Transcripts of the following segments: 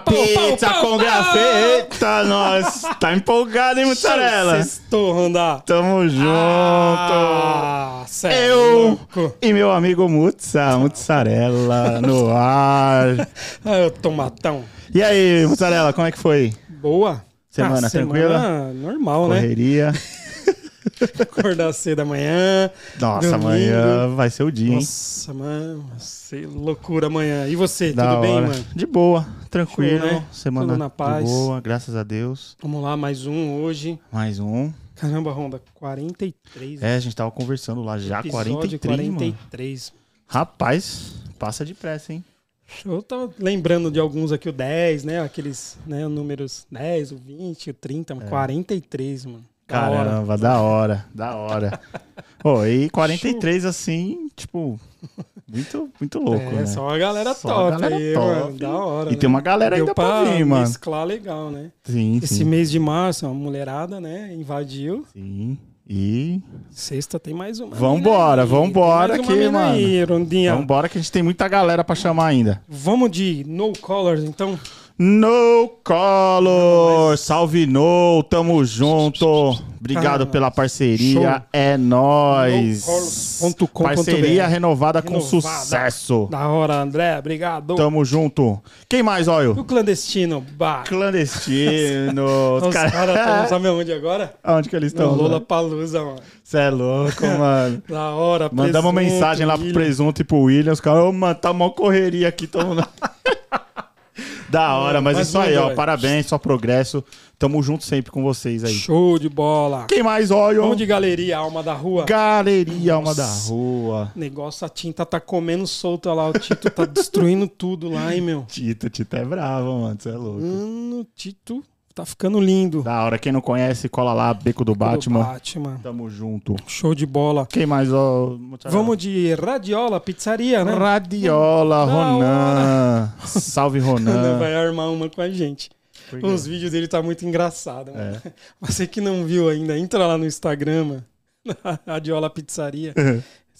pizza pau, com pau. grafite. Eita, nós. Tá empolgado, hein, mussarela? Sextou, Rondá. Tamo junto. Ah, cê é Eu louco. e meu amigo Mutsa, mussarela no ar. Ah, eu tomatão. E aí, mussarela, como é que foi? Boa. Semana Ah, tranquila? Semana normal, né? Correria. Acordar cedo amanhã. Nossa, Domingo. amanhã vai ser o dia, hein? Nossa, mano. Sei, loucura amanhã. E você, Da tudo bem, hora. mano? De boa, tranquilo. Show, né? Semana Tudo na paz. de boa, graças a Deus. Vamos lá, mais um hoje. Mais um. Caramba, Ronda, 43. É, a gente tava conversando lá já, episódio 43, mano. 43. Rapaz, passa depressa, hein? Eu tava lembrando de alguns aqui, o 10, né? Aqueles né, números 10, o 20, o 30, mas 43, mano. Caramba, da hora, da hora. Pô, e 43 assim, tipo, muito, muito louco, é, né? só a galera Só top galera aí, top. mano. Da hora. E tem uma galera Deu ainda pra vir, mano. mesclar legal, né? Sim, Esse sim. mês de março, uma mulherada, né? Invadiu. Sim. E Sexta tem mais uma. Vambora, aí. vambora uma mina mano. Aí, Rondinha. vambora que a gente tem muita galera pra chamar ainda. Vamos de No Colors, então. No Color! Salve No, tamo junto. Obrigado pela parceria. show. É nóis. NoColors.com.br. Parceria renovada com Renovada. sucesso. Da hora, André. Obrigado. Tamo junto. Quem mais, Olho? O clandestino. Clandestino. Os Os cara- caras estão, sabe aonde agora? Onde que eles estão? Lola Palusa, mano. Você é louco, mano. Da hora, Mandamos uma mensagem lá pro presunto e pro William. Os caras, ô, mano, tá mó correria aqui. Todo mundo... da hora, mas mais isso aí, ó. Parabéns, só progresso. Tamo junto sempre com vocês aí. Show de bola. Quem mais, Olho? Vamos de galeria, alma da rua. Galeria Alma da Nossa. Rua. Negócio, a tinta tá comendo solta lá. O Tito tá destruindo tudo lá, hein, meu. Tito, Tito é bravo, mano. Você é louco. Mano, Tito tá ficando lindo. Da hora, quem não conhece, cola lá, Beco do Do Batman. Batman. Tamo junto. Show de bola. Quem mais, ó? Vamos de Radiola, pizzaria, né? Radiola, Da Ronan. Salve, Ronan. Vai armar uma com a gente. Os vídeos dele tá muito engraçado. É. Você que não viu ainda, entra lá no Instagram, mano. Radiola Pizzaria.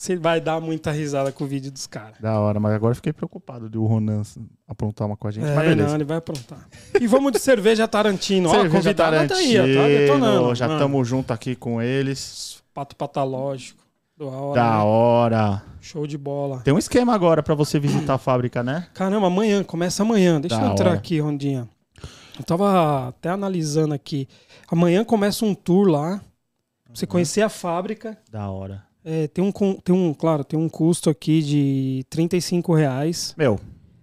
Você vai dar muita risada com o vídeo dos caras. Da hora, mas agora eu fiquei preocupado de o Ronan aprontar uma com a gente. mas É, beleza. não, ele vai aprontar. E vamos de cerveja Tarantino. Ó, a Cerveja convidada tá aí, tá detonando. já estamos junto aqui com eles. Pato patológico. Da hora. Da né? hora. Show de bola. Tem um esquema agora pra você visitar a fábrica, né? Caramba, amanhã, começa amanhã. Deixa Da eu entrar hora. aqui, Rondinha. Eu tava até analisando aqui. Amanhã começa um tour lá. Pra você conhecer a fábrica. Da hora. É, tem, um, tem um, claro, tem um custo aqui de 35 reais. Meu,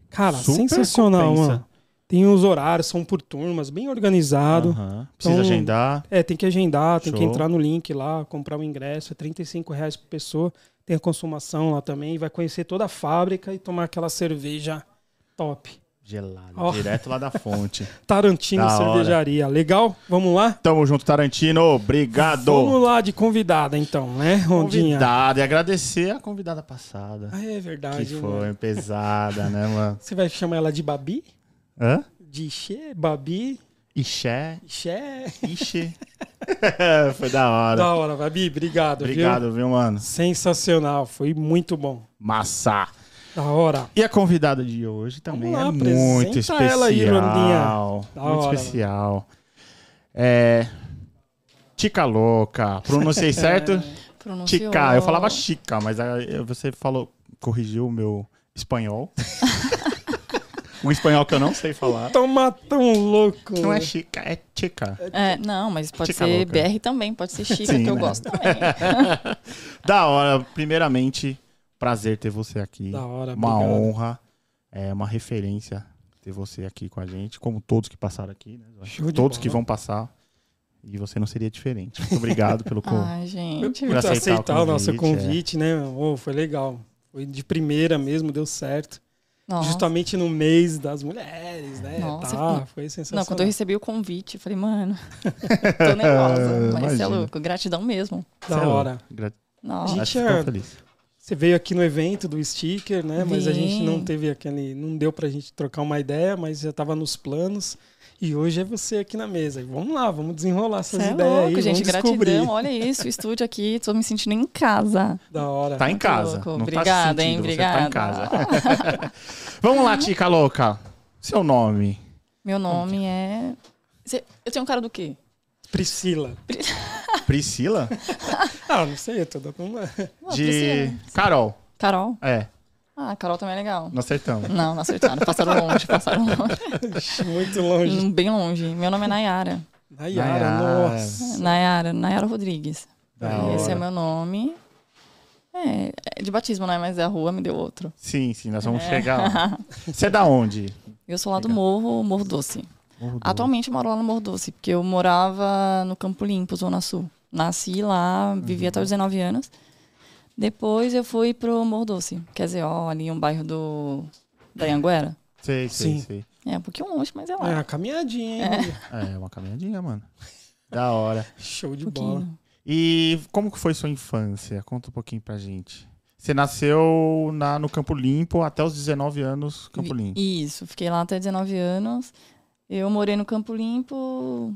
Cara, sensacional, compensa. mano. Tem os horários, são por turmas, bem organizado. aham. precisa Então, agendar. É, tem que agendar, tem que Show. entrar no link lá, comprar o ingresso, é 35 reais por pessoa. Tem a consumação lá também, vai conhecer toda a fábrica e tomar aquela cerveja top. Gelado. Ó. Direto lá da fonte. Tarantino Da hora. Cervejaria. Legal? Vamos lá? Tamo junto, Tarantino. Obrigado. Vamos lá de convidada então, né, Rondinha? Convidada. E agradecer a convidada passada. Ah, é que verdade. foi pesada, né, mano? Você vai chamar ela de Babi? Hã? De Xê? Babi? Ixé. Xé? Ixi. foi da hora. Da hora, Babi. Obrigado, viu? Obrigado, viu, mano? Sensacional. Foi muito bom. Massa. Da hora. E a convidada de hoje também lá, é muito especial. ela aí. Da muito hora, especial. É. Tica Louca. Pronunciei certo? Pronunciou. Tica. Eu falava Chica, mas você falou, corrigiu o meu espanhol. um espanhol que eu não sei falar. Toma tão louco. Não é Chica, é Tica. É, não, mas pode Tica ser louca. BR também, pode ser Chica, Sim, que eu né? gosto também. Da hora. Primeiramente, prazer ter você aqui. Da hora, uma obrigado. honra, é uma referência ter você aqui com a gente, como todos que passaram aqui, né? Show de Todos bola. que vão passar. E você não seria diferente. Muito obrigado pelo Ai, gente. Por aceitar aceitar, o o nosso convite, convite, né? Oh, foi legal. Foi de primeira mesmo, deu certo. Nossa. Justamente no mês das mulheres, né? Nossa, tá, foi sensacional. Não, quando eu recebi o convite, eu falei, mano, tô nervosa. Mas você é Imagina. louco, gratidão mesmo. Da é hora. Gra- Nossa. Gente, que ficou é- feliz. Você veio aqui no evento do sticker, né? Mas a gente Vim. não teve aquele. Não deu pra gente trocar uma ideia, mas já tava nos planos. E hoje é você aqui na mesa. Vamos lá, vamos desenrolar essas Você é ideias louco, aí. gente, vamos descobrir. gratidão. Olha isso, o estúdio aqui, tô me sentindo em casa. Da hora. Tá em casa. Não Obrigada, tá se hein? você tá em Obrigada. casa. Vamos lá, Tica Louca. Seu nome. Meu nome é. Cê- Eu tenho um cara do quê? Priscila. Priscila? Ah, não sei, eu tô dando uma. De Priscila. Carol. Carol? É, Ah, Carol também é legal. nós acertamos. Não, não acertaram. Passaram longe, passaram longe. Muito longe. Hum, Bem longe. Meu nome é Nayara. Nayara, Nayara. nossa. Nayara, Nayara Rodrigues. Da Esse é hora. meu nome. É, é de batismo, né? Mas a rua me deu outro. Sim, sim, nós vamos É. chegar lá. Você é da onde? Eu sou lá do Legal. Morro, Morro Doce. Morro do- Atualmente eu moro lá no Morro Doce, porque eu morava no Campo Limpo, Zona Sul. Nasci lá, vivi Uhum. até os 19 anos. Depois eu fui pro Morro Doce, quer dizer, ó, ali um bairro do da Anhanguera. Sei, sei, Sim. sei. É, um pouquinho longe, mas é É lá. uma caminhadinha, hein? É, uma caminhadinha, mano. Da hora. Show de um bola. E como que foi sua infância? Conta um pouquinho pra gente. Você nasceu na, no Campo Limpo até os 19 anos, Campo Limpo. Isso, fiquei lá até 19 anos. Eu morei no Campo Limpo.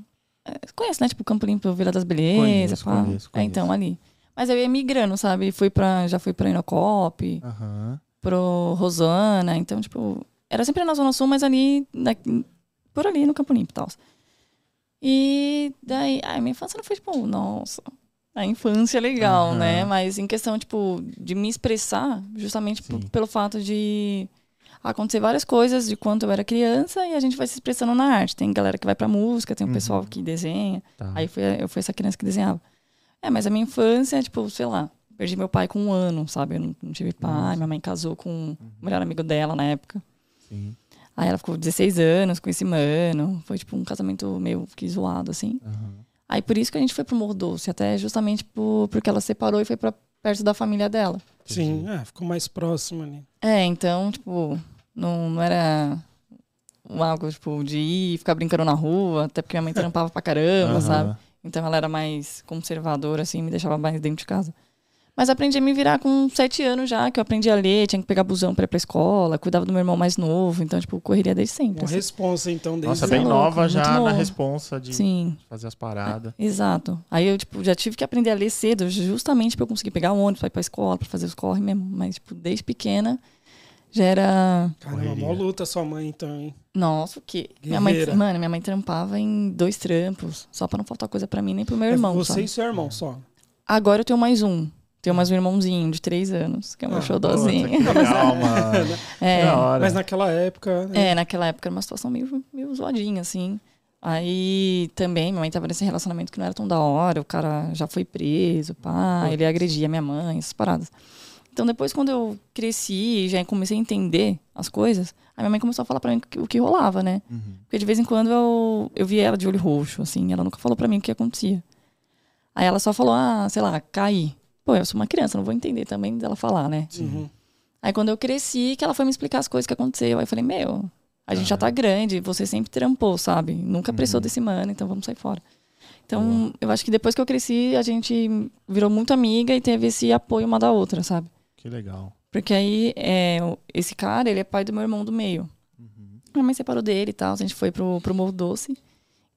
Conhece, né? Tipo, Campo Limpo, Vila das Belezas. Conheço, pá. conheço, É, então, ali. Mas eu ia migrando, sabe? Fui pra, já fui pra Inocop, Aham. pro Rosana. Então, tipo, era sempre na Zona Sul, mas ali, na- por ali no Campo Limpo e tal. E daí, ai, minha infância não foi tipo, nossa, a infância é legal, Aham. né? Mas em questão, tipo, de me expressar, justamente pelo fato de acontecer várias coisas de quando eu era criança e a gente vai se expressando na arte. Tem galera que vai pra música, tem um Uhum. pessoal que desenha. Tá. Aí fui, eu fui essa criança que desenhava. É, mas a minha infância, tipo, sei lá, perdi meu pai com um ano, sabe? Eu não, não tive pai, Nossa. minha mãe casou com o melhor amigo dela na época. Sim. Aí ela ficou 16 anos com esse mano. Foi, tipo, um casamento meio que zoado, assim. Aham. Aí por isso que a gente foi pro Morro Doce, até justamente por, porque ela separou e foi pra perto da família dela. Sim, é, ficou mais próximo ali. É, então, tipo, não, não era um algo, tipo, de ir ficar brincando na rua, até porque minha mãe trampava pra caramba, Aham. sabe? Então ela era mais conservadora, assim, me deixava mais dentro de casa. Mas aprendi a me virar com sete anos já, que eu aprendi a ler, tinha que pegar busão pra ir pra escola, cuidava do meu irmão mais novo, então, tipo, correria desde sempre. Uma assim. responsa, então, desde Nossa, é bem louco, nova já na responsa de Sim, fazer as paradas. exato. Aí eu, tipo, já tive que aprender a ler cedo, justamente pra eu conseguir pegar ônibus pra ir pra escola, pra fazer os corre mesmo. Mas, tipo, desde pequena já era Caramba, mó luta sua mãe, então, hein? Nossa, o quê? Minha mãe, mano, minha mãe trampava em dois trampos, só pra não faltar coisa pra mim nem pro meu É irmão. Você sabe? e seu irmão só. Agora eu tenho mais um. Tenho mais um irmãozinho de três anos, que é meu Ah, xodózinho. Mano. É, hora. Mas naquela época. né? é, naquela época era uma situação meio, meio zoadinha, assim. Aí também, minha mãe tava nesse relacionamento que não era tão da hora, o cara já foi preso, pá, ele agredia minha mãe, essas paradas. Então depois, quando eu cresci e já comecei a entender as coisas, a minha mãe começou a falar pra mim o que, o que rolava, né? Uhum. Porque de vez em quando eu, eu via ela de olho roxo, assim, ela nunca falou pra mim o que acontecia. Aí ela só falou, ah, sei lá, caí. Pô, eu sou uma criança, não vou entender também dela falar, né? Uhum. Aí quando eu cresci, que ela foi me explicar as coisas que aconteceu. Aí eu falei, meu, a gente já tá grande, você sempre trampou, sabe? Nunca precisou Uhum. desse mano, então vamos sair fora. Então, eu acho que depois que eu cresci, a gente virou muito amiga e teve esse apoio uma da outra, sabe? Que legal. Porque aí, é, esse cara, ele é pai do meu irmão do meio. Uhum. Minha mãe separou dele e tal, a gente foi pro, pro Morro Doce.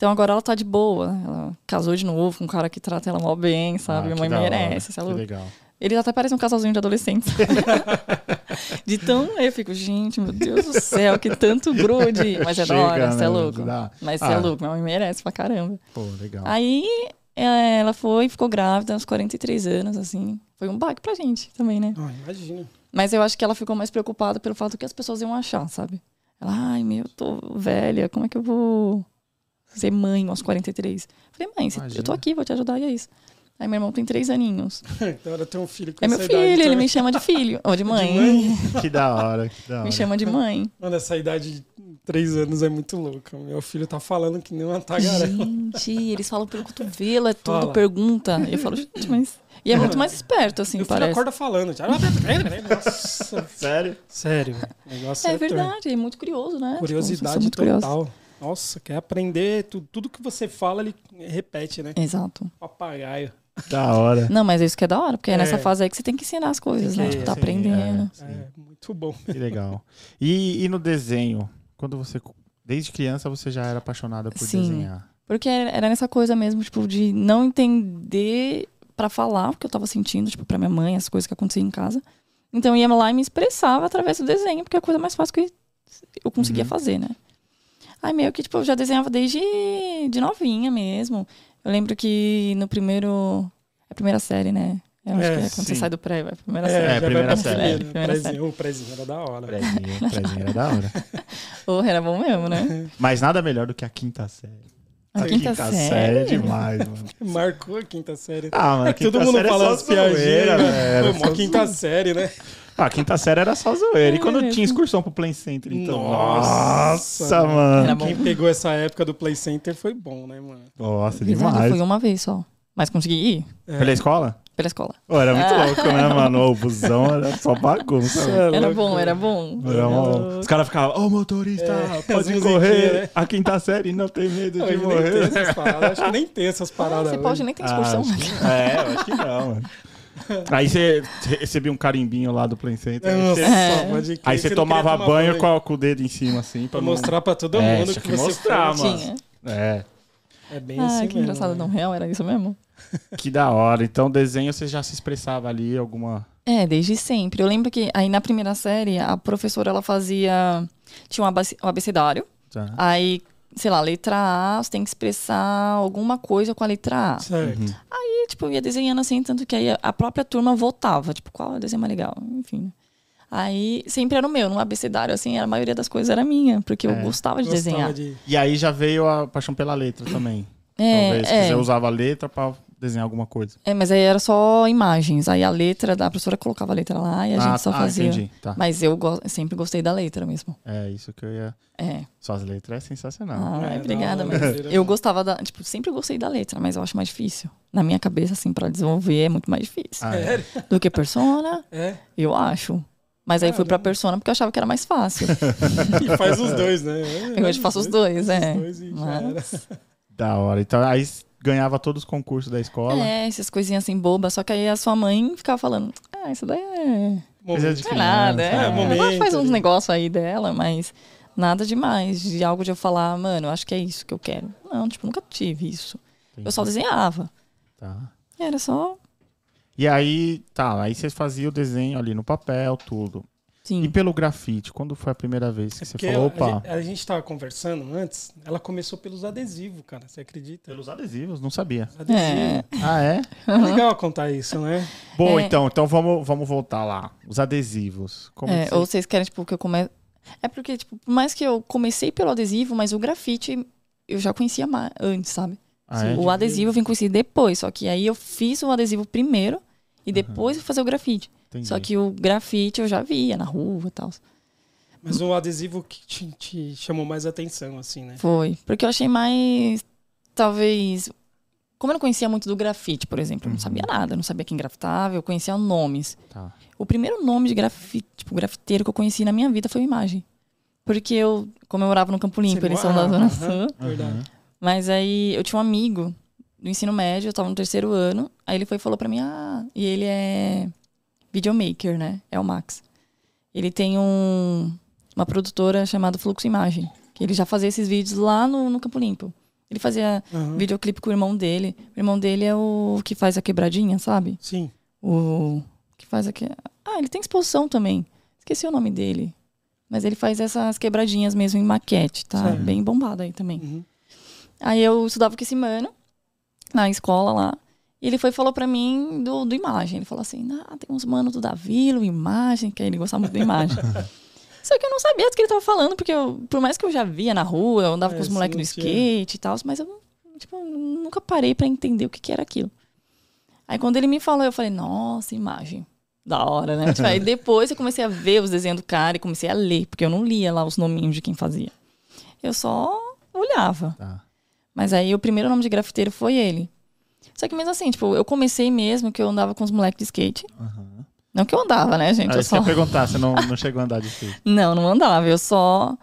Então agora ela tá de boa. Ela casou de novo com um cara que trata ela mal bem, sabe? Ah, Minha mãe merece, você é Que louco. legal. Ele até parece um casalzinho de adolescentes. de tão. Eu fico, gente, meu Deus do céu, que tanto grude. Mas é da hora, você é louco. Dá. Mas você Ah. é louco, minha mãe merece pra caramba. Pô, legal. Aí é, ela foi, ficou grávida, aos 43 anos, assim. Foi um baque pra gente também, né? Ah, imagina. Mas eu acho que ela ficou mais preocupada pelo fato que as pessoas iam achar, sabe? Ela, ai, meu, eu tô velha, como é que eu vou ser mãe aos 43? Falei, mãe, eu tô aqui, vou te ajudar, e é isso. Aí meu irmão tem três aninhos. então ela tem um filho com É meu essa filho, idade. ele também. me chama de filho. Ou de mãe. mãe? Que da hora, que da hora. me chama de mãe. Mano, essa idade de três anos é muito louca. Meu filho tá falando que nem uma tagarela. Gente, eles falam pelo cotovelo, é tudo Fala. pergunta. Eu falo, gente, mas. E é muito mais esperto, assim, Meu filho parece. acorda falando. já. Nossa, Sério? sério. O negócio É é, verdade, é muito curioso, né? Tipo, Curiosidade muito curiosos. total. Nossa, quer aprender tudo, tudo que você fala, ele repete, né? Exato. Papagaio. Da hora. Não, mas isso que é da hora, porque é, É. nessa fase aí que você tem que ensinar as coisas, né? Tipo, tá sim, aprendendo. Sim. É, muito bom. Que legal. E, e no desenho? Quando você. Desde criança você já era apaixonada por Sim. desenhar. Porque era nessa coisa mesmo, tipo, de não entender pra falar o que eu tava sentindo, tipo, pra minha mãe, as coisas que aconteciam em casa. Então eu ia lá e me expressava através do desenho, porque é a coisa mais fácil que eu conseguia Uhum. fazer, né? Aí meio que, tipo, eu já desenhava desde de novinha mesmo. Eu lembro que no primeiro. A primeira série, né? Eu acho É, que é quando sim. você sai do pré, vai pra primeira É, série. É, primeira série. primeira, É, primeira prezinho, o prezinho era da hora. Prezinho, prezinho era da hora. Porra, era bom mesmo, né? Mas nada melhor do que a quinta série. A quinta série? é demais, mano. Marcou a quinta série. Ah, mano, a quinta Todo mundo série é fala só as piadinhas. zoeira, né? quinta série, né? Ah, a quinta série era só zoeira. E quando É. tinha excursão pro Play Center, então. Nossa, Nossa, mano. Era. Quem pegou essa época do Play Center foi bom, né, mano? Nossa, demais. Foi uma vez só. Mas consegui ir É. Pela escola? pela escola. Pô, era muito Ah. louco, né, mano? O busão era só bagunça. É Era louco. bom, era bom. Era uma- Os caras ficavam, ô motorista, É, pode correr. né? A quinta série não tem medo Não, de ele nem tem morrer. essas paradas. Acho que nem tem essas Ah, paradas. você hoje. pode nem ter Ah, excursão. acho que- é, eu acho que não, mano. Aí você recebia um carimbinho lá do Play Center. aí Nossa, você- É. pode Aí que você tomava banho com, a- com o dedo em cima, assim, pra, mostrar pra todo É, mundo tinha que, que você mostrar, foi. mano. Tinha. É, É bem Ah, assim que mesmo, engraçado. né? Não, real, era isso mesmo? que da hora. Então, desenho você já se expressava ali, alguma. É, desde sempre. Eu lembro que aí na primeira série, a professora, ela fazia... Tinha um um abecedário. Tá. Aí, sei lá, letra A, você tem que expressar alguma coisa com a letra A. Certo. Uhum. E, tipo, eu ia desenhando assim, tanto que aí a própria turma votava, tipo, qual é o desenho mais legal, enfim. Aí sempre era o meu, no abecedário, assim, a maioria das coisas era minha, porque eu É. gostava de Gostava desenhar. de- E aí já veio a paixão pela letra também. É, Talvez. é, Você usava a letra pra desenhar alguma coisa. é, mas aí era só imagens. Aí a letra da professora colocava a letra lá e a ah, gente só ah, fazia. entendi. Tá. Mas eu go- sempre gostei da letra mesmo. É isso que eu ia. É. Suas letras é sensacional. Ah, É, obrigada, da mas hora. eu gostava da. Tipo, sempre gostei da letra, mas eu acho mais difícil. Na minha cabeça, assim, pra desenvolver é muito mais difícil. Ah, é. Do que persona, É. eu acho. Mas aí fui pra persona porque eu achava que era mais fácil. E faz os dois, né? Eu hoje faço os dois, é. Os dois e já era. Mas, Da hora. Então aí ganhava todos os concursos da escola. é, essas coisinhas assim bobas. Só que aí a sua mãe ficava falando: Ah, isso daí é. Momento. de Não é nada. É, É, momento Ela faz uns ali. negócios aí dela, mas nada demais. De algo de eu falar, mano, eu acho que é isso que eu quero. Não, tipo, nunca tive isso. Eu só desenhava. Tá. Era só. E aí, tá, aí você fazia o desenho ali no papel, tudo. E Sim. pelo grafite, quando foi a primeira vez que você Porque falou, a, opa, gente, a gente tava conversando antes, ela começou pelos adesivos, cara. Você acredita? pelos adesivos, não sabia. Adesivo. É. Ah, é? É legal contar isso, né? Bom, É. então, então vamos, vamos voltar lá. Os adesivos. Como É, você- ou vocês querem, tipo, que eu comece. É porque, tipo, por mais que eu comecei pelo adesivo, mas o grafite eu já conhecia mais antes, sabe? Ah, é? O adesivo eu vim conhecer depois. Só que aí eu fiz o adesivo primeiro e depois fui fazer o grafite. Entendi. Só que o grafite eu já via na rua e tal. Mas o adesivo que te, te chamou mais atenção, assim, né? Foi. Porque eu achei mais. Talvez. Como eu não conhecia muito do grafite, por exemplo, eu não Uhum. sabia nada, eu não sabia quem grafitava, eu conhecia nomes. Tá. O primeiro nome de grafite, tipo, grafiteiro que eu conheci na minha vida foi o Imagem. Porque eu, como eu morava no Campo Limpo, eles são da Zona Sul. Verdade. Mas aí eu tinha um amigo do ensino médio, eu tava no terceiro ano. Aí ele foi e falou pra mim, ah, e ele é videomaker, né? É o Max. Ele tem um, uma produtora chamada Fluxo Imagem, que ele já fazia esses vídeos lá no, no Campo Limpo. Ele fazia Aham. videoclipe com o irmão dele. O irmão dele é o que faz a quebradinha, sabe? Sim. O que faz aqui. Ah, ele tem exposição também. Esqueci o nome dele. Mas ele faz essas quebradinhas mesmo em maquete, tá? Bem bombado aí também. Uhum. Aí eu estudava com esse mano na escola lá. E ele foi e falou pra mim do, do imagem. Ele falou assim: ah, tem uns manos do Davilo, imagem, que ele gostava muito da imagem. Só que eu não sabia do que ele tava falando, porque eu, por mais que eu já via na rua, eu andava É, com os moleques no skate e tal, mas eu tipo, nunca parei pra entender o que, que era aquilo. Aí quando ele me falou, eu falei, nossa, imagem. Da hora, né? Tipo, aí depois eu comecei a ver os desenhos do cara e comecei a ler, porque eu não lia lá os nominhos de quem fazia. Eu só olhava. Tá. Mas aí o primeiro nome de grafiteiro foi ele. Só que mesmo assim, tipo, eu comecei mesmo que eu andava com os moleques de skate. Aham. Não que eu andava, né, gente? Aí Eu você só... ia perguntar, você não, não chegou a andar de skate. Não, não andava. Eu só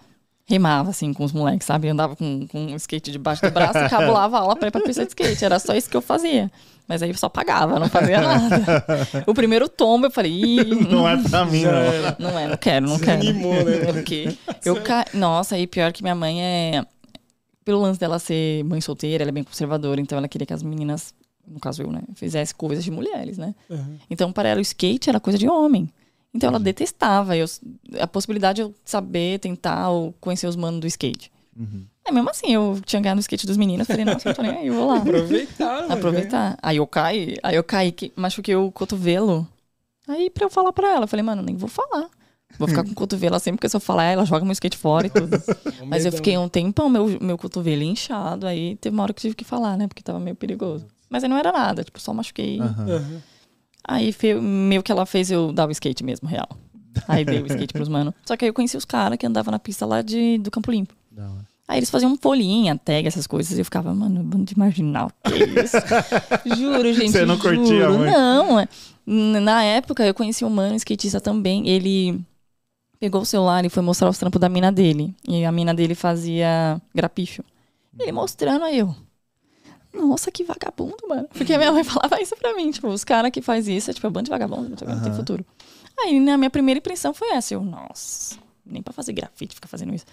remava, assim, com os moleques, sabe? Eu andava com, com um skate debaixo do braço e cabulava a aula pra ir pra pista de skate. Era só isso que eu fazia. Mas aí eu só pagava, não fazia nada. O primeiro tombo eu falei, Ih, Não é pra mim, não. não é, não quero, não quero. Desanimou, né? Porque eu ca... Nossa, aí pior que minha mãe é. Pelo lance dela ser mãe solteira, ela é bem conservadora, então ela queria que as meninas, no caso eu, né, fizessem coisas de mulheres, né? Uhum. Então, para ela, o skate era coisa de homem. Então, ela detestava eu, a possibilidade de eu saber, tentar ou conhecer os manos do skate. Uhum. É, mesmo assim, eu tinha ganhado o skate dos meninos, falei, nossa, eu tô nem aí, eu vou lá. Aproveitar, mano. Aproveitar. Aí eu caí, aí eu caí, que machuquei o cotovelo. Aí pra eu falar pra ela, eu falei, mano, nem vou falar. Vou ficar com o cotovelo assim, porque se eu falar, ela joga meu skate fora e tudo. Mas eu fiquei um tempão, meu, meu cotovelo inchado, aí teve uma hora que eu tive que falar, né? Porque tava meio perigoso. Mas aí não era nada, tipo, só machuquei. Aham. Aí meio que ela fez eu dar o skate mesmo, real. Aí dei o skate pros mano. Só que aí eu conheci os caras que andavam na pista lá de, do Campo Limpo. Aí eles faziam folhinha, tag, essas coisas. E eu ficava, mano, bando de marginal, que isso? juro, gente. Você não juro. curtia muito? Não. é. Na época, eu conheci um mano, skatista também. Ele pegou o celular e foi mostrar os trampos da mina dele. E a mina dele fazia grapicho. Ele mostrando, aí eu. Nossa, que vagabundo, mano. Porque a minha mãe falava isso pra mim. Tipo, os caras que faz isso é tipo, é bando de vagabundo, não não tem futuro. Aí, na minha primeira impressão foi essa. Eu, nossa, nem pra fazer grafite ficar fazendo isso.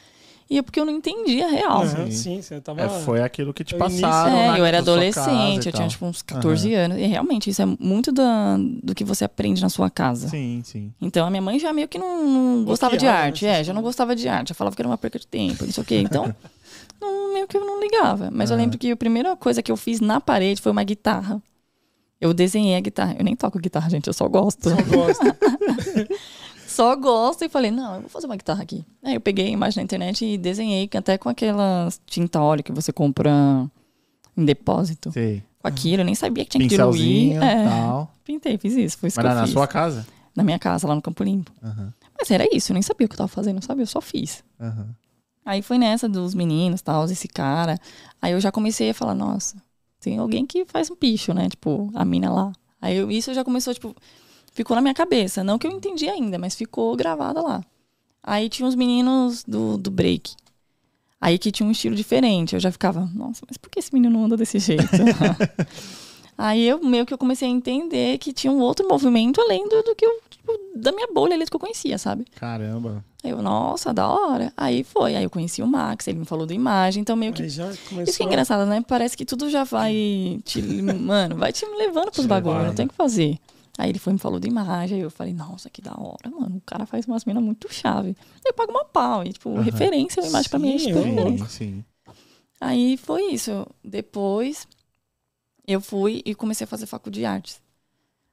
E é porque eu não entendia a real. Aham, Sim. sim, você tava. É, foi aquilo que te passaram. É, na- eu era adolescente, eu tinha tipo uns 14 anos. E realmente, isso é muito da, do que você aprende na sua casa. Sim, sim. Então a minha mãe já meio que não, não gostava de arte. né, É, já não gostava de arte. Já falava que era uma perca de tempo, não sei o quê. Então, não, meio que eu não ligava. Mas eu Aham. lembro que a primeira coisa que eu fiz na parede foi uma guitarra. Eu desenhei a guitarra. Eu nem toco guitarra, gente, eu só gosto. Só gosta. Só gosto e falei, não, eu vou fazer uma guitarra aqui. Aí eu peguei a imagem na internet e desenhei até com aquela tinta óleo que você compra em depósito. Sei. Com aquilo, eu nem sabia que tinha que diluir. É, tal. pintei, fiz isso. Foi isso Mas que na, eu na fiz. sua casa? Na minha casa, lá no Campo Limpo. Aham. Mas era isso, eu nem sabia o que eu tava fazendo, sabe? Eu só fiz. Aham. Aí foi nessa dos meninos, tal, esse cara. Aí eu já comecei a falar, nossa, tem alguém que faz um picho, né? Tipo, a mina lá. Aí eu- isso já começou, tipo, ficou na minha cabeça. Não que eu entendi ainda, mas ficou gravada lá. Aí tinha os meninos do, do break. Aí que tinha um estilo diferente. Eu já ficava, nossa, mas por que esse menino anda desse jeito? Aí eu meio que eu comecei a entender que tinha um outro movimento além do, do que eu, tipo, da minha bolha ali que eu conhecia, sabe? Caramba. Aí eu, nossa, da hora. Aí foi, aí eu conheci o Max, ele me falou do imagem, então meio que. Aí já Isso que começou. é engraçado, né? Parece que tudo já vai te. Mano, vai te levando pros bagulhos, não tem o que fazer. Aí ele foi me falou do imagem, aí eu falei, nossa, que da hora, mano. O cara faz umas minas muito chave. Eu pago uma pau, e, tipo, Aham. referência, a imagem pra mim é Sim. Sim, sim. Aí foi isso. Depois eu fui e comecei a fazer faculdade de artes.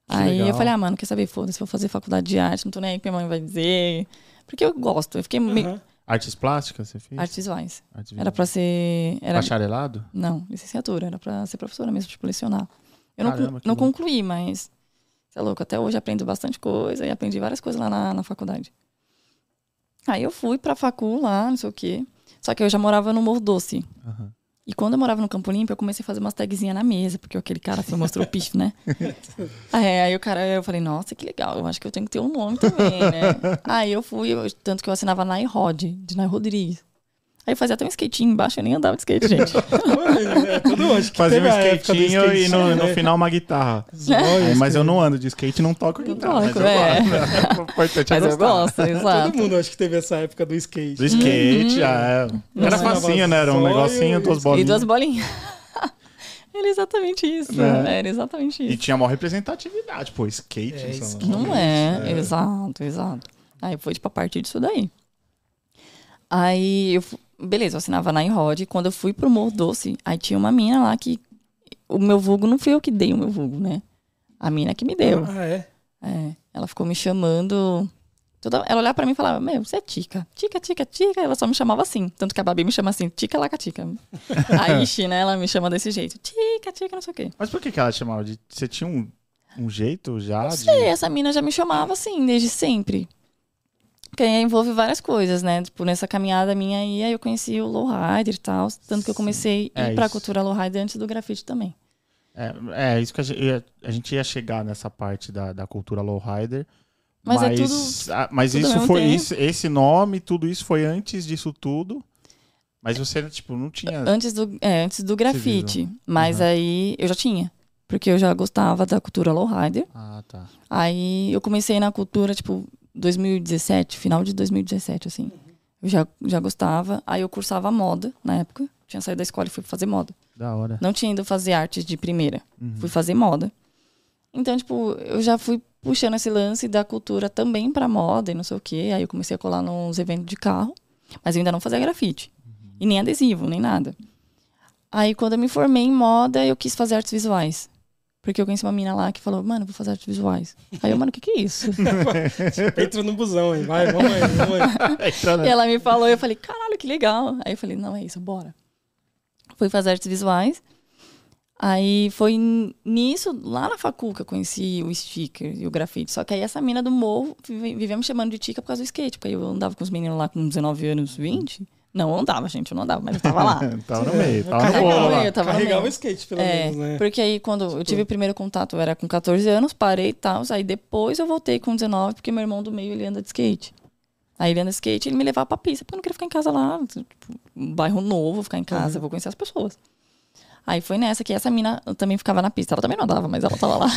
Que aí legal. eu falei, ah, mano, quer saber? Foda-se, vou fazer faculdade de arte, não tô nem aí o que minha mãe vai dizer. Porque eu gosto. Eu fiquei meio. Aham. Artes plásticas você fez? Artes visuais. Artes Era pra ser. Era... Bacharelado? Não, licenciatura. Era pra ser professora mesmo, tipo, lecionar. Eu não, Caramba, não louco. concluí, mas. Você é louco, até hoje aprendo bastante coisa e aprendi várias coisas lá na, na faculdade. Aí eu fui pra facul lá, não sei o quê. Só que eu já morava no Morro Doce. Aham. E quando eu morava no Campo Limpo, eu comecei a fazer umas tagzinhas na mesa, porque aquele cara foi mostrou o pife, né? aí, aí o cara, eu falei, nossa, que legal, eu acho que eu tenho que ter um nome também, né? aí eu fui, eu- tanto que eu assinava Nai Rod, de Nai Rodrigues. Aí eu fazia até um skatinho embaixo, eu nem andava de skate, gente. É, todo acho que Fazia um skatinho e no, no né? final uma guitarra. Aí, mas eu skate. não ando de skate e não toco guitarra. toco, mas eu é. gosto. Importante é Mas eu gosto, exato. Todo mundo acho que teve essa época do skate. Do skate, já é. Era facinho, né? Era um negocinho, e- duas E bolinhas. duas bolinhas. Era exatamente isso. Né? Era exatamente E isso. tinha maior representatividade, pô, skate. É, skate. Não é, exato, exato. Aí foi tipo a partir disso daí. Aí eu, beleza, eu assinava na Enrod. Quando eu fui pro Morro Doce, aí tinha uma mina lá que. O meu vulgo não fui eu que dei o meu vulgo, né? A mina que me deu. Ah, é? É, ela ficou me chamando. Toda, ela olhava pra mim e falava: Meu, você é Tica. Tica, Tica, Tica. Ela só me chamava assim. Tanto que a Babi me chama assim: Tica, Laca, Tica. A Ishi, né? Ela me chama desse jeito: Tica, Tica, não sei o quê. Mas por que, que ela chamava de. Você tinha um, um jeito já? Não de... sei, essa mina já me chamava assim, desde sempre. Porque aí envolve várias coisas, né? Tipo, nessa caminhada minha aí, aí eu conheci o lowrider e tal. Tanto que eu comecei a É ir pra cultura lowrider antes do grafite também. É, é, isso que a gente, ia, a gente ia chegar nessa parte da, da cultura lowrider. Mas é mas tudo- ah, mas tudo isso foi tempo. isso, esse nome, tudo isso foi antes disso tudo. Mas você, tipo, não tinha. Antes do, é, antes do grafite. Mas Uhum. aí eu já tinha. Porque eu já gostava da cultura lowrider. Ah, tá. Aí eu comecei na cultura, tipo, 2017, final de 2017, assim. Eu já, já gostava. Aí eu cursava moda na época. Tinha saído da escola e fui fazer moda. Da hora. Não tinha ido fazer artes de primeira. Uhum. Fui fazer moda. Então, tipo, eu já fui puxando esse lance da cultura também pra moda e não sei o quê. Aí eu comecei a colar nos eventos de carro. Mas eu ainda não fazia grafite. E nem adesivo, nem nada. Aí, quando eu me formei em moda, eu quis fazer artes visuais. Porque eu conheci uma mina lá que falou, mano, vou fazer artes visuais. Aí eu, mano, o que que é isso? Entra no busão aí, vai, vamos aí, vamos aí. Entra na- E ela me falou, eu falei, caralho, que legal. Aí eu falei, não, é isso, bora. Fui fazer artes visuais. Aí foi nisso, lá na facul, que eu conheci o sticker e o grafite. Só que aí essa mina do morro vive- vivia me chamando de tica por causa do skate. Porque aí eu andava com os meninos lá com 19 anos, 20. Não, eu andava, gente, eu não andava, mas eu tava lá. tava no meio, tava no bolo lá. meio, tava no Carregava o skate, pelo É, menos, né? porque aí quando eu tive o primeiro contato, eu era com 14 anos, parei e tal. Aí depois eu voltei com 19, porque meu irmão do meio, ele anda de skate. Aí ele anda de skate, ele me levava pra pista, porque eu não queria ficar em casa lá, tipo, um bairro novo, ficar em casa, vou conhecer as pessoas. Aí foi nessa que essa mina também ficava na pista. Ela também não andava, mas ela tava lá.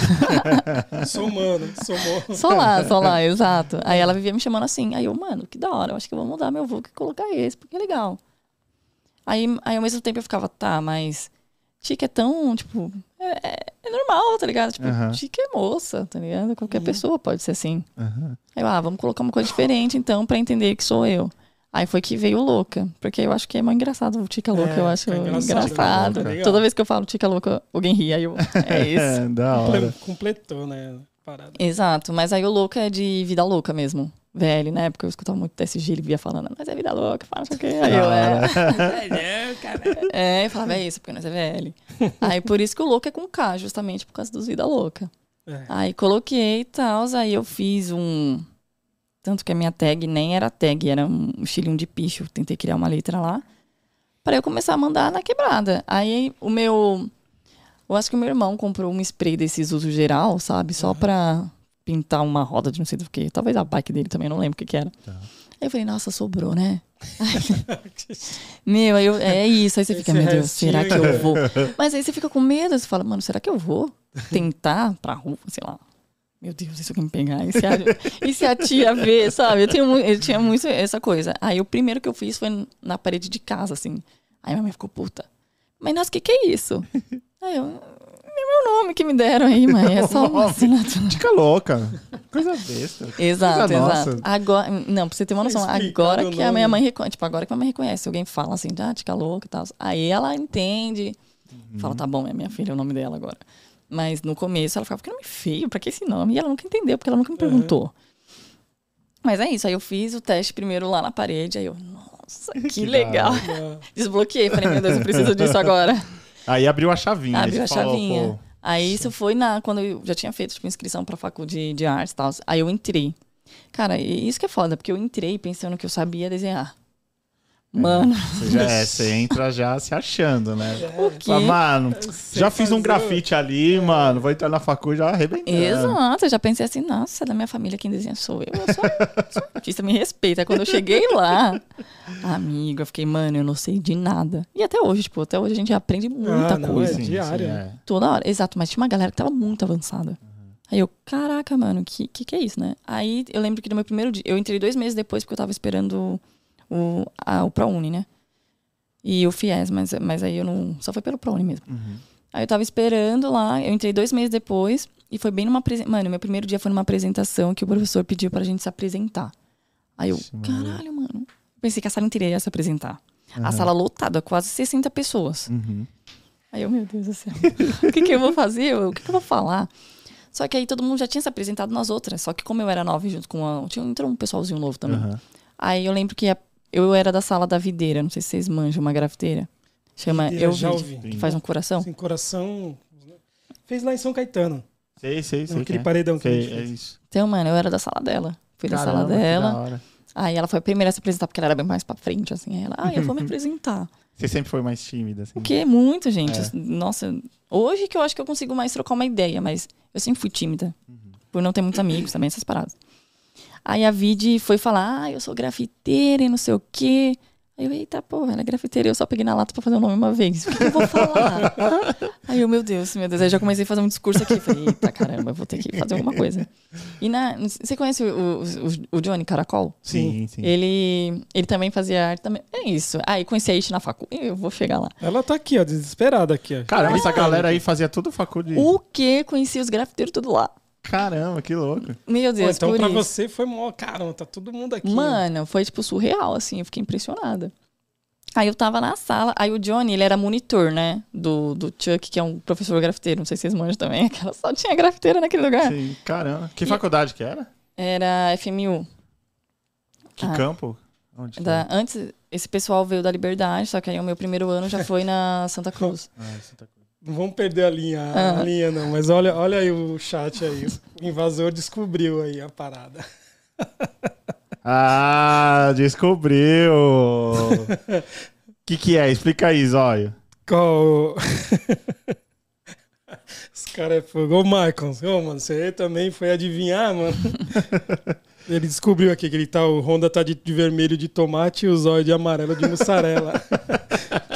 Somando, somou. só lá, só lá, exato. Aí ela vivia me chamando assim. Aí eu, mano, que da hora, eu acho que eu vou mudar meu vulgo e colocar esse, porque é legal. Aí, aí ao mesmo tempo eu ficava, tá, mas Tica é tão, tipo, é, é- é normal, tá ligado? Tipo. Tica é moça, tá ligado? Qualquer pessoa pode ser assim. Aham. Aí eu, ah, vamos colocar uma coisa diferente então pra entender que sou eu. Aí foi que veio o louca, porque eu acho que é mais engraçado o Tica louca, É, eu acho engraçado, engraçado. né? Legal. Toda vez que eu falo Tica louca, alguém ri, aí eu, é isso. É, da hora. Completou, né? Parada. Exato, mas aí o louca é de vida louca mesmo. Velho, na época eu escutava muito TSG, ele via falando, mas é vida louca, fala não sei o quê. Aí eu, é. É, eu falava, é isso, porque nós é velho. Aí por isso que o louco é com K, justamente por causa dos vida louca. É. Aí coloquei e tal, aí eu fiz um. Tanto que a minha tag nem era tag, era um estilinho de picho. Tentei criar uma letra lá. Pra eu começar a mandar na quebrada. Aí o meu. Eu acho que o meu irmão comprou um spray desses uso geral, sabe? Só pra pintar uma roda de não sei do que. Talvez a bike dele também, não lembro o que, que era. Tá. Aí eu falei, nossa, sobrou, né? Meu, aí eu, é isso. Aí você fica, Esse meu Deus, será que eu vou? Mas aí você fica com medo, você fala, mano, será que eu vou tentar pra rua, sei lá. Meu Deus, isso que me pegar. E se a, e se a tia ver, sabe? Eu, tenho, eu tinha muito essa coisa. Aí o primeiro que eu fiz foi na parede de casa, assim. Aí minha mãe ficou puta. Mas nossa, o que, que é isso? Aí eu. É meu nome que me deram aí, mãe. É só uma assinatura. Fica louca. Coisa besta. Exato, Coisa nossa. exato. Agora, não, pra você ter uma noção, Explicado agora que a minha mãe reconhece, tipo, agora que a minha mãe reconhece, alguém fala assim, ah, tica louca e tal. Aí ela entende, Uhum. fala, tá bom, é minha filha, é o nome dela agora. Mas no começo ela ficava, que nome feio, pra que esse nome? E ela nunca entendeu, porque ela nunca me perguntou. Mas é isso, aí eu fiz o teste primeiro lá na parede, aí eu, nossa, que, Que legal. Desbloqueei, falei, meu Deus, eu preciso disso agora. Aí abriu a chavinha. Abriu a falou, chavinha. pô, Aí isso foi na quando eu já tinha feito tipo, inscrição pra faculdade de artes e tal. Aí eu entrei. Cara, e isso que é foda, porque eu entrei pensando que eu sabia desenhar. Mano, Você, já é, você entra já se achando, né? o quê? Fala, mano, Sei já fiz um fazer- grafite ali, mano. Vou entrar na facu já arrebentando. Exato, eu já pensei assim, nossa, da minha família quem desenha sou eu. Eu sou, sou artista, me respeita. Aí Quando eu cheguei lá, amigo, eu fiquei, mano, eu não sei de nada. E até hoje, tipo, até hoje a gente aprende muita Ah, não, coisa. é diário. é. Toda hora. Exato, mas tinha uma galera que tava muito avançada. Aí eu, caraca, mano, que, que que é isso, né? Aí eu lembro que no meu primeiro dia, eu entrei dois meses depois porque eu tava esperando o, a, o ProUni, né? E o FIES, mas, mas aí eu não. Só foi pelo ProUni mesmo. Uhum. Aí eu tava esperando lá, eu entrei dois meses depois e foi bem numa. Mano, meu primeiro dia foi numa apresentação que o professor pediu pra gente se apresentar. Aí eu, Maria. caralho, mano. Pensei que a sala inteira ia se apresentar. A sala lotada, quase 60 pessoas. Uhum. Aí eu, meu Deus do céu, o que, que eu vou fazer? O que, que eu vou falar? Só que aí todo mundo já tinha se apresentado nas outras. Só que como eu era nova junto com a. Tinha, entrou um pessoalzinho novo também. Aham. Aí eu lembro que a- eu era da sala da videira. Não sei se vocês manjam uma grafiteira. Chama Videira, Eu já ouvi. Que faz um coração. Assim, coração. Fez lá em São Caetano. Sei, sei, sei. Aquele é. paredão que a Sei, gente é isso. Então, mano, eu era da sala dela. Fui da sala Caramba, que da dela. hora. Aí ela foi a primeira a se apresentar, porque ela era bem mais pra frente, assim. Aí ela, ah, eu vou me apresentar. Você sempre foi mais tímida, assim. O que? Muito, gente. É. Nossa, hoje que eu acho que eu consigo mais trocar uma ideia, mas eu sempre fui tímida. Por não ter muitos amigos também, essas paradas. Aí a Vide foi falar, ah, eu sou grafiteira e não sei o quê. Aí eu, eita, porra, ela é grafiteira. Eu só peguei na lata pra fazer o nome uma vez. O que, eu vou falar? Aí eu, meu Deus, meu Deus. Aí já comecei a fazer um discurso aqui. Falei, eita, caramba, eu vou ter que fazer alguma coisa. E na, você conhece o, o, o Johnny Caracol? Sim, sim. Ele, ele também fazia arte também. É isso. Aí conheci a It na facu. Eu vou chegar lá. Ela tá aqui, ó, desesperada aqui, ó. Caramba, essa galera aí fazia tudo faculdade. O que? Conheci os grafiteiros tudo lá. Caramba, que louco. Meu Pô, Deus, então por pra isso. você foi mó. Caramba, tá todo mundo aqui. Mano, foi tipo surreal, assim. Eu fiquei impressionada. Aí eu tava na sala, aí o Johnny, ele era monitor, né? Do, do Chuck, que é um professor grafiteiro, não sei se vocês manjam também, aquela só tinha grafiteira naquele lugar. Sim, caramba. Que E- faculdade que era? Era FMU. Que Ah. campo? Onde Da, antes, esse pessoal veio da Liberdade, só que aí o meu primeiro ano já foi na Santa Cruz. Ah, Santa Cruz. Não vamos perder a linha, Ah. a linha não, mas olha, olha aí o chat aí. O invasor descobriu aí a parada. Ah, descobriu! O que que é? Explica aí, Zóio. Qual... Os caras é fogo. Ô, Michael, ô, mano, você também foi adivinhar, mano. Ele descobriu aqui que ele tá, o Honda tá de, de vermelho de tomate e o zóio de amarelo de mussarela.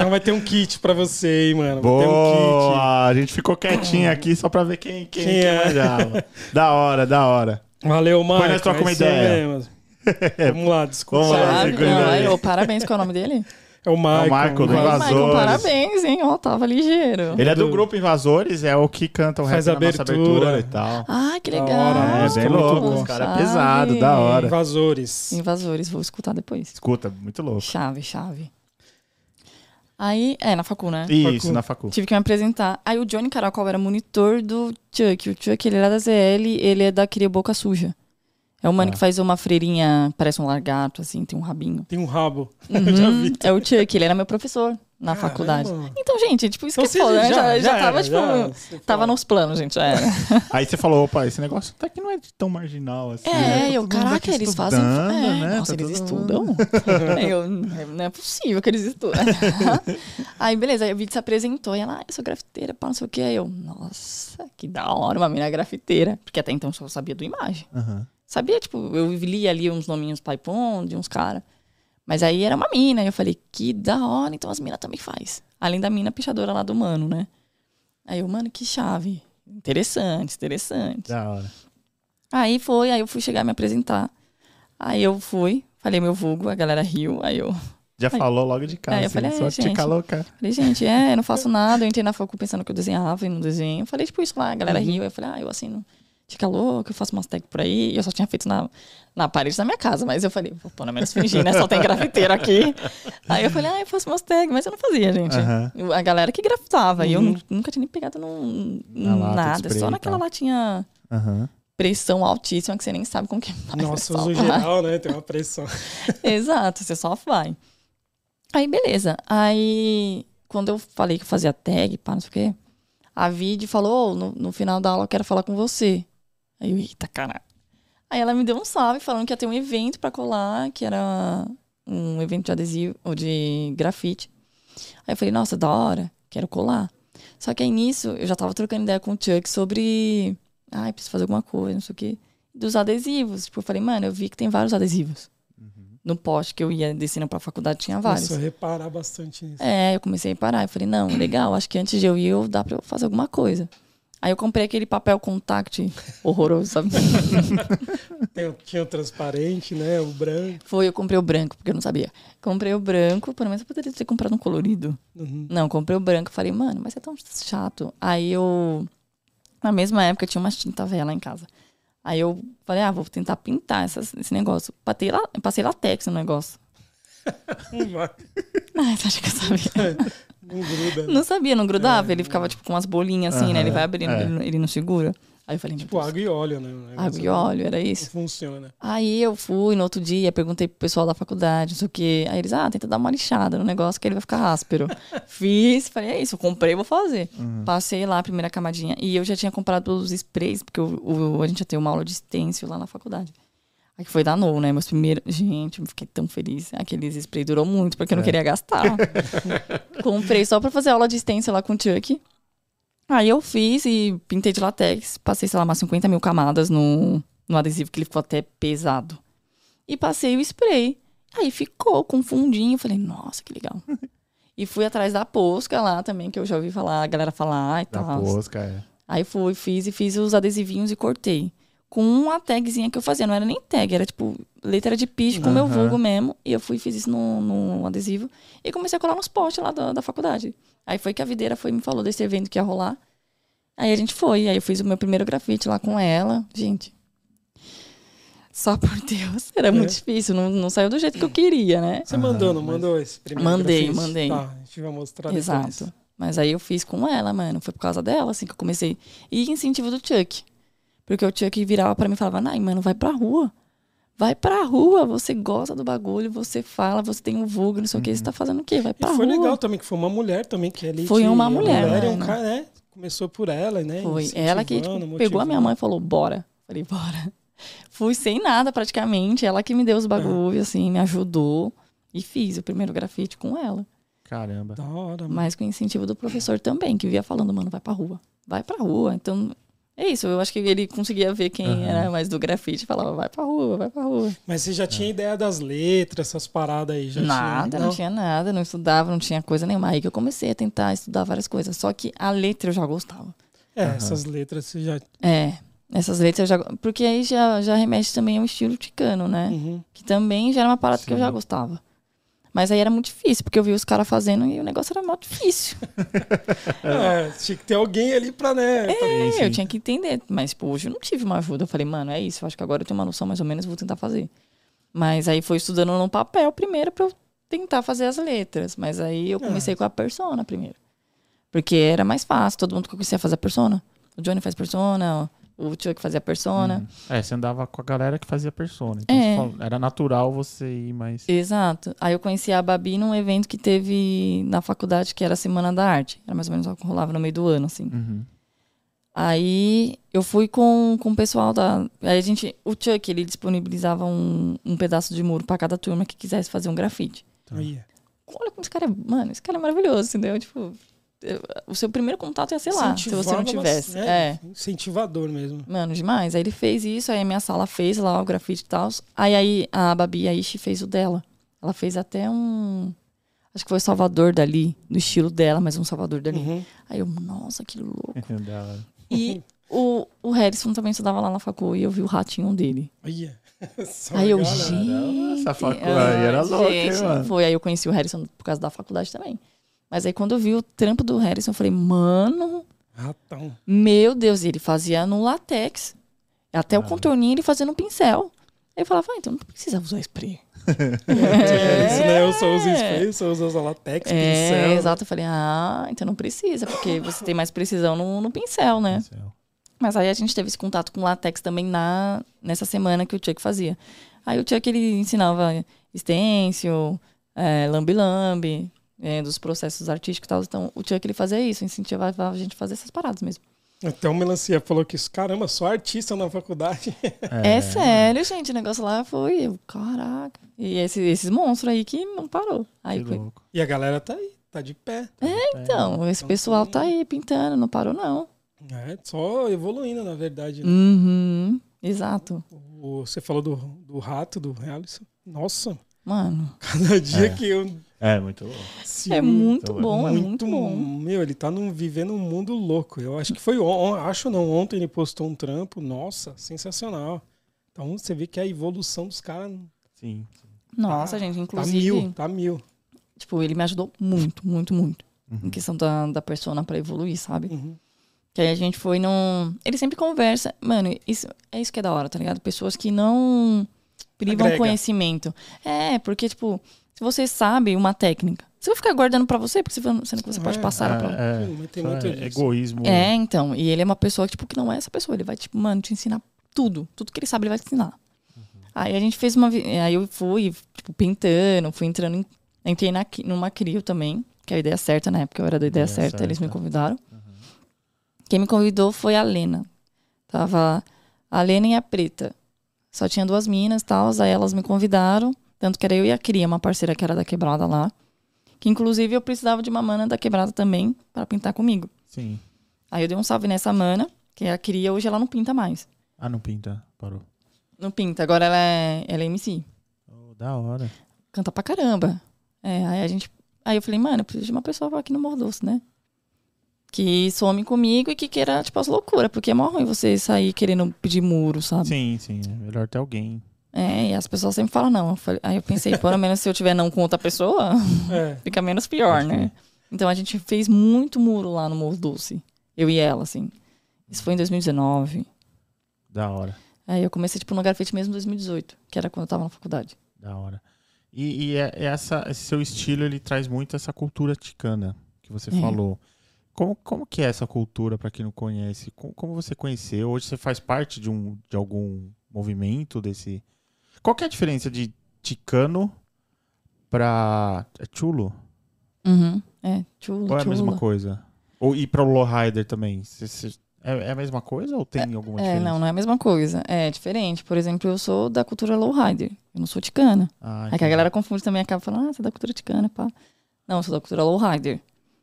Então vai ter um kit pra você, hein, mano. Vai ter um kit. Boa! A gente ficou quietinho aqui só pra ver quem, quem, Quem quem é? manjava. Da hora, da hora. Valeu, Michael. nós troca uma é isso ideia. Vamos lá, desculpa. Vamos lá, Ah, segura não, aí. aí, ô, parabéns, qual é o nome dele? É o Michael. Michael, do Ô, Invasores. Michael, parabéns, hein? Ó, tava ligeiro. Ele é do grupo Invasores, é o que canta o Faz rap na nossa abertura. abertura e tal. Ah, que legal. hora, É, música bem muito louco. boa. Os caras é pesado, da hora. Invasores. Invasores, vou escutar depois. Escuta, muito louco. Chave, chave. Aí, é, na facu, né? Isso, Facu. na facu. Tive que me apresentar. Aí o Johnny Caracol era monitor do Chuck. O Chuck, ele era da ZL, ele é da Cria Boca Suja. É o mano Ah. que faz uma freirinha, parece um largato, assim, tem um rabinho. Tem um rabo. Uhum, já vi. É o Chuck, ele era meu professor na Caramba. faculdade. Então, gente, tipo, isso Então que é foda, né? Já, já, tava, era, tipo, já, tava nos planos, gente, já era. Aí você falou, opa, esse negócio até que não é tão marginal assim. É, né? Tá eu, caraca, eles fazem. É, né? Nossa, Tá eles mundo- estudam? eu, não é possível que eles estudam. aí, beleza, aí o vídeo se apresentou e ela, ah, eu sou grafiteira, pá, não sei o que. Aí eu, nossa, que da hora, uma mina grafiteira. Porque até então eu só sabia do imagem. Aham. Sabia, tipo, eu li ali uns nominhos Paipon, de uns caras. Mas aí era uma mina, e eu falei, que da hora, então as minas também faz. Além da mina pichadora lá do mano, né? Aí eu, mano, que chave. Interessante, interessante. Da hora. Aí foi, aí eu fui chegar a me apresentar. Aí eu fui, falei meu vulgo, a galera riu. Aí eu Já Aí- falou logo de cara, Aí eu assim, falei, só é, te gente. louca. falei, gente, é, eu não faço nada. Eu entrei na facu pensando que eu desenhava e não desenho. Eu falei, tipo, isso lá, a galera riu. Aí eu falei, ah, eu assino. Fica louco, eu faço umas tags por aí. E eu só tinha feito na, na parede da minha casa. Mas eu falei, vou pelo menos fingir, né? Só tem grafiteiro aqui. Aí eu falei, ah, eu faço umas tags, mas eu não fazia, gente. Eu- A galera que grafitava. E eu Uhum. nu- nunca tinha nem pegado num, lata nada. spray Só naquela latinha Aham. pressão altíssima que você nem sabe como que faz. Nossa, é só uso geral, né? Tem uma pressão. Exato, você só vai. Aí, beleza. Aí, quando eu falei que eu fazia tag, pá, não sei o quê, a Vide falou, "Ô, no, no final da aula eu quero falar com você. Aí eu, eita, caralho. Aí ela me deu um salve falando que ia ter um evento pra colar, que era um evento de adesivo, ou de grafite. Aí eu falei, nossa, da hora, quero colar. Só que aí nisso, eu já tava trocando ideia com o Chuck sobre, ai, preciso fazer alguma coisa, não sei o quê, dos adesivos. Tipo, eu falei, mano, eu vi que tem vários adesivos no poste que eu ia descendo pra faculdade tinha vários. Começou a reparar bastante nisso. É, eu comecei a parar. Eu falei, não, legal, acho que antes de eu ir, eu dá pra eu fazer alguma coisa. Aí eu comprei aquele papel contact horroroso, sabe? Tem- tinha o transparente, né? O branco. Foi, eu comprei o branco, porque eu não sabia. Comprei o branco, pelo menos eu poderia ter comprado um colorido. Uhum. Não, comprei o branco. Falei, mano, mas é tão chato. Aí eu, na mesma época, tinha umas tinta velha lá em casa. Aí eu falei, ah, vou tentar pintar essas- esse negócio. Passei, lá, passei latex no negócio. Não vai. Ai, você acha que eu sabia? Não gruda. né? Não sabia, não grudava. ele ficava tipo com umas bolinhas assim, né? Ele vai abrindo, é. ele, não- ele não segura. Aí eu falei, Tipo, água e óleo, né? Água e não- óleo, era Não isso. funciona. Aí eu fui no outro dia, perguntei pro pessoal da faculdade, não sei o quê. Aí eles, ah, tenta dar uma lixada no negócio que ele vai ficar áspero. Fiz, falei, é isso, eu comprei, vou fazer. Passei lá a primeira camadinha. E eu já tinha comprado os sprays, porque o, o- a gente ia ter uma aula de stencil lá na faculdade. Aí que foi da No, né? Meus primeiros. Gente, eu fiquei tão feliz. Aqueles spray durou muito, porque eu não É. queria gastar. Comprei só pra fazer aula de stencil lá com o Chuck. Aí eu fiz e pintei de latex. Passei, sei lá, umas 50 mil camadas no, no adesivo, que ele ficou até pesado. E passei o spray. Aí ficou com fundinho. Falei, nossa, que legal. e fui atrás da posca lá também, que eu já ouvi falar, a galera falar e Da tal. posca, é. Aí fui, fiz e fiz os adesivinhos e cortei. Com uma tagzinha que eu fazia, não era nem tag, era tipo letra de piche com o meu vulgo mesmo. E eu fui e fiz isso no, no adesivo. E comecei a colar nos postes lá da, da faculdade. Aí foi que a videira foi me falou desse evento que ia rolar. Aí a gente foi. Aí eu fiz o meu primeiro grafite lá com ela. Gente. Só por Deus. Era muito difícil, não, não saiu do jeito que eu queria, né? Você mandou, não mandou esse primeiro Mandei, grafite? mandei. Tá, a gente vai mostrar Exato. depois. Mas aí eu fiz com ela, mano. Foi por causa dela, assim, que eu comecei. E incentivo do Chuck. Porque o Chuck virava pra mim e falava, Nai, mano, vai pra rua. Vai pra rua, você gosta do bagulho, você fala, você tem um vulgo, não sei o que, você tá fazendo o quê? Vai E pra foi rua. legal também, que foi uma mulher também, que ali Foi uma a mulher, é um cara, né? Começou por ela, né? Foi. Ela que tipo, pegou a minha mãe e falou, bora. Falei, bora. Fui sem nada praticamente. Ela que me deu os bagulhos, assim, me ajudou. E fiz o primeiro grafite com ela. Caramba. Da hora, mano. Mas com incentivo do professor também, que via falando, mano, vai pra rua. Vai pra rua. Então, é isso. Eu acho que ele conseguia ver quem Aham. era mais do grafite e falava, vai pra rua, vai pra rua. Mas você já tinha ideia das letras, essas paradas aí? Já nada, tinha, não? tinha nada, não estudava, não tinha coisa nenhuma. Aí que eu comecei a tentar estudar várias coisas. Só que a letra eu já gostava. É, Aham. essas letras você já. É, essas letras eu já. Porque aí já, já remete também ao estilo ticano, né? Uhum. Que também já era uma parada que eu Sim. já gostava. Mas aí era muito difícil, porque eu vi os caras fazendo e o negócio era muito difícil. É, tinha que ter alguém ali pra, né? É, eu tinha que entender. Mas, pô, hoje eu não tive uma ajuda. Eu falei, mano, é isso. Eu acho que agora eu tenho uma noção mais ou menos, vou tentar fazer. Mas aí foi estudando no papel primeiro pra eu tentar fazer as letras. Mas aí eu comecei com a persona primeiro. Porque era mais fácil, todo mundo conhecia fazer a persona. O Johnny faz persona, o Chuck fazia persona. Uhum. É, você andava com a galera que fazia persona. Então É. era natural você ir mais. Exato. Aí eu conheci a Babi num evento que teve na faculdade, que era a Semana da Arte. Era mais ou menos o que rolava no meio do ano, assim. Uhum. Aí eu fui com, com o pessoal da. Aí a gente. O Chuck, ele disponibilizava um, um pedaço de muro pra cada turma que quisesse fazer um grafite. Aí. Olha como esse cara é. Mano, esse cara é maravilhoso, entendeu? Tipo, o seu primeiro contato ia ser lá, se você não tivesse. bastante, É. Incentivador mesmo. Mano, demais. Aí ele fez isso, aí a minha sala fez lá o grafite e tal. Aí, aí a Babi Aishi fez o dela. Ela fez até um. Acho que foi Salvador dali, no estilo dela, mas um Salvador dali. Uhum. Aí eu, nossa, que louco. E o, o Harrison também estudava lá na facul e eu vi o ratinho dele. Aí. Só Aí eu, né? gente. Essa faculdade ah, era louca, hein, gente, mano? Foi, aí eu conheci o Harrison por causa da faculdade também. Mas aí quando eu vi o trampo do Harrison, eu falei, mano, Ratão. meu Deus, e ele fazia no látex. Até o Ah. contorninho ele fazia no pincel. Aí eu falava, ah, então não precisa usar spray. É isso, né? Eu só uso spray, eu só uso latex, É, pincel. exato. Eu falei, ah, então não precisa, porque você tem mais precisão no, no pincel, né? Céu. Mas aí a gente teve esse contato com latex também na, nessa semana que o Chuck fazia. Aí o Chuck, ele ensinava stencil, é, lambi-lambi, é, dos processos artísticos e tal. Então, o Chuck, ele fazia isso, incentivava a gente a fazer essas paradas mesmo. Até o Melancia falou que isso, caramba, só artista na faculdade. É, sério, gente, o negócio lá foi, eu, caraca. E esse- esses monstros aí que não parou. Aí Que foi, louco. E a galera tá aí, tá de pé. então, esse Então, pessoal tá aí pintando, não parou não. É, só evoluindo, na verdade. né? Uhum, exato. O- você falou do, do rato, do Alisson. Nossa, Mano, cada dia É. que eu. É, muito louco. se- é muito então, bom, é muito bom. Meu, ele tá num, vivendo um mundo louco. Eu acho que foi on, acho não, ontem ele postou um trampo. Nossa, sensacional. Então você vê que a evolução dos caras Sim. Nossa, tá- gente, tá inclusive, mil, tá mil. tipo, ele me ajudou muito, muito, muito. Uhum. Em questão da, da persona pra evoluir, sabe? Uhum. Que aí a gente foi num. Ele sempre conversa. Mano, isso, é isso que é da hora, tá ligado? Pessoas que não privam Agrega. conhecimento. É, porque, tipo, se você sabe uma técnica, você vai ficar guardando pra você, porque você, sendo que você pode É, passar ela pra. É, tem só muito é disso. egoísmo. É, então. E ele é uma pessoa tipo, que não é essa pessoa. Ele vai, tipo, mano, te ensinar tudo. Tudo que ele sabe, ele vai te ensinar. Aí a gente fez uma. Aí eu fui, tipo, pintando, fui entrando em. Entrei na, numa CRIO também, que é a ideia certa, na época eu era da ideia, Ideia certa, eles me certa. convidaram. Quem me convidou foi a Lena. Tava a Lena e a Preta. Só tinha duas minas e tal, aí elas me convidaram. Tanto que era eu e a Cria, uma parceira que era da quebrada lá. Que inclusive eu precisava de uma mana da quebrada também para pintar comigo. Sim. Aí eu dei um salve nessa mana, que é a Cria, hoje ela não pinta mais. Ah, não pinta. Parou. Não pinta, agora ela é, ela é MC. Oh, da hora. Canta pra caramba. É, aí a gente. Aí eu falei, mano, eu preciso de uma pessoa aqui no Morro Doce, né? Que some comigo e que queira, tipo, as loucuras, porque é mó ruim você sair querendo pedir muro, sabe? Sim, sim. É melhor ter alguém. É, e as pessoas sempre falam não. Eu falei- aí eu pensei, pelo menos se eu tiver não com outra pessoa, É. fica menos pior, né? Então a gente fez muito muro lá no Morro Doce. Eu e ela, assim. Isso foi em 2019. Da hora. Aí eu comecei, tipo, no grafite mesmo em 2018, que era quando eu tava na faculdade. Da hora. E, e é- essa, esse seu estilo, ele traz muito essa cultura ticana que você É. falou. Como, como que é essa cultura, pra quem não conhece? Como, como você conheceu? Hoje você faz parte de, um, de algum movimento desse... Qual que é a diferença de ticano pra... É chulo? Uhum. É, chulo, Ou é a mesma coisa? Ou e pra lowrider também? Cê- cê- é, é a mesma coisa ou tem alguma É, diferença? não, não é a mesma coisa. É diferente. Por exemplo, eu sou da cultura lowrider. Eu não sou ticana. Ah, Aí que a galera confunde também, acaba falando, ah, você é da cultura ticana, pá. Não, eu sou da cultura lowrider.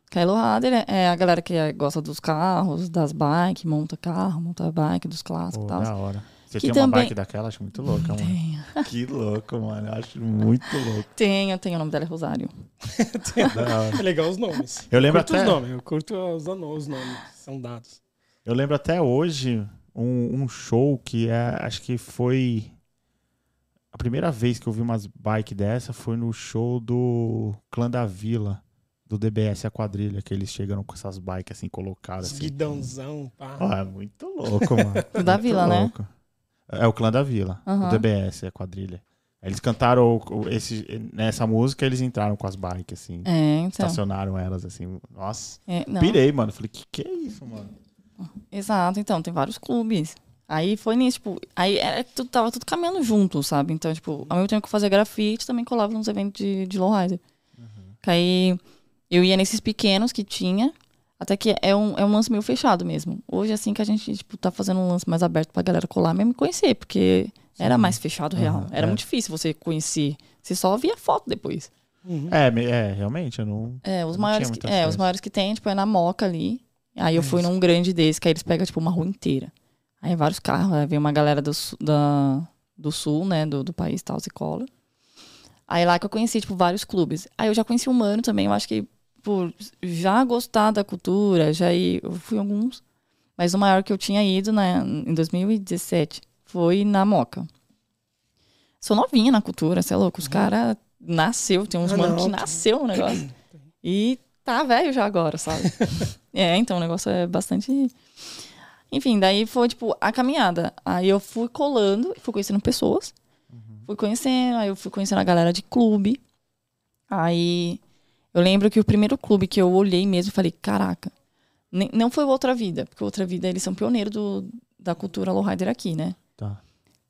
Que a lowrider é- é a galera que é- gosta dos carros, das bikes, monta carro, monta bike, dos clássicos e tal. da hora. Você Que tem uma também- bike daquela? Acho muito louca, mano. Tenho. Que louco, mano. Eu acho muito louco. Tenho, tenho. O nome dela é Rosário. É legal os nomes. Eu lembro curto até- os nomes, eu curto os, os nomes, são dados. Eu lembro até hoje um, um show que é, acho que foi a primeira vez que eu vi umas bike dessa foi no show do Clã da Vila, do DBS a quadrilha, que eles chegam com essas bikes assim colocadas assim. Guidãozão, pá. Ah, é muito louco, mano. Da Muito Vila, né? É o Clã da Vila, o Aham. DBS a quadrilha. Eles cantaram o- o- esse, nessa música, eles entraram com as bikes assim. É, então. Estacionaram elas assim. Nossa, É, pirei, mano. Falei, que que é isso, mano? Exato, então, tem vários clubes. Aí foi nisso, tipo, aí era, tudo, tava tudo caminhando junto, sabe? Então, tipo, ao mesmo tempo que eu fazia grafite, também colava nos eventos de, de lowrider. Que aí eu ia nesses pequenos que tinha, até que é um, é um lance meio fechado mesmo. Hoje, assim, que a gente, tipo, tá fazendo um lance mais aberto pra galera colar mesmo e conhecer, porque era mais fechado real. Aham, Era é. muito difícil você conhecer. Você só via foto depois. Uhum. É, é, realmente, eu não. É, os Não maiores, tinha que, é, os maiores que tem, tipo, é na Moca ali. Aí eu fui Isso. num grande desse, que aí eles pegam, tipo, uma rua inteira. Aí vários carros, aí vem uma galera do, da, do sul, né, do, do país, tal, se cola. Aí lá que eu conheci, tipo, vários clubes. Aí eu já conheci o Mano também, eu acho que por já gostar da cultura, já ir, eu fui alguns. Mas o maior que eu tinha ido né, em 2017 foi na Moca. Sou novinha na cultura, você é louco. Os caras nasceu, tem uns Ah, mano não, que nasceu o negócio. E tá velho já agora, sabe? é, então o negócio é bastante. Enfim, daí foi, tipo, a caminhada. Aí eu fui colando, fui conhecendo pessoas. Fui conhecendo, aí eu fui conhecendo a galera de clube. Aí eu lembro que o primeiro clube que eu olhei mesmo, falei, caraca. nem- não foi o Outra Vida, porque o Outra Vida eles são pioneiros do, da cultura lowrider aqui, né? Tá.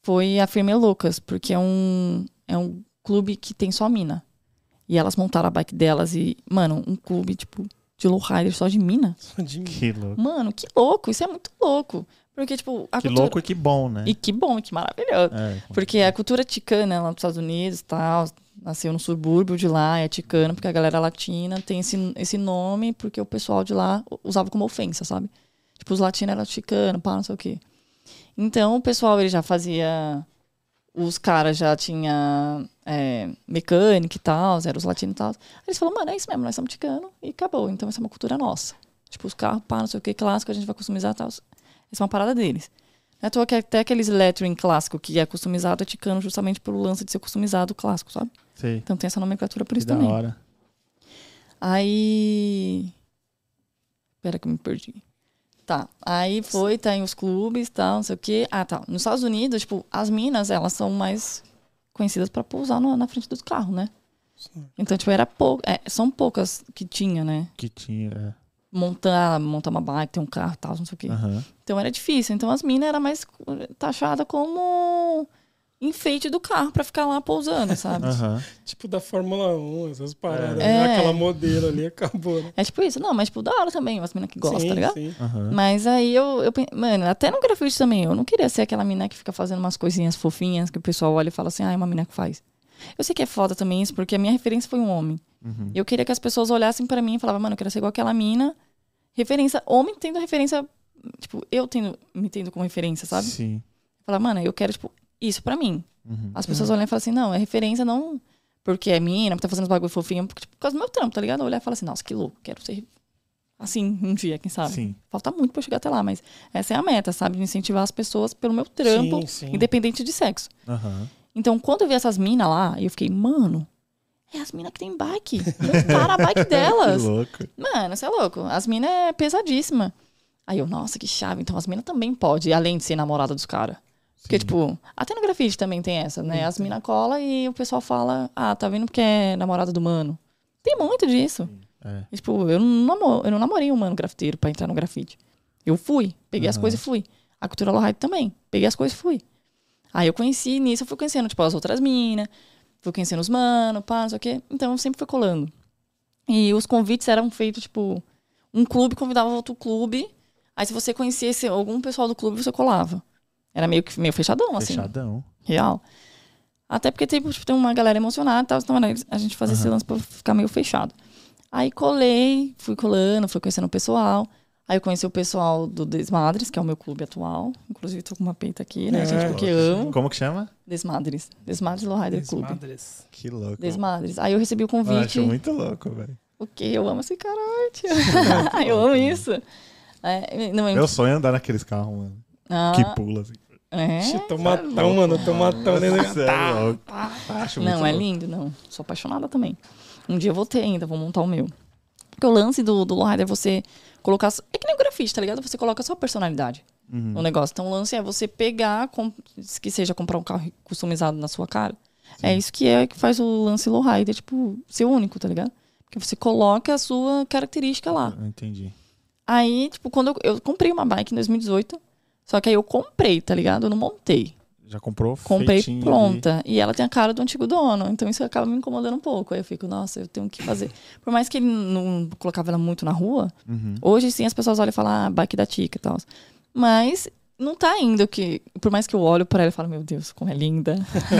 Foi a Firme Loucas, porque é um, é um clube que tem só mina. E elas montaram a bike delas e, mano, um clube, tipo, de lowrider só de mina. Só de mim. Que louco. Mano, que louco, isso é muito louco. Porque, tipo, a Que cultura... louco e que bom, né? E que bom, e que maravilhoso. É, Porque a cultura ticana lá nos Estados Unidos e tal, nasceu no subúrbio de lá, é ticana, porque a galera latina tem esse, esse nome porque o pessoal de lá usava como ofensa, sabe? Tipo, os latinos eram ticano, pá, não sei o quê. Então, o pessoal, ele já fazia... Os caras já tinha é, mecânica e tal, eram os latinos e tal. Eles falaram, mano, é isso mesmo, nós somos ticanos e acabou. Então, essa é uma cultura nossa. Tipo, os carros, pá, não sei o quê, clássico, a gente vai customizar e tal. Essa é uma parada deles. Não é à toa que até aqueles lettering clássico que é customizado é ticano justamente pelo lance de ser customizado clássico, sabe? Sei. Então tem essa nomenclatura por Que isso da também. hora. Aí. Espera que eu me perdi. Tá. Aí foi, tá em os clubes, tal, não sei o quê. Ah, tá. Nos Estados Unidos, tipo, as minas, elas são mais conhecidas pra pousar no- na frente dos carros, né? Então, tipo, era pouco. é, são poucas que tinha, né? Que tinha. é. Montar, montar uma bike, ter um carro e tal, não sei o quê. Aham. Então era difícil. Então as minas eram mais taxadas como enfeite do carro pra ficar lá pousando, sabe? Aham. Tipo da Fórmula 1, essas paradas. É. né? Aquela modelo ali acabou, né? É tipo isso. Não, mas tipo, da hora também, umas minas que gostam, sim, tá ligado? Sim. Aham. Mas aí eu, eu, mano, até no grafite também, eu não queria ser aquela mina que fica fazendo umas coisinhas fofinhas que o pessoal olha e fala assim, ah, é uma mina que faz. Eu sei que é foda também isso, porque a minha referência foi um homem. Uhum. Eu queria que as pessoas olhassem pra mim e falavam, mano, eu quero ser igual aquela mina. Referência, homem tendo referência, tipo, eu tendo, me tendo como referência, sabe? Sim. Falar, mano, eu quero, tipo, isso pra mim. Uhum. As pessoas olham e falam assim, não, é referência não porque é mina, porque tá fazendo os bagulho fofinho, porque, tipo, por causa do meu trampo, tá ligado? Olhar e falar assim, nossa, que louco, quero ser assim um dia, quem sabe? Sim. Falta muito pra eu chegar até lá, mas essa é a meta, sabe? De incentivar as pessoas pelo meu trampo, Sim, sim. independente de sexo. Aham. Então, quando eu vi essas minas lá, eu fiquei, mano, é as minas que tem bike. Para a bike delas. Mano, você é louco. As minas é pesadíssima. Aí eu, nossa, que chave. Então as minas também podem, além de ser namorada dos caras. Porque, Sim. tipo, até no grafite também tem essa, né? As mina cola e o pessoal fala, ah, tá vendo porque é namorada do mano. Tem muito disso. É. E, tipo, eu não, namoro, eu não namorei um mano grafiteiro pra entrar no grafite. Eu fui, peguei as Aham. coisas e fui. A cultura lowrider também. Peguei as coisas e fui. Aí eu conheci, nisso eu fui conhecendo, tipo, as outras minas, fui conhecendo os mano, pá, não sei o quê. Então eu sempre fui colando. E os convites eram feitos, tipo, um clube convidava outro clube. Aí se você conhecesse algum pessoal do clube, você colava. Era meio que meio fechadão, assim. Fechadão. Real. Até porque tipo, tipo, tem uma galera emocionada e tal, então a gente fazia esse Aham. lance pra ficar meio fechado. Aí colei, fui colando, fui conhecendo o pessoal. Aí eu conheci o pessoal do Desmadres, que é o meu clube atual. Inclusive, tô com uma peita aqui, né, É, gente? Porque amo. Como que chama? Desmadres. Desmadres Lowrider Clube. Desmadres. Que louco. Desmadres. Aí eu recebi o Eu convite. acho muito louco, velho. O quê? Eu amo esse caralho. eu amo isso. É, não, Meu sonho é andar naqueles carros, mano. Ah, Que pula, assim. é? Ixi, tomatão, mano. Tomatão. né? Nossa, é louco. Acho muito Não, é louco. lindo, não. Sou apaixonada também. Um dia eu vou ter ainda, vou montar o meu. Porque o lance do, do Lowrider é você colocar. É que nem o grafite, tá ligado? Você coloca a sua personalidade Uhum. no negócio. Então o lance é você pegar, com- que seja comprar um carro customizado na sua cara. É isso que é que faz o lance Lowrider, tipo, ser único, tá ligado? Porque você coloca a sua característica lá. Eu Entendi. Aí, tipo, quando eu, eu comprei uma bike em 2018, só que aí eu comprei, tá ligado? Eu não montei. Já comprou Comprei pronta. E ela tem a cara do antigo dono. Então isso acaba me incomodando um pouco. Aí eu fico, nossa, eu tenho que fazer. Por mais que ele não colocava ela muito na rua. Uhum. hoje sim as pessoas olham e falam, ah, bike da Tica e tal. Mas não tá ainda o que. Por mais que eu olho pra ela e falo, meu Deus, como é linda.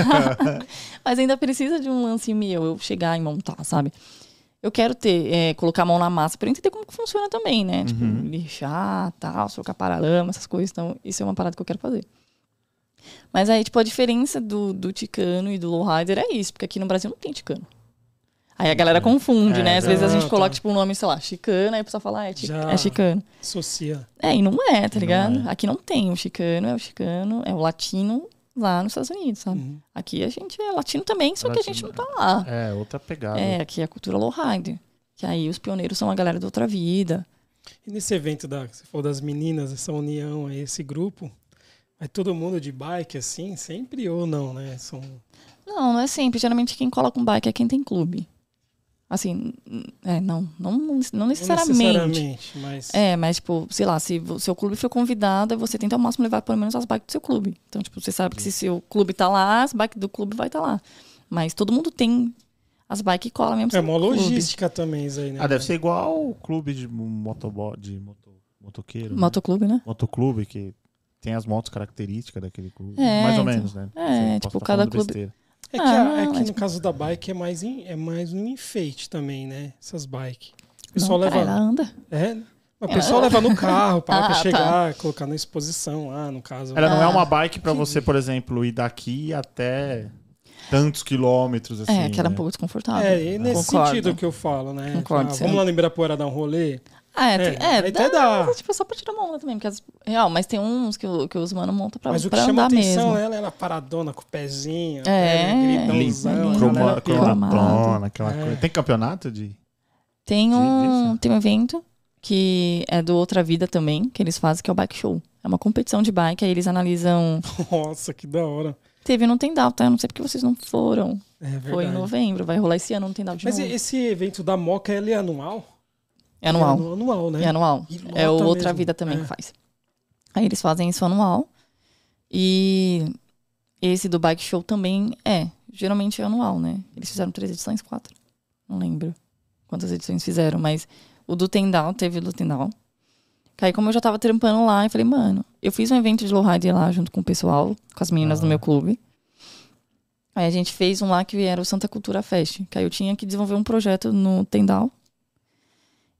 Mas ainda precisa de um lance meu, eu chegar e montar, sabe? Eu quero ter, é, colocar a mão na massa pra eu entender como que funciona também, né? Tipo, Uhum. lixar, tal, trocar paralama, essas coisas. Então, isso é uma parada que eu quero fazer. Mas aí, tipo, a diferença do, do Ticano e do Lowrider é isso, porque aqui no Brasil não tem Ticano. Aí a galera confunde, É, né? Às vezes a gente tá. coloca, tipo, um nome, sei lá, Chicano, aí a pessoa fala, ah, é, tic- é Chicano. Associa. É, e não é, tá Não ligado? é. Aqui não tem o Chicano, é o Chicano, é o latino lá nos Estados Unidos, sabe? Uhum. Aqui a gente é latino também, só que a gente não Latino, tá lá. É, outra pegada. É, aqui é a cultura lowrider. Que aí os pioneiros são a galera da outra vida. E nesse evento da, você falou das meninas, essa união aí, esse grupo, vai todo mundo de bike assim, sempre ou não, né? São Não, não é sempre. Geralmente quem cola com bike é quem tem clube. Assim, é, não, não, não não necessariamente. necessariamente, mas É, mas, tipo, sei lá, se o seu clube for convidado, você tenta ao máximo levar pelo menos as bikes do seu clube. Então, tipo, você sabe que se seu clube tá lá, as bikes do clube vai estar tá lá. Mas todo mundo tem as bikes e cola mesmo. é uma clube. logística também isso aí, né? Ah, deve ser igual o clube de motobo... de moto... motoqueiro. né? Motoclube, né? Motoclube, que tem as motos características daquele clube. É, Mais ou então. menos, né? É, tipo, tá cada clube- besteira. É que, Ah, a- não, é que no caso da bike é mais, em- é mais um enfeite também, né? Essas bikes. O Não, pessoal cara, leva. ela anda. É, o pessoal leva no carro para Ah, tá. chegar, colocar na exposição lá, no caso. Ela não é Ah. uma bike pra você, por exemplo, ir daqui até tantos quilômetros, assim. é, que era um né? pouco desconfortável. É, e nesse Concordo. sentido que eu falo, né? Concordo, Ah, vamos lá no Ibirapuera dar um rolê? Ah, é, É, tem- é, aí dá, até dá. mas, tipo, só pra tirar uma onda também. Porque as, real, mas tem uns que, o- que os mano montam pra, Mas o que pra chama andar atenção mesmo. é ela, ela paradona com o pezinho, É, né, gritãozão, a Croma, cromatona, aquela É. coisa. Tem campeonato de. Tem De- um, disso? tem um evento que é do Outra Vida também, que eles fazem, que é o Bike Show. É uma competição de bike, aí eles analisam. Nossa, que da hora. Teve no Tendal, tá? Eu não sei porque vocês não foram. É verdade. Foi em novembro, vai rolar esse ano no Tendal de Mas novo. esse evento da Moca, ele é anual? É anual. É anual, né? É anual. É Outra mesmo. Vida também É. que faz. Aí eles fazem isso anual. E esse do Bike Show também é. Geralmente é anual, né? Eles fizeram três edições, quatro. Não lembro quantas edições fizeram, mas o do Tendal, teve o do Tendal. Aí, como eu já tava trampando lá, eu falei, mano, eu fiz um evento de lowrider lá junto com o pessoal, com as meninas Ah. do meu clube. Aí a gente fez um lá que era o Santa Cultura Fest. Que aí eu tinha que desenvolver um projeto no Tendal.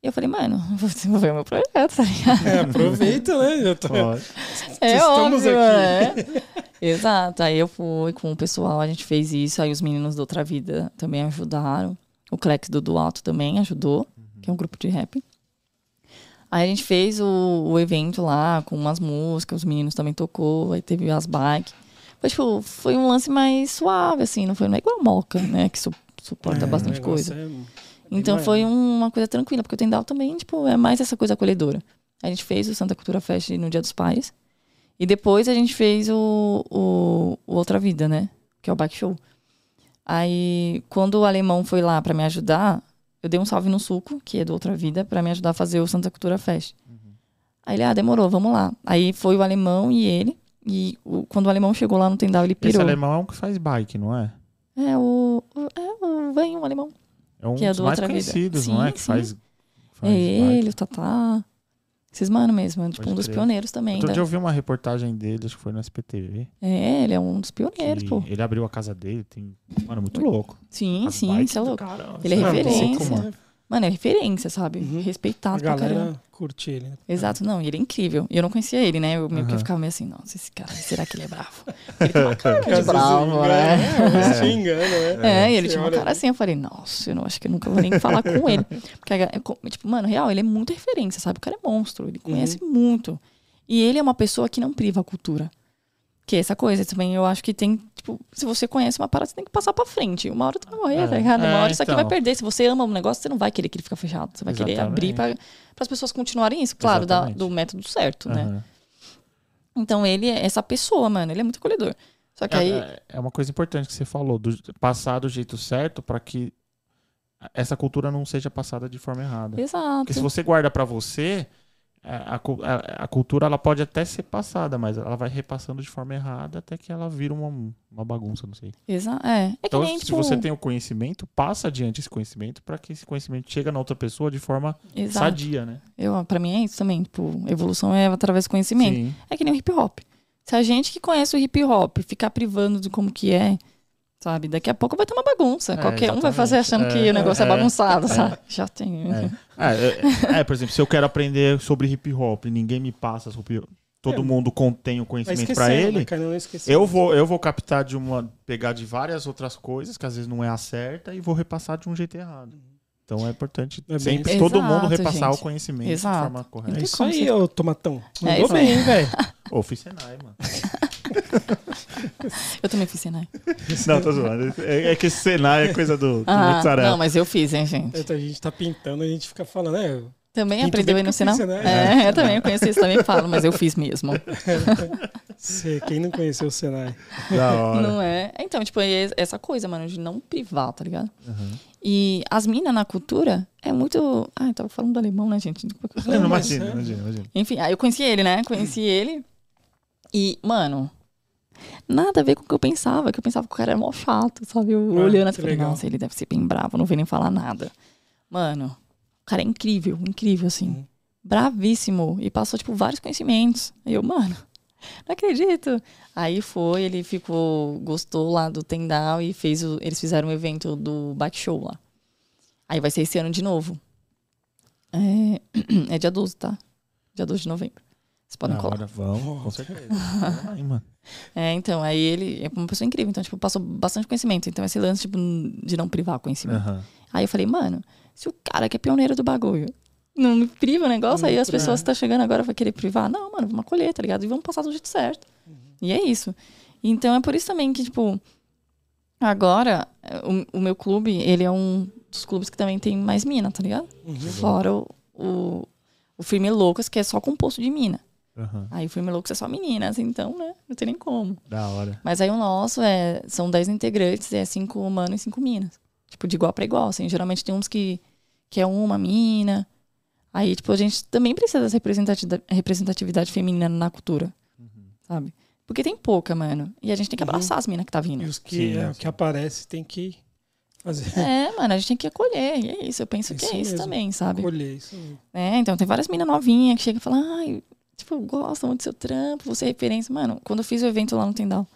E eu falei, mano, vou desenvolver o meu projeto, tá ligado? É, aproveita, né? Já tô- É Estamos óbvio, aqui. né? Exato. Aí eu fui com o pessoal, a gente fez isso. Aí os meninos da Outra Vida também ajudaram. O Clex do Do Alto também ajudou, que é um grupo de rap. Aí a gente fez o, o evento lá com umas músicas, os meninos também tocou, aí teve as bikes. Foi, tipo, foi um lance mais suave, assim, não foi não é igual a Moca, né? Que su- suporta É, bastante coisa. é Então maior. foi uma coisa tranquila, porque o Tendal também, tipo, é mais essa coisa acolhedora. A gente fez o Santa Cultura Fest no Dia dos Pais. E depois a gente fez o, o, o Outra Vida, né? Que é o bike show. Aí, quando o alemão foi lá pra me ajudar, eu dei um salve no suco, que é do Outra Vida, pra me ajudar a fazer o Santa Cultura Fest. Aí ele, ah, demorou, vamos lá. Aí foi o alemão e ele. E o- quando o alemão chegou lá no Tendal, ele Esse pirou. alemão é um que faz bike, não é? É o. É o Vanho, o alemão. É um Que é dos do mais Outra Vida. conhecidos, não é? Sim, Que sim. faz, faz É bike. ele, o Tatá. Esses mano mesmo, é, tipo um dos crer. pioneiros também. Outro da- dia eu vi uma reportagem dele, acho que foi no SPTV. É, ele é um dos pioneiros, pô. Ele abriu a casa dele, tem. Mano, muito louco. Sim, As sim, isso é louco. caramba, Ele é referência. Mano. É referência, sabe? Uhum. Respeitado A pra caramba. galera curte ele, né? Exato, não, e ele é incrível. E eu não conhecia ele, né? Eu meio que Aham. ficava meio assim, nossa, esse cara, será que ele é bravo? Ele tem uma cara Às de bravo, né? É, é. né? É, e ele Você tinha uma cara assim, eu falei, nossa, eu não acho que eu nunca vou nem falar com ele. Porque, é tipo, mano, real, ele é muita referência, sabe? O cara é monstro, ele conhece Uhum. muito. E ele é uma pessoa que não priva a cultura. Que é essa coisa também, eu acho que tem, tipo, se você conhece uma parada, você tem que passar pra frente. Uma hora tu vai morrer, É, tá ligado? Uma é, hora isso aqui vai então. perder. Se você ama um negócio, você não vai querer que ele fique fechado. Você vai querer Exatamente. abrir pra, as pessoas continuarem isso, claro, da- do método certo, né? Aham. Então ele é essa pessoa, mano, ele é muito acolhedor. Só que aí. É, é uma coisa importante que você falou, do, passar do jeito certo para que essa cultura não seja passada de forma errada. Exato. Porque se você guarda para você, a, a cu- a- a cultura ela pode até ser passada, mas ela vai repassando de forma errada até que ela vira uma, uma bagunça, não sei. Exa é. É Então, nem, se tipo, você tem o conhecimento, passa adiante esse conhecimento para que esse conhecimento chegue na outra pessoa de forma Exato. sadia, né? Eu, pra mim é isso também. Tipo, evolução é através do conhecimento. Sim. É que nem o hip hop. Se a gente que conhece o hip hop ficar privando de como que é, sabe? Daqui a pouco vai ter uma bagunça. É, Qualquer um vai fazer achando exatamente. que É, o negócio é, é, bagunçado, é. sabe? Já tem. É. É, é, é, por exemplo, se eu quero aprender sobre hip hop e ninguém me passa sobre. Todo É. mundo contém o conhecimento para né, ele. esquecer. Eu vou, eu vou captar de uma. pegar de várias outras coisas, que às vezes não é a certa, e vou repassar de um jeito errado. Então é importante É sempre isso. todo mundo repassar gente. o conhecimento Exato. de forma É correta. tem isso aí, ô Tomatão. É Mandou isso aí. bem, velho. Ô, fiz Senai, mano. Eu também fiz Senai. Não, tô zoando. É, é que esse Senai é coisa do, do Ah, mozzarella. não, mas eu fiz, hein, gente. A gente tá pintando, a gente fica falando, né? Também aprendeu aí no eu sinal? Senai. É, eu também conheci isso, também falo, mas eu fiz mesmo. Quem não conheceu o Senai? Da hora. Não é? Então, tipo, é essa coisa, mano, de não privar, tá ligado? Uhum. E as minas na cultura é muito. Ah, eu tava falando do alemão, né, gente? Não, não, mas imagina, é- imagina, imagina. Enfim, aí eu conheci ele, né? Conheci ele. E, mano, nada a ver com o que eu pensava, que eu pensava que o cara era mó chato, sabe? Eu Ah, olhando assim, falei, legal. nossa, ele deve ser bem bravo, não vem nem falar nada. Mano, o cara é incrível, incrível, assim. Uhum. Bravíssimo. E passou, tipo, vários conhecimentos. Aí eu, mano, não acredito. Aí foi, ele ficou, gostou lá do Tendal e fez o, eles fizeram um evento do Bike Show lá. Aí vai ser esse ano de novo. É, é dia 12, tá? Dia 12 de novembro. Vocês podem Da colar. hora, vamos, com certeza. Aí, mano. É, então, aí ele é uma pessoa incrível, então, tipo, passou bastante conhecimento. Então, esse lance, tipo, de não privar o conhecimento. Aham. Aí eu falei, mano, se o cara que é pioneiro do bagulho não me priva o negócio, Não aí as pessoas que tá chegando agora vão querer privar. Não, mano, vamos acolher, tá ligado? E vamos passar do jeito certo. E é isso. Então é por isso também que, tipo, agora, o, o meu clube, ele é um dos clubes que também tem mais mina, tá ligado? Uhum. Fora o, o, o Firme Loucas, que é só composto de mina. Aham. Aí o Firme Loucas é só meninas, então, né? Não tem nem como. Da hora. Mas aí o nosso é, são 10 integrantes, é cinco humanos e cinco minas. Tipo, de igual pra igual, assim. Geralmente tem uns que, que é uma mina. Aí, tipo, a gente também precisa dessa representatividade, feminina na cultura, sabe? Porque tem pouca, mano. E a gente tem que Uhum. abraçar as minas que tá E vindo. os que, Sim, é, sim. que aparece tem que fazer. É, mano, a gente tem que acolher. E é isso, eu penso que Isso é isso mesmo. também, sabe? Colher isso. mesmo. É, então tem várias minas novinhas que chegam e falam, ai, tipo, eu gosto muito do seu trampo, você é referência. Mano, quando eu fiz o evento lá no Tendal,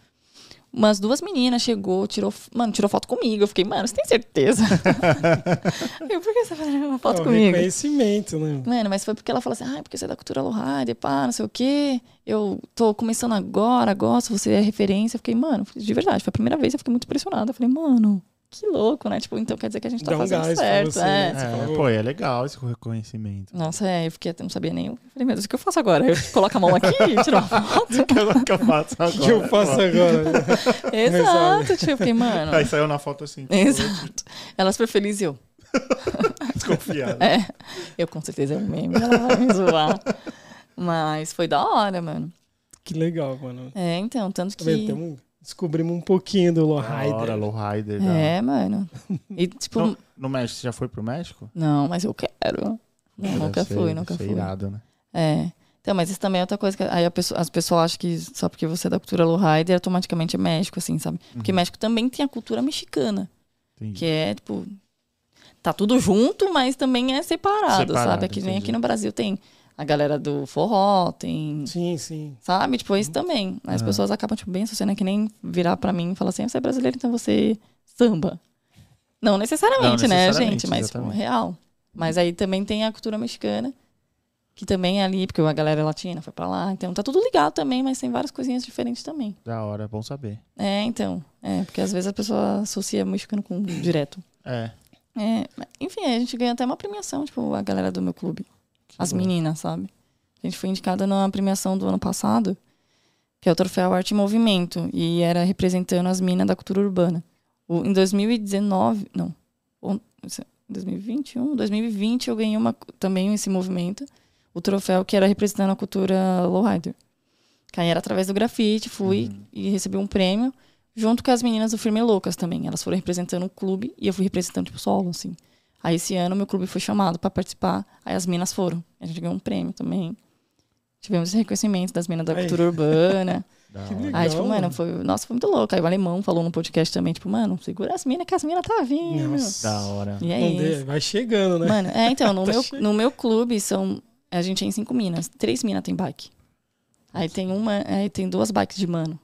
umas duas meninas chegou, tirou, mano, tirou foto comigo. Eu fiquei, mano, você tem certeza? eu, por que você vai tirar uma foto É comigo? reconhecimento, né? Mano, mas foi porque ela falou assim, ah, porque você é da cultura Lohade, pá, não sei o quê. Eu tô começando agora, gosto, você é referência. Eu fiquei, mano, de verdade, foi a primeira vez, eu fiquei muito impressionada. Eu falei, mano, que louco, né? Tipo, então quer dizer que a gente tá Dá um fazendo gás pra certo. você, é. né? É, falou- pô, é legal esse reconhecimento. Nossa, é, eu fiquei até não sabia nem. Eu falei, meu Deus, o que eu faço agora? Eu coloco a mão aqui e tiro uma foto? O que eu faço agora? O que eu faço agora? Exato, tipo, fiquei, mano. Aí saiu na foto assim, tipo, Exato. Ela super feliz e eu. desconfiado. É, eu com certeza é um meme, ela vai me zoar. Mas foi da hora, mano. Que legal, mano. É, então, tanto Tá vendo? que. Temos- descobrimos um pouquinho do Lowrider. hora, Lowrider. da- É, mano. E, tipo, No, no México, você já foi pro México? não, mas eu quero. Não, nunca ser- fui, nunca fui. irado, né? É. Então, mas isso também é outra coisa que aí a pessoa- as pessoas acham que só porque você é da cultura lowrider, automaticamente é México, assim, sabe? Porque Uhum. México também tem a cultura mexicana, Entendi. que é, tipo, tá tudo junto, mas também é separado, Separado, sabe? Aqui nem entendi. aqui no Brasil tem a galera do forró, tem, Sim, sim. sabe? Tipo, isso também. As Uhum. pessoas acabam, tipo, bem associando, é que nem virar pra mim e falar assim, "Ah, você é brasileiro, então você samba. Não necessariamente, Não né, necessariamente, gente? Mas, tipo, real. Mas aí também tem a cultura mexicana, que também é ali, porque a galera é latina foi pra lá. Então tá tudo ligado também, mas tem várias coisinhas diferentes também. Da hora, é bom saber. É, então. É, porque às vezes a pessoa associa mexicano com direto. É. É, enfim, a gente ganha até uma premiação, tipo, a galera do meu clube. Que As meninas, sabe? A gente foi indicada na premiação do ano passado, que é o Troféu Arte em Movimento, e era representando as minas da cultura urbana. O, em 2019, não, ou- 2021, 2020 eu ganhei uma, também esse movimento, o troféu que era representando a cultura lowrider. Que aí era através do grafite, fui Uhum. e recebi um prêmio, junto com as meninas do Firme Loucas também. Elas foram representando o clube e eu fui representando, tipo, solo, assim. Aí esse ano meu clube foi chamado para participar, aí as minas foram. A gente ganhou um prêmio também. Tivemos esse reconhecimento das minas da cultura urbana. Que legal. aí, tipo, mano, foi, nossa, foi muito louco. Aí o alemão falou no podcast também, tipo, mano, segura as minas que as minas tá vindo. Nossa. Da hora. E é vai chegando, né? Mano, é, então, no, Tá meu, no meu clube são. A gente é em cinco minas. Três minas tem bike. Aí tem uma. Aí tem duas bikes de mano.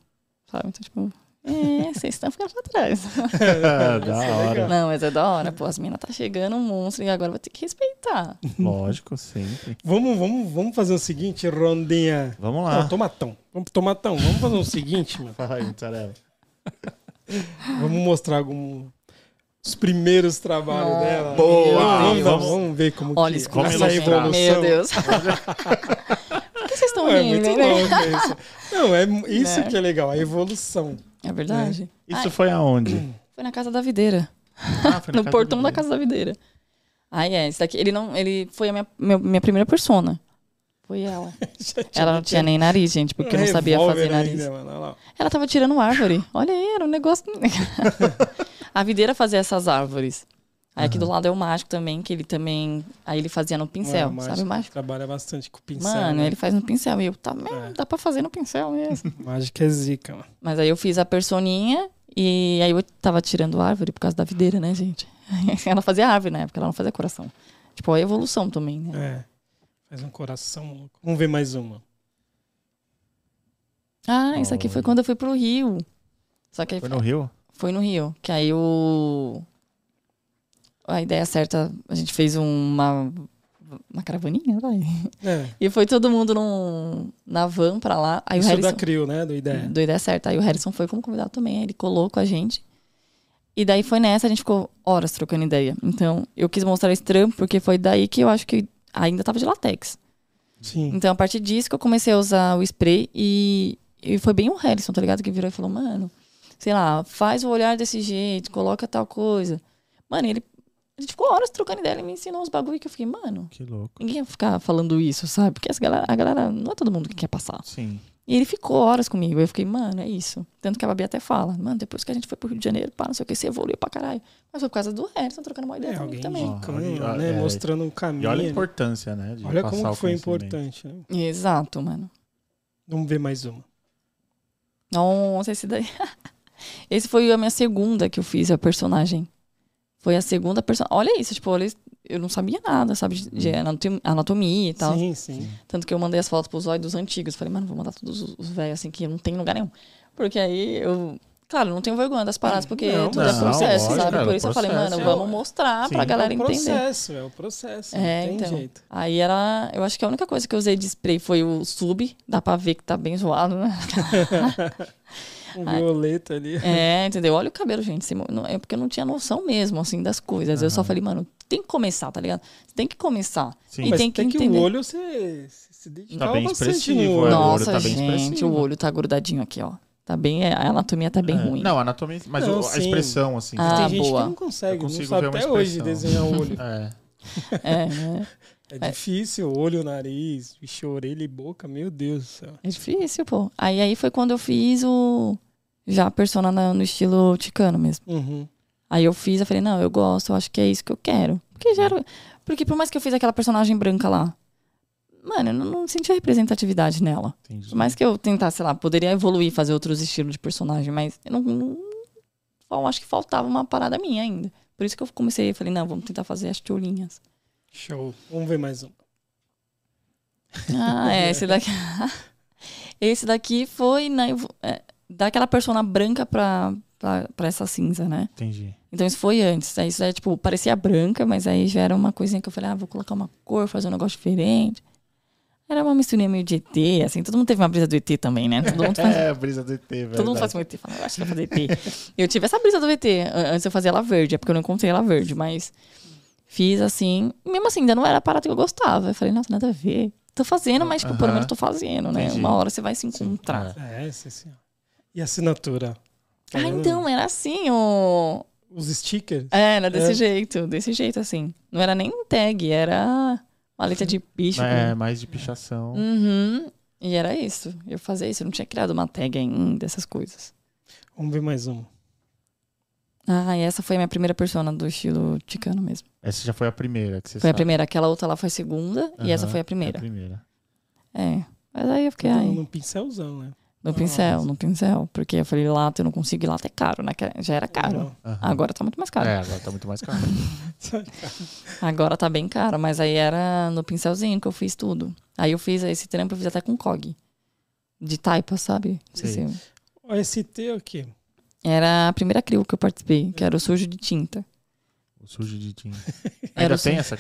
Sabe? Então, tipo. É, vocês estão ficando pra trás. da hora. Não, mas é da hora, pô. As minas tá chegando um monstro e agora vai ter que respeitar. Lógico, sempre. Vamos, vamos, vamos fazer o seguinte, rondinha. Vamos Não, lá. tomatão. Vamos tomatão. Vamos fazer o seguinte, mano. Fala aí, Mussarela. Vamos mostrar algum os primeiros trabalhos Nossa, dela. Boa! Vamos, vamos, vamos ver como Olha, que escuta Vamos essa evolução. Meu Deus. Por que vocês estão Não, é rindo, muito né? louco isso. Não, é isso Né? que é legal, a evolução. É verdade. Isso Ai, foi aonde? foi na casa da videira. Ah, foi na no casa portão da casa da videira. Aí é, esse daqui, ele não. Ele foi a minha, meu- minha primeira persona. Foi ela. Ela não tinha nem nariz, gente, porque eu não sabia fazer nariz. ainda, mano. Ela tava tirando árvore. Olha aí, era um negócio. a videira fazia essas árvores. Aí aqui do lado é o mágico também, que ele também. Aí ele fazia no pincel, Mano, sabe o mágico? Trabalha bastante com pincel. Mano, né? ele faz no pincel. E eu, tá, mesmo, É. dá pra fazer no pincel mesmo. Mágica é zica, mano. Mas aí eu fiz a personinha e aí eu tava tirando árvore por causa da videira, né, gente? ela fazia árvore na época, ela não fazia coração. Tipo, a evolução também, né? É. Faz um coração louco. Vamos ver mais uma. Ah, isso aqui foi quando eu fui pro Rio. Só que aí Foi no Rio? Foi no Rio. Que aí o. A ideia certa, a gente fez uma. Uma caravaninha, vai. É. E foi todo mundo num, na van pra lá. Aí o Isso Harrison. da Crio, né? Do ideia. Do ideia certa. Aí o Harrison foi como convidado também. Ele colou com a gente. E daí foi nessa, a gente ficou horas trocando ideia. Então, eu quis mostrar esse trampo, porque foi daí que eu acho que ainda tava de latex. Sim. Então, a partir disso que eu comecei a usar o spray e, e foi bem o Harrison, tá ligado? Que virou e falou, mano, sei lá, faz o olhar desse jeito, coloca tal coisa. Mano, ele. A gente ficou horas trocando ideia, ele me ensinou uns bagulho que eu fiquei, mano, Que louco. ninguém ia ficar falando isso, sabe? Porque essa galera, a galera, não é todo mundo que quer passar. Sim. E ele ficou horas comigo. Eu fiquei, mano, é isso. Tanto que a Babi até fala, mano, depois que a gente foi pro Rio de Janeiro, pá, não sei o que, você evoluiu pra caralho. Mas foi por causa do Harrison trocando uma ideia É, comigo também. indicando, Ah, né? é. Mostrando um caminho. E olha a importância, né? de Olha como o foi importante, né? Exato, mano. Vamos ver mais uma. Nossa, esse daí. esse foi a minha segunda que eu fiz, a personagem. Foi a segunda personagem. Olha isso, tipo, olha, eu não sabia nada, sabe, de- anatom- anatomia e tal. Sim, sim. Tanto que eu mandei as fotos pros olhos dos antigos. Falei, mano, vou mandar todos os- os velhos assim que não tem lugar nenhum. Porque aí eu. Claro, não tenho vergonha das paradas, porque Não, tudo é não, processo, lógico, sabe? é, Por isso eu falei, processo mano, é vamos o- mostrar Sim, pra galera é o entender. processo, é o processo. É, tem então. jeito. Aí era. Eu acho que a única coisa que eu usei de spray foi o sub. Dá pra ver que tá bem zoado, né? Um Ai. violeta ali. É, entendeu? Olha o cabelo, gente. É porque eu não tinha noção mesmo, assim, das coisas. Eu só falei, mano, tem que começar, tá ligado? Você tem que começar. Sim. E Mas tem tem que que, entender. o olho você se, se dedicar Tá bem bastante expressivo, no é. olho. o olho Nossa, tá bem gente, expressivo. o olho tá grudadinho aqui, ó. Tá bem, a anatomia tá bem É. ruim. Não, a anatomia, mas Não, o- a expressão, assim. Ah, tem gente boa. que não consegue, não sabe ver uma até hoje desenhar o olho. É. É, né? É difícil, olho, nariz, vixe, orelha e boca, meu Deus do céu. É difícil, pô. Aí, aí foi quando eu fiz o. Já a persona na- no estilo ticano mesmo. Uhum. Aí eu fiz, eu falei, não, eu gosto, eu acho que é isso que eu quero. Porque já era. Porque por mais que eu fiz aquela personagem branca lá, mano, eu não, não senti representatividade nela. Entendi. Por mais que eu tentasse, sei lá, poderia evoluir, fazer outros estilos de personagem, mas eu não. não eu acho que faltava uma parada minha ainda. Por isso que eu comecei, falei, não, vamos tentar fazer as tiolinhas. Show. Vamos ver mais um. Ah, é, esse daqui. esse daqui foi na, é, daquela persona branca pra, pra, pra essa cinza, né? Entendi. Então isso foi antes. Aí isso é tipo, parecia branca, mas aí já era uma coisinha que eu falei, ah, vou colocar uma cor, fazer um negócio diferente. Era uma misturinha meio de ET, assim, todo mundo teve uma brisa do ET também, né? Todo mundo faz, É, a brisa do ET, velho. todo mundo faz um ET, fala, eu acho que vai fazer ET. eu tive essa brisa do ET, an- antes eu fazia ela verde, é porque eu não encontrei ela verde, mas fiz assim, mesmo assim, ainda não era a parada que eu gostava. Eu falei, nossa, nada a ver. Tô fazendo, mas tipo, pelo menos tô fazendo, né? Entendi. Uma hora você vai se encontrar. É, esse assim, ó. E assinatura? Ah, então, era assim, o... Os stickers? É, era desse É. jeito, desse jeito, assim. Não era nem tag, era uma letra de bicho. É, mais de pichação. Uhum. E era isso. Eu fazia isso. Eu não tinha criado uma tag ainda, essas coisas. Vamos ver mais um. Ah, e essa foi a minha primeira persona do estilo ticano mesmo. Essa já foi a primeira que você Foi a sabe. primeira. Aquela outra lá foi a segunda e essa foi a É a primeira. primeira. É. Mas aí eu fiquei, Num ai, num pincelzão, né? no pincel, no pincel. Porque eu falei, lata eu não consigo, e lata é caro, né? Já era caro. Aham. Agora tá muito mais caro. É, agora tá muito mais caro. Agora tá bem caro, mas aí era no pincelzinho que eu fiz tudo. Aí eu fiz esse trampo, eu fiz até com COG. De taipa, sabe? Não sei Sei. se- O ST é o quê? Era a primeira crio que eu participei, que era o sujo de tinta. O sujo de tinta. Era Ainda tem essa?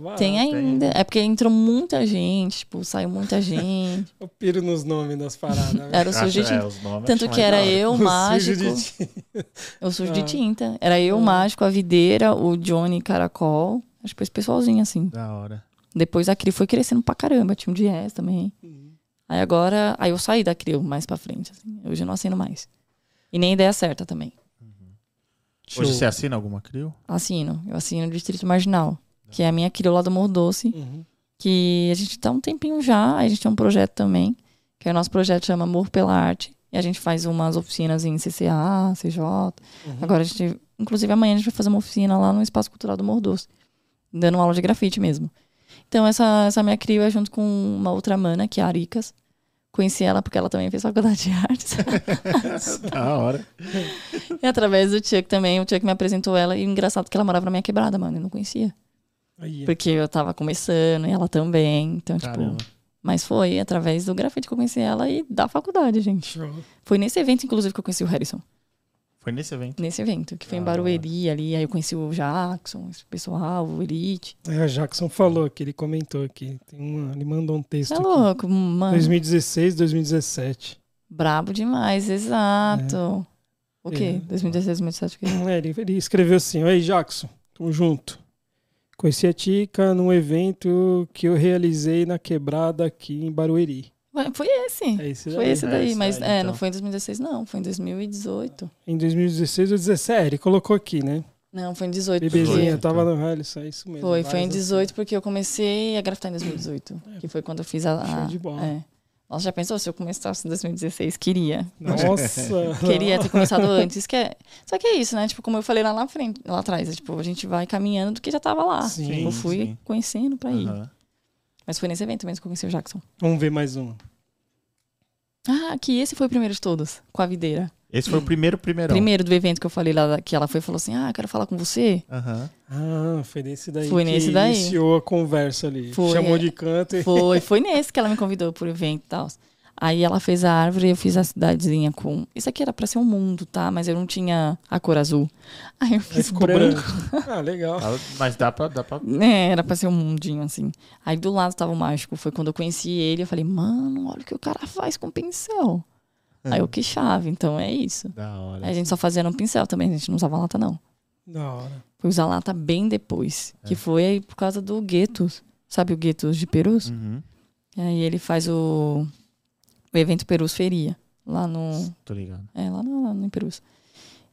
Vai Tem ainda. É porque entrou muita gente, tipo, saiu muita gente. Eu piro nos nomes das paradas. né? Era o sujo de é, tinta. os nomes Tanto que era eu, o O sujo mágico. de tinta. O sujo Ah. de tinta. Era eu, o Ah. mágico, a videira, o Johnny Caracol. Acho que esse pessoalzinho, assim. Da hora. Depois a Crio foi crescendo pra caramba. Tinha um Diez também. Uhum. Aí agora. Aí eu saí da Crio mais pra frente. Assim. Hoje eu não assino mais. E nem ideia certa também. Show. Hoje você assina alguma CRIO? Assino. Eu assino o Distrito Marginal. Que é a minha Crio lá do Morro Doce. Uhum. Que a gente tá um tempinho já. A gente tem um projeto também. Que é o nosso projeto chama Amor pela Arte. E a gente faz umas oficinas em CCA, CJ. Uhum. Agora a gente. Inclusive amanhã a gente vai fazer uma oficina lá no Espaço Cultural do Morro Doce. Dando uma aula de grafite mesmo. Então essa, essa minha crio é junto com uma outra mana, que é a Aricas. Conheci ela porque ela também fez faculdade de artes. Da hora. e através do Chuck também, o Chuck me apresentou ela. E engraçado que ela morava na minha quebrada, mano. Eu não conhecia. Aí, Porque eu tava começando e ela também. Então, Caramba. tipo. Mas foi através do grafite que eu conheci ela e da faculdade, gente. show. Foi nesse evento, inclusive, que eu conheci o Harrison. Foi nesse evento. Nesse evento, que foi em Ah. Barueri ali. Aí eu conheci o Jackson, esse pessoal, o Elite. É, o Jackson falou aqui, ele comentou aqui. Tem uma, ele mandou um texto É aqui. louco, mano. 2016, 2017. Brabo demais, exato. O quê? É. 2016, 2017, o quê? É, ele, ele escreveu assim: Oi, Jackson, tamo junto. Conheci a Tica num evento que eu realizei na quebrada aqui em Barueri. Foi esse. É esse Foi daí. esse É daí, esse mas é, então. não foi em 2016, não. Foi em 2018. Em 2016 ou 2017, ele colocou aqui, né? Não, foi em 18. Bebezinha, porque- Dezoito, tava então. no rally, isso é isso mesmo. Foi, foi em várias 18 porque eu comecei a grafitar em 2018. Que foi quando eu fiz a. Show de bola. É. Nossa, já pensou se eu começasse em 2016? Queria. Nossa! Queria ter começado antes. Que é... Só que é isso, né? Tipo, como eu falei lá na frente, lá atrás, é, tipo, a gente vai caminhando do que já tava lá. Sim, eu fui sim. conhecendo pra ir. Mas foi nesse evento mesmo que eu conheci o Jackson. Vamos ver mais um. Ah, que esse foi o primeiro de todos, com a videira. Esse foi o primeiro primeirão. Primeiro do evento que eu falei lá, que ela foi e falou assim: Ah, quero falar com você. Aham. Ah, foi nesse daí Foi que nesse daí. iniciou a conversa ali. Foi, Chamou de canto e... Foi, foi nesse que ela me convidou pro evento e tal. Aí ela fez a árvore e eu fiz a cidadezinha com. Isso aqui era pra ser um mundo, tá? Mas eu não tinha a cor azul. Aí eu fiz ficou branco. branco. Ah, legal. Ah, Mas dá pra, dá pra. É, era pra ser um mundinho assim. Aí do lado tava o mágico. Foi quando eu conheci ele. Eu falei, mano, olha o que o cara faz com pincel. Aí eu que chave, então é isso. Da hora. Aí a gente só fazia no pincel também, a gente não usava lata, não. Da hora. Foi usar lata bem depois. É. Que foi aí por causa do Guetos. Sabe o Guetos de Perus? Uhum. E aí ele faz o, o evento Perus Feria. Lá no. Tô ligado. É, lá no, lá no em Perus.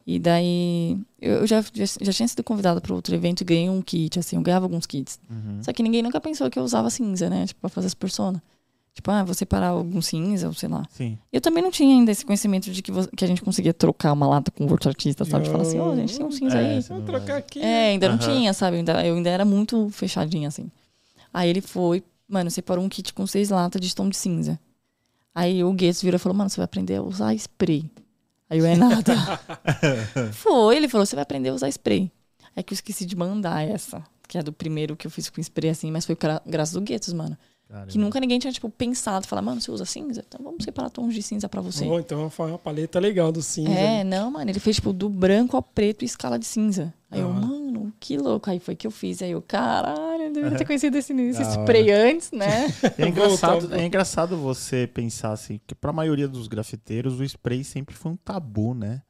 E daí, eu já, já, já tinha sido convidada para outro evento e ganhei um kit, assim, eu ganhava alguns kits. Uhum. Só que ninguém nunca pensou que eu usava cinza, né? Tipo, pra fazer as personas. Tipo, ah, vou separar algum cinza, ou sei lá. Sim. Eu também não tinha ainda esse conhecimento de que, que a gente conseguia trocar uma lata com outro artista, sabe? De falar assim, ó, a gente tem um cinza É, aí. não trocar aqui. É, ainda não Aham. tinha, sabe? Eu ainda, eu ainda era muito fechadinha, assim. Aí ele foi, mano, separou um kit com seis latas de tom de cinza. Aí o Guedes virou e falou, mano, você vai aprender a usar spray. Aí eu, é nada. foi, ele falou, você vai aprender a usar spray. É que eu esqueci de mandar essa, que é do primeiro que eu fiz com spray, assim, mas foi gra- graças ao Guedes, mano. Caramba. Que nunca ninguém tinha, tipo, pensado, falar, mano, você usa cinza? Então vamos separar tons de cinza pra você. Bom, então foi uma paleta legal do cinza. É, não, mano, ele fez, tipo, do branco ao preto e escala de cinza. Aí eu, mano, que louco. Aí foi que eu fiz. Aí eu, caralho, eu deveria ter conhecido esse, esse spray antes, né? É engraçado, é engraçado você pensar assim, que pra maioria dos grafiteiros o spray sempre foi um tabu, né?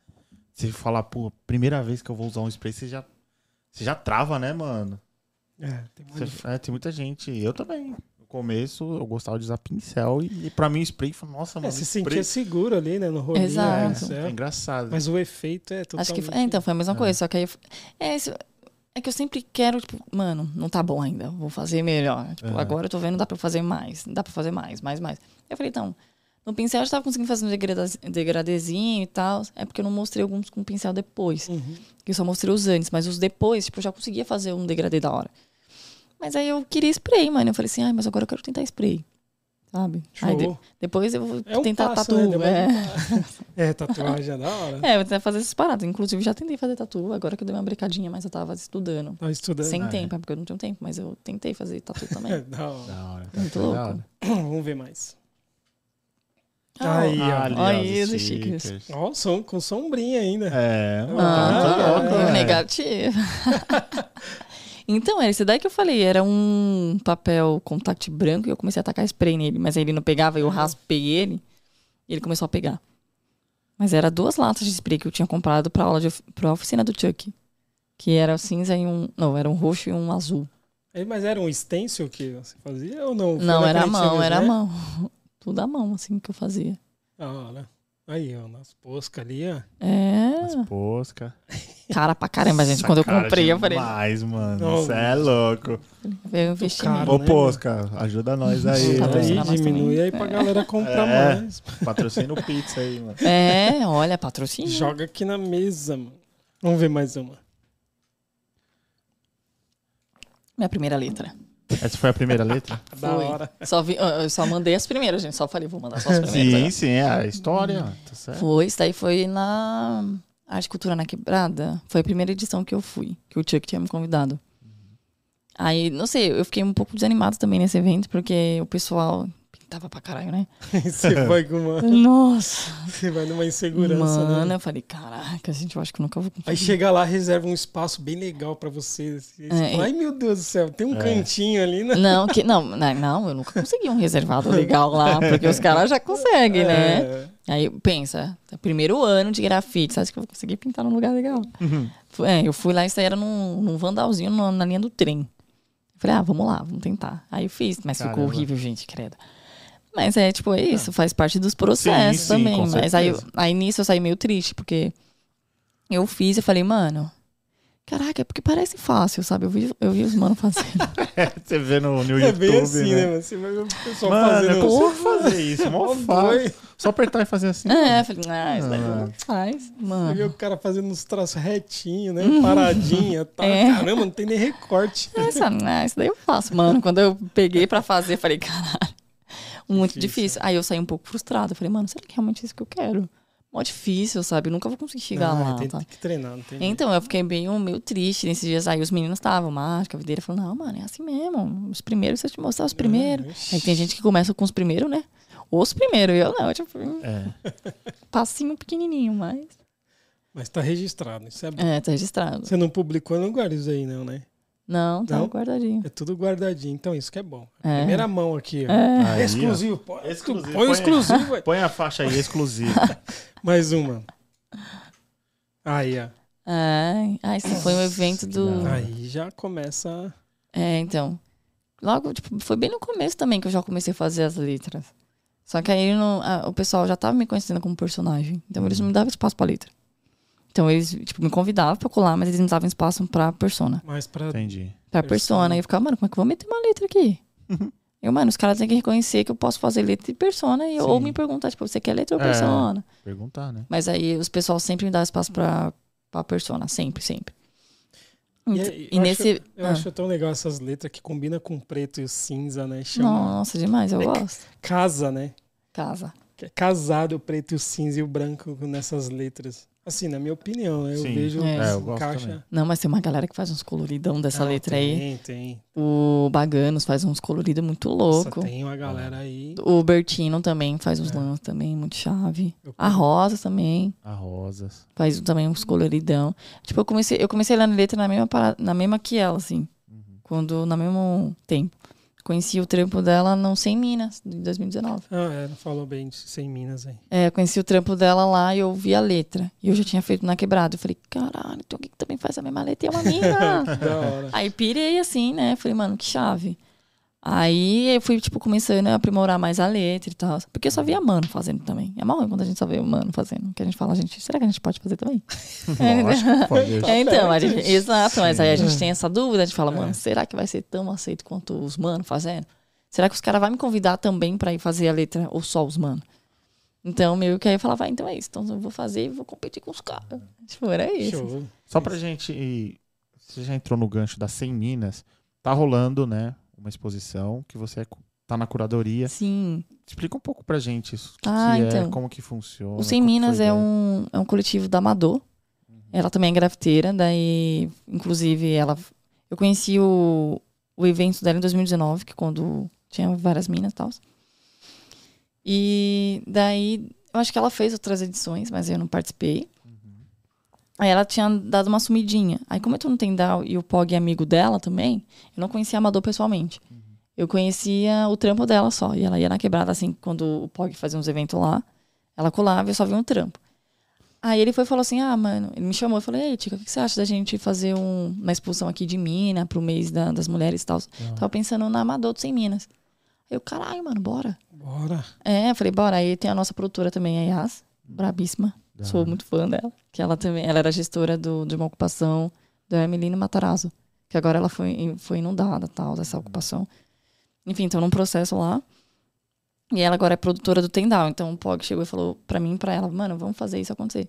Você falar, pô, primeira vez que eu vou usar um spray, você já, você já trava, né, mano? É, tem Você- é, tem muita gente. Eu também. No começo eu gostava de usar pincel e, e pra mim o spray, foi, nossa, É, mano, se spray sentia seguro ali, né? No rolinho. Exato. é, é engraçado. Mas o efeito é totalmente... Acho que foi, é, então, foi a mesma É. coisa. Só que aí. eu- É, isso- é que eu sempre quero, tipo, mano, não tá bom ainda. Vou fazer melhor. Tipo, Uhum. agora eu tô vendo, dá pra fazer mais. Dá pra fazer mais, mais, mais. Eu falei, então. No pincel eu já tava conseguindo fazer um degradezinho e tal. É porque eu não mostrei alguns com pincel depois. Uhum. Eu só mostrei os antes, mas os depois, tipo, eu já conseguia fazer um degradê da hora. Mas aí eu queria spray, mano. Eu falei assim, ai, mas agora eu quero tentar spray. Sabe? Aí de- Show. depois eu vou É um tentar passo, tatu. né? É. É, tatuagem é da hora. é, vou tentar fazer essas paradas. Inclusive, já tentei fazer tatu, agora que eu dei uma brecadinha, mas eu tava estudando. Tava estudando. Sem Ah, tempo, é porque eu não tenho tempo, mas eu tentei fazer tatu É, também. da hora. Da hora, Muito da louco. hora. Vamos ver mais. Ah, Aí, ó. ali, ó, Aí, os stickers. stickers. Ó, som, com sombrinha ainda. É, mano, Ah, tá louco, é. velho. negativo. então, esse daí que eu falei, era um papel contact branco e eu comecei a tacar spray nele, mas aí ele não pegava, eu raspei ele e ele começou a pegar. Mas era duas latas de spray que eu tinha comprado pra aula de, pra oficina do Chuck. Que era cinza e um. Não, era um roxo e um azul. É, Mas era um stencil que você fazia ou não? Foi não, era a mão, era a né? mão. Tudo à mão, assim, que eu fazia. Da hora. Aí, ó, nas poscas ali, ó. É. As posca. Cara pra caramba, gente. Quando eu comprei, eu falei. demais, mano. Você é louco. Veio um investimento. caro. Ô, né, Posca, ajuda nós aí. Tá aí nós diminui também. aí pra galera comprar É. mais. Patrocina o pizza aí, mano. É, olha, patrocínio. Joga aqui na mesa, mano. Vamos ver mais uma. Minha primeira letra. Essa foi a primeira letra? Da Foi. hora. Só vi, eu eu só mandei as primeiras, gente. Só falei, vou mandar só as primeiras. Sim, agora. sim, é a história. Tá certo. Foi, isso daí foi na Arte Cultura na Quebrada. Foi a primeira edição que eu fui, que o Chuck tinha me convidado. Aí, não sei, eu fiquei um pouco desanimado também nesse evento, porque o pessoal pintava pra caralho, né? Você vai com uma. Nossa! Você vai numa insegurança, Mano, né? eu falei, caraca, gente, eu acho que eu nunca vou conseguir. Aí chega lá, reserva um espaço bem legal pra você. assim, É, fala, Ai, meu Deus do céu, tem um É. cantinho ali, né? Não, que, não, não, não, eu nunca consegui um reservado legal lá, porque os caras já conseguem, né? É. Aí pensa, é primeiro ano de grafite, você acha que eu vou conseguir pintar num lugar legal? Uhum. É, eu fui lá, isso aí era num, num vandalzinho na, na linha do trem. Eu falei, ah, vamos lá, vamos tentar. Aí eu fiz, mas ficou Caramba. horrível, gente, credo. Mas é, tipo, é isso, faz parte dos processos Sim, sim, também. com mas aí, eu- aí nisso eu saí meio triste, porque eu fiz e falei, mano, caraca, é porque parece fácil, sabe? Eu vi, eu vi os manos fazendo. Você vê no, no É YouTube, bem assim, né? né? mano? Você vai ver o pessoal Mano, fazendo. é possível fazer isso, mó fácil. Só apertar e fazer assim. é, eu falei, ah, isso daí Ah. não faz, Você vê mano. o cara fazendo uns traços retinhos, né? Paradinha, tá? É. Caramba, não tem nem recorte. Essa, ah, isso daí eu faço, mano. Quando eu peguei pra fazer, eu falei, caralho, muito Difícil. difícil. Aí eu saí um pouco frustrada. Eu falei, mano, será que é realmente isso que eu quero? Mó difícil, sabe? Eu nunca vou conseguir chegar Ah, lá. tem, tá? tem que treinar, não tem Então, eu fiquei meio, meio triste nesses dias. Aí os meninos estavam, mágica, a videira, falou, não, mano, é assim mesmo. Os primeiros, se eu te mostrar os primeiros. Aí tem gente que começa com os primeiros, né? Os primeiros, eu não, tipo, um É. passinho pequenininho, mas... Mas tá registrado, isso é bom. É, tá registrado. Você não publicou, não guarda isso aí, não, né? Não, tá Não? guardadinho. É tudo guardadinho, então isso que é bom. É. Primeira mão aqui, ó. É. Aí, exclusivo, pô. Exclusivo, Põe põe- exclusivo. aí. Põe a faixa aí, exclusiva. Mais uma. Aí, ó. É, ah, esse foi um evento do... Aí já começa. É, então. Logo, tipo, foi bem no começo também que eu já comecei a fazer as letras. Só que aí não- a- o pessoal já tava me conhecendo como personagem. Então eles não me davam espaço pra letra. Então eles, tipo, me convidavam pra colar, mas eles não davam espaço pra persona. Mas pra. Entendi. Pra Persona. persona. E eu ficava, mano, como é que eu vou meter uma letra aqui? eu, mano, os caras têm que reconhecer que eu posso fazer letra e persona. E, ou me perguntar, tipo, você quer letra ou É. persona? Perguntar, né? Mas aí os pessoal sempre me dá espaço pra, pra persona. Sempre, sempre. E, aí, e eu nesse. Acho, eu ah. acho tão legal essas letras que combinam com o preto e o cinza, né? Chama Nossa, demais, eu É gosto. casa, né? Casa. É casado o preto e o cinza e o branco nessas letras. Assim, na minha opinião, eu Sim. vejo É. É, eu encaixa. também. Não, mas tem uma galera que faz uns coloridão dessa Não, letra aí. tem, Tem, O Baganos faz uns coloridos muito louco. Nossa, tem uma galera aí. O Bertino também faz uns É. lances também, muito chave. Eu- A Rosa também A rosas. faz também uns coloridão. Tipo, eu comecei, eu comecei lendo letra na mesma, parada- na mesma que ela, assim. Uhum. Quando, no mesmo tempo. Conheci o trampo dela no 100 Minas, de 2019. Ah, é, falou bem de sem Minas aí. É, conheci o trampo dela lá e eu vi a letra. E eu já tinha feito na quebrada. Eu falei, caralho, tem alguém que também faz a mesma letra e é uma mina. da hora. Aí pirei assim, né? Falei, mano, que chave. Aí eu fui, tipo, começando a aprimorar mais a letra e tal. Porque eu só via mano fazendo também. É mal quando a gente só vê o mano fazendo. Que a gente fala, gente, será que a gente pode fazer também? Lógico, pode. É, então, a gente, exato, mas aí a gente tem essa dúvida, a gente fala, É. mano, será que vai ser tão aceito quanto os mano fazendo? Será que os caras vão me convidar também pra ir fazer a letra ou só os mano? Então, meio que aí eu falava, vai, então é isso. Então eu vou fazer e vou competir com os caras. Tipo, era isso. Show. Só pra gente. ir- Você já entrou no gancho das 100 Minas. Tá rolando, né? Uma exposição que você é cu- tá na curadoria. Sim. Explica um pouco pra gente isso. O que, Ah, que é, então. como que funciona. O Sem Minas é um, é um coletivo da Amador. Ela também é grafiteira, daí, inclusive, ela. Eu conheci o, o evento dela em 2019, que quando tinha várias minas e tal. E daí, eu acho que ela fez outras edições, mas eu não participei. Aí ela tinha dado uma sumidinha. Aí, como eu tô no Tendal e o Pog é amigo dela também, eu não conhecia a Amador pessoalmente. Eu conhecia o trampo dela só. E ela ia na quebrada, assim, quando o Pog fazia uns eventos lá. Ela colava e eu só via um trampo. Aí ele foi e falou assim: Ah, mano, ele me chamou. Eu falei: Ei, Tica, o que você acha da gente fazer um- uma exposição aqui de mina pro mês da- das mulheres e tal? Tava pensando na Amador do Sem Minas. Aí eu, caralho, mano, bora. Bora. É, eu falei, bora. Aí tem a nossa produtora também, a Yas, brabíssima. Da Sou muito fã dela. Que ela também, ela era gestora do, de uma ocupação do Emelino Matarazzo. Que agora ela foi, foi inundada, tal, dessa ocupação. Enfim, então num processo lá. E ela agora é produtora do Tendal. Então o Pog chegou e falou pra mim e pra ela, mano, vamos fazer isso acontecer.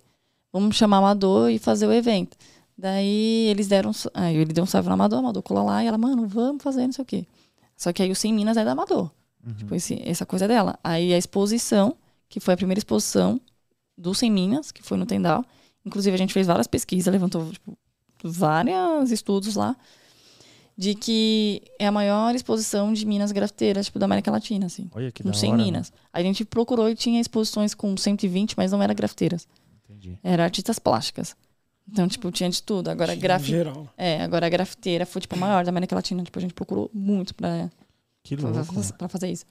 Vamos chamar o Amador e fazer o evento. Daí eles deram. Aí ele deu um salve no Amador, o Amador colou lá e ela, mano, vamos fazer, não sei o quê. Só que aí o Sem Minas é da Amador. Uhum. Tipo, esse- essa coisa dela. Aí a exposição, que foi a primeira exposição do Sem Minas, que foi no Tendal. Inclusive, a gente fez várias pesquisas, levantou tipo, vários estudos lá, de que é a maior exposição de minas grafiteiras, tipo, da América Latina, assim. Olha que Com da 100 hora, né? minas. A gente procurou e tinha exposições com 120, mas não era grafiteiras. Entendi. Era artistas plásticas. Então, tipo, tinha de tudo. Agora, Em graf... geral. é, agora a grafiteira foi, tipo, a maior da América Latina. Tipo, a gente procurou muito pra, Que louco. pra fazer isso.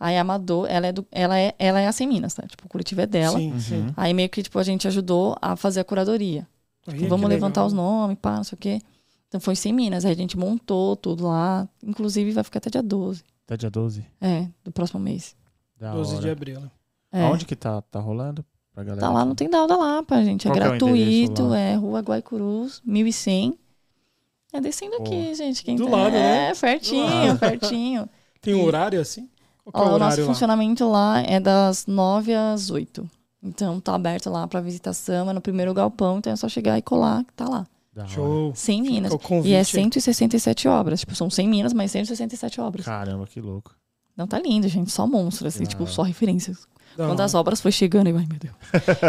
Aí a Amador, ela é, do, ela é, ela é a Sem Minas, tá? Tipo, o coletivo é dela. Sim, sim. Uhum. Aí meio que, tipo, a gente ajudou a fazer a curadoria. Tipo, vamos levantar legal. os nomes, pá, não sei o quê. Então foi Sem Minas. Aí a gente montou tudo lá. Inclusive vai ficar até dia 12. Até dia 12. É, do próximo mês. Da 12 hora. de abril, né? É. Aonde que tá, tá rolando? Pra galera Tá lá aqui? no Tendal da Lapa, gente. É Qual é gratuito. lá? É Rua Guaicurus, 1100. É descendo aqui, gente. Quem Do tá- lado, né? É, pertinho, lado. pertinho. Tem um horário assim? Qual é Ó, o nosso lá? funcionamento lá é das 9 às 8. Então tá aberto lá pra visitação, é no primeiro galpão, então é só chegar e colar que tá lá. Show. 100 minas. E é aí. 167 obras. Tipo, são 100 minas, mas 167 obras. Caramba, que louco. Não tá lindo, gente. Só monstro, assim, Da tipo, hora. só referências. Da Quando hora. as obras foi chegando, eu, ai meu Deus,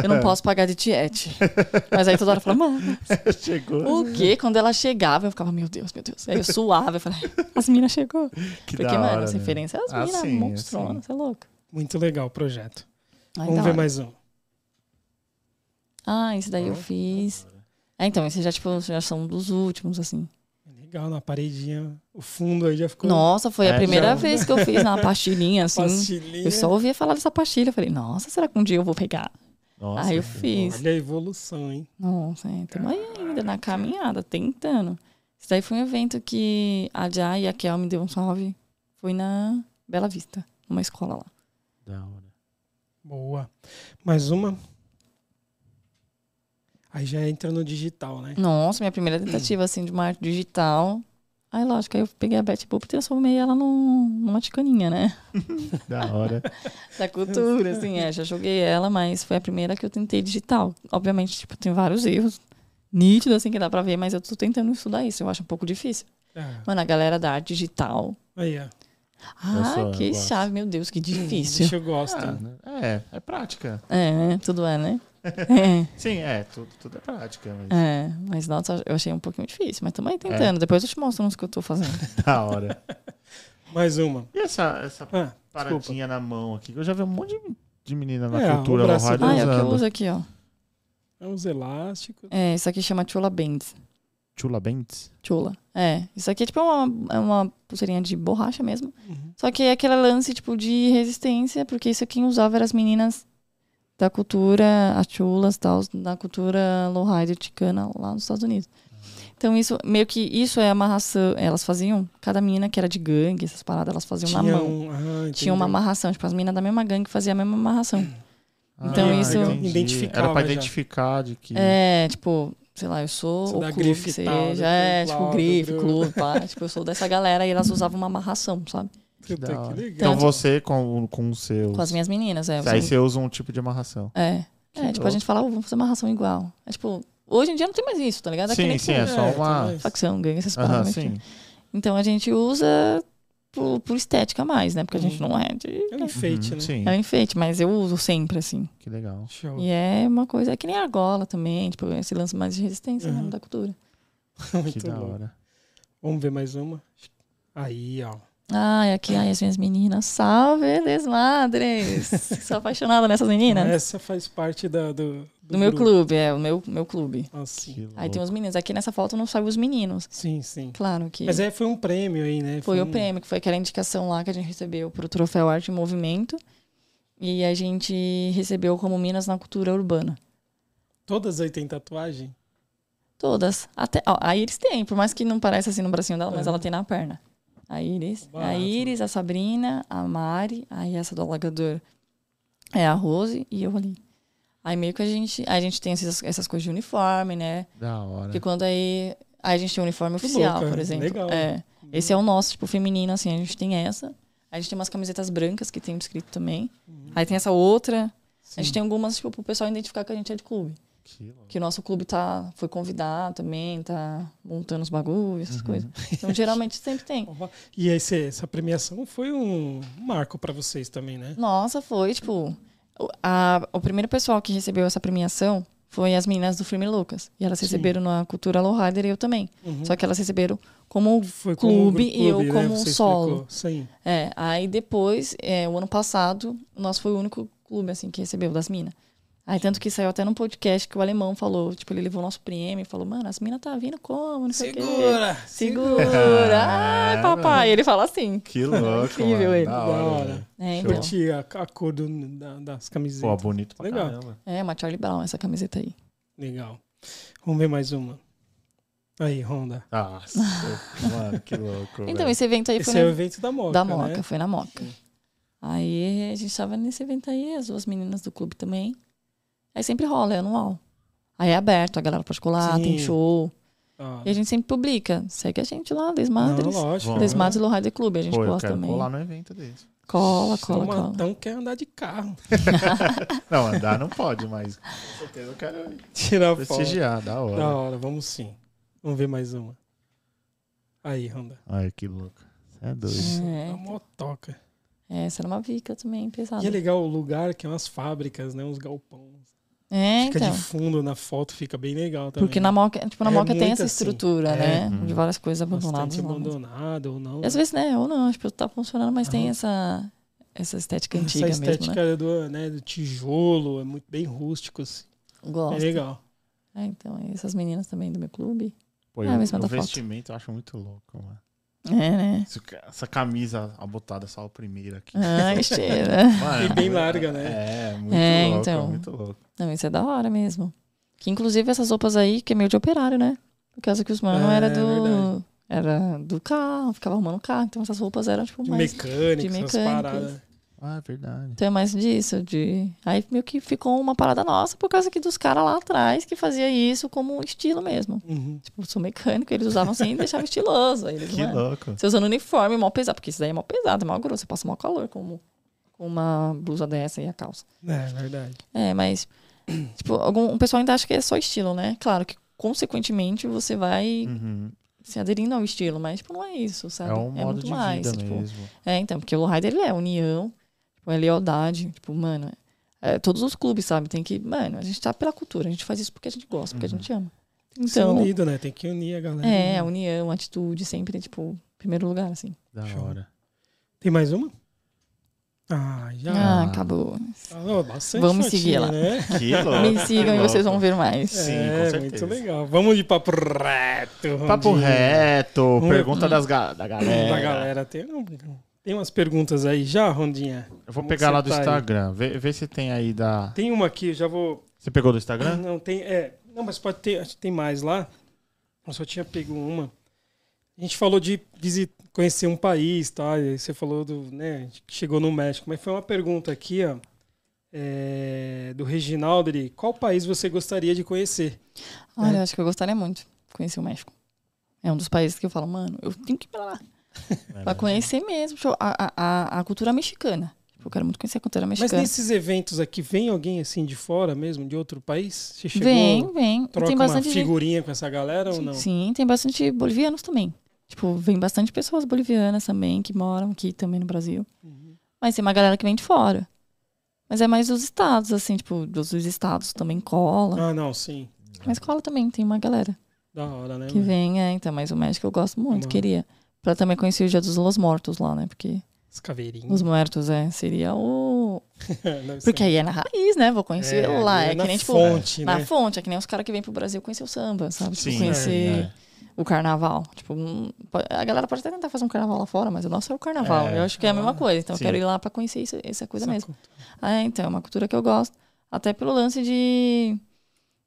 eu não posso pagar de tiete. Mas aí toda hora eu falava, mano, Chegou. o quê? Quando ela chegava, eu ficava, meu Deus, meu Deus. Aí eu suava, eu falei, as minas chegou. Que Porque, da mano, hora, as né? referências, as Ah, minas sim, monstronas, sim. você é louco. Muito legal o projeto. Ai, Vamos ver hora. mais um. Ah, esse daí eu fiz. É, então, esse já, tipo, já são dos últimos, assim. Legal, na paredinha. O fundo aí já ficou. Nossa, foi É, a primeira já- vez que eu fiz na pastilhinha, assim. pastilhinha. Eu só ouvia falar dessa pastilha. Eu falei, nossa, será que um dia eu vou pegar? Nossa, Aí eu que fiz. Olha a evolução, hein? Nossa, estamos aí ainda na caminhada, tentando. Isso daí foi um evento que a Jai e a Kel me deu um salve. Foi na Bela Vista, numa escola lá. Da hora. Boa. Mais uma. Aí já entra no digital, né? Nossa, minha primeira tentativa, assim, de uma arte digital. Aí, lógico, aí eu peguei a Betty Boop e transformei ela num, numa ticaninha, né? Da hora. Da cultura, assim, é. Já joguei ela, mas foi a primeira que eu tentei digital. Obviamente, tipo, tem vários erros nítidos, assim, que dá pra ver, mas eu tô tentando estudar isso. Eu acho um pouco difícil. Ah, Mano, a galera da arte digital. aí, ó. Ah, que chave, meu Deus, que difícil. Deixa eu gosto. Ah, é, é prática. É, né? Tudo é, né? É, Sim, é, tudo, tudo é prática. Mas é, mas nossa, eu achei um pouquinho difícil, mas também tentando. Depois eu te mostro uns que eu tô fazendo. da hora. Mais uma. E essa, essa Ah, desculpa. paradinha na mão aqui? que Eu já vi um monte de, de menina na É, cultura o braço Lohade Ah, é o que eu uso aqui, ó. É uns elásticos. É, isso aqui chama Chula Bands. Chula Bents? Chula. É, isso aqui é tipo uma, é uma pulseirinha de borracha mesmo. Uhum. Só que é aquele lance, tipo, de resistência, porque isso quem usava eram as meninas da cultura, as chulas e tal, da cultura lowrider ticana lá nos Estados Unidos. Então, isso, meio que, isso é amarração. Elas faziam, cada menina que era de gangue, essas paradas, elas faziam na mão. um- ah, Tinha uma amarração, tipo, as meninas da mesma gangue faziam a mesma amarração. Então, Ah, isso- entendi. Identificava Era pra já. identificar de que. É, tipo, sei lá, eu sou Você o clube grife que tal, seja. né? É, tipo, grife, clube, pá. tipo, eu sou dessa galera e elas usavam uma amarração, sabe? Que da hora. que legal. Então Tanto- você com, com o seu. Com as minhas meninas, é. Aí você usa um tipo de amarração. É. Que É, tipo, a louco. gente fala, "Oh, vamos fazer amarração igual. É tipo, hoje em dia não tem mais isso, tá ligado? É que Sim, nem sim, é só É, uma. facção, gangue, essas Aham, paradas. né? sim. Então a gente usa por, por estética mais, né? Porque a gente Uhum. não é de. É um enfeite, Uhum, né? Sim, É um enfeite, mas eu uso sempre, assim. que legal. Show. E é uma coisa, é que nem a argola também, tipo, esse lance mais de resistência Uhum. mesmo da cultura. Muito que da hora. Vamos ver mais uma. Aí, ó. Ai, aqui, ai, as minhas meninas. Salve, desmadres! Sou apaixonada nessas meninas. Essa faz parte da, do, Do meu grupo. clube, é, o meu, meu clube. Assim. Que Aí tem os meninos. Aqui nessa foto não saiu os meninos. Sim, sim. Claro que. Mas é, foi um prêmio aí, né? Foi o um- prêmio, que foi aquela indicação lá que a gente recebeu pro Troféu Arte em Movimento. E a gente recebeu como Minas na Cultura Urbana. Todas aí tem tatuagem? Todas. Até, ó, a Iris tem, por mais que não pareça assim no bracinho dela, mas Aham. ela tem na perna. A Iris, a. Iris, a Sabrina, a Mari, aí essa do alagador é a Rose e eu ali. Aí meio que a gente, a gente tem essas, essas coisas de uniforme, né? Da hora. Porque quando aí, aí a gente tem um uniforme Muito oficial, louco, por é. exemplo. Legal. É. Esse é o nosso, tipo, feminino, assim, a gente tem essa. A gente tem umas camisetas brancas que tem escrito também. Aí tem essa outra. A gente tem algumas, tipo, pro pessoal identificar que a gente é de clube. Que o nosso clube tá, foi convidado também, tá montando os bagulhos, essas Uhum. coisas. Então, geralmente sempre tem. E essa premiação foi um marco pra vocês também, né? Nossa, foi, tipo. o- A, o primeiro pessoal que recebeu essa premiação foi as meninas do Firme Lucas. E elas Sim. receberam na Cultura Lowrider e eu também. Uhum. Só que elas receberam como foi clube e eu né? como Você solo. Sim. É, aí depois, é, o ano passado, nosso foi o único clube, assim, que recebeu das minas. Aí tanto que saiu até num podcast que o alemão falou, tipo, ele levou o nosso prêmio e falou, mano, as minas tá vindo como, não sei o quê. Segura! Segura! Ai, É, papai! Ele fala assim. Que louco, Incrível mano. ele. Da Da hora. velho. É, então. Curti a, a cor do- da- das Pô, camisetas. bonito pra Legal. caramba. É, uma Charlie Brown, essa camiseta aí. Legal. Vamos ver mais uma. Aí, Honda. Nossa, mano, que louco. Então, velho. esse evento aí Esse foi é o evento da Moca, da né? Moca, foi na Moca. Aí a gente tava nesse evento aí, as duas meninas do clube também. Aí sempre rola, é anual. Aí é aberto, a galera pode colar, Sim. tem show. Ah, E a gente sempre publica. Segue a gente lá, não, Desmadres. lógico. Vamos. Desmadres e Lowrider Clube, a gente Pô, eu gosta quero também. colar no evento desse. Cola, cola, cola. Matão quer andar de carro. Não, andar não pode, mas com certeza eu quero Tirar foto. prestigiar, da hora. Da hora, vamos sim. Vamos ver mais uma. Aí, Honda. Ai, que louco. Você é doido. É, A motoca. essa era uma vica também, pesada. E é legal o lugar que é umas fábricas, né? Uns galpões. É, Fica então. de fundo na foto, fica bem legal também. Porque na Moca, tipo, na É Moca tem essa assim. estrutura, É. né? Uhum. De várias coisas abandonadas. Bastante abandonado ou não. E às vezes, né? Ou não, tipo, tá funcionando, mas tem essa, essa estética Essa antiga estética mesmo, né? do, né, do tijolo, é muito bem rústico, assim. Gosto. É legal. É, então, essas meninas também do meu clube. Pô, Ah, e o- mas manda o foto. vestimento eu acho muito louco, mano. É, né? Essa camisa abotada só o primeiro aqui. Ai, cheira. Mano, E bem larga, né? É, muito É, louco, então. muito louco. Não, isso é da hora mesmo. Que inclusive essas roupas aí, que é meio de operário, né? Por causa que os mano É, era verdade. do. Era do carro, ficava arrumando o carro. Então essas roupas eram, tipo, De mais. mecânica, de essas mecânicas. paradas. Ah, é verdade. Então é mais disso, de. Aí meio que ficou uma parada nossa por causa que dos caras lá atrás que fazia isso como estilo mesmo. Uhum. Tipo, sou mecânico, eles usavam assim e deixavam estiloso. Aí eles, Que mano, louco. Você usando uniforme mal pesado, porque isso daí é mal pesado, é mal grosso, você passa mal calor com, com uma blusa dessa e a calça. É verdade. É, mas, tipo, algum, o pessoal ainda acha que é só estilo, né? Claro que, consequentemente, você vai Uhum. se aderindo ao estilo, mas, tipo, não é isso, sabe? É um modo muito de mais. vida tipo, mesmo. é, então, porque o Lowrider, ele é união, tipo, é lealdade, tipo, mano, é, todos os clubes, sabe? Tem que, mano, a gente tá pela cultura, a gente faz isso porque a gente gosta, porque a gente ama. Ser Então, unido, né? Tem que unir a galera. é, a união, a atitude, sempre, tipo, primeiro lugar, assim. Da Show. hora. Tem mais uma? Ah, já. Ah, acabou. Falou bastante Vamos seguir lá. Né? Que louco. Me sigam e vocês vão ver mais. Sim, é, com certeza. muito legal. Vamos de papo reto. Papo reto, Um- pergunta das ga- da galera. Da galera. Tem, um- tem umas perguntas aí já, Rondinha? Eu vou Como pegar lá do tá? Instagram. Vê, vê se tem aí da. Tem uma aqui, eu já vou. Você pegou do Instagram? Não, tem. É, não, mas pode ter. Acho que tem mais lá. Eu só tinha pego uma. A gente falou de visi- conhecer um país, tá? E aí você falou do, né, chegou no México. Mas foi uma pergunta aqui, ó. é, do Reginaldo, ele, qual país você gostaria de conhecer? Olha, É. eu acho que eu gostaria muito de conhecer o México. É um dos países que eu falo, mano, eu tenho que ir pra lá. Pra conhecer mesmo tipo, a, a, a, cultura mexicana. Tipo, eu quero muito conhecer a cultura Mas mexicana. nesses eventos aqui, vem alguém assim de fora mesmo, de outro país? Você chegou, Vem, vem. troca tem uma bastante gente- figurinha com essa galera ou não? Sim, tem bastante bolivianos também. Tipo, vem bastante pessoas bolivianas também que moram aqui também no Brasil. Uhum. Mas tem uma galera que vem de fora. Mas é mais dos estados, assim, tipo, dos dos estados também cola. Ah, não, sim. Mas cola também, tem uma galera Da hora, né? que mano? vem, é, então, mas o México eu gosto muito, queria. Pra também conhecer o Dia dos Los Mortos lá, né? Porque As caveirinhas. os mortos, é, seria o. Porque ser. aí é na raiz, né? Vou conhecer É, lá. É, na que nem, tipo, fonte, na né? fonte, é que nem os caras que vêm pro Brasil conhecer o samba, sabe? Tipo, Sim, conhecer é. o carnaval. Tipo, po- a galera pode até tentar fazer um carnaval lá fora, mas o nosso é o carnaval. É. Eu acho que é a mesma Ah, coisa. Então sim. eu quero ir lá pra conhecer isso, essa coisa Essa mesmo. cultura. Ah, então, é uma cultura que eu gosto. Até pelo lance de,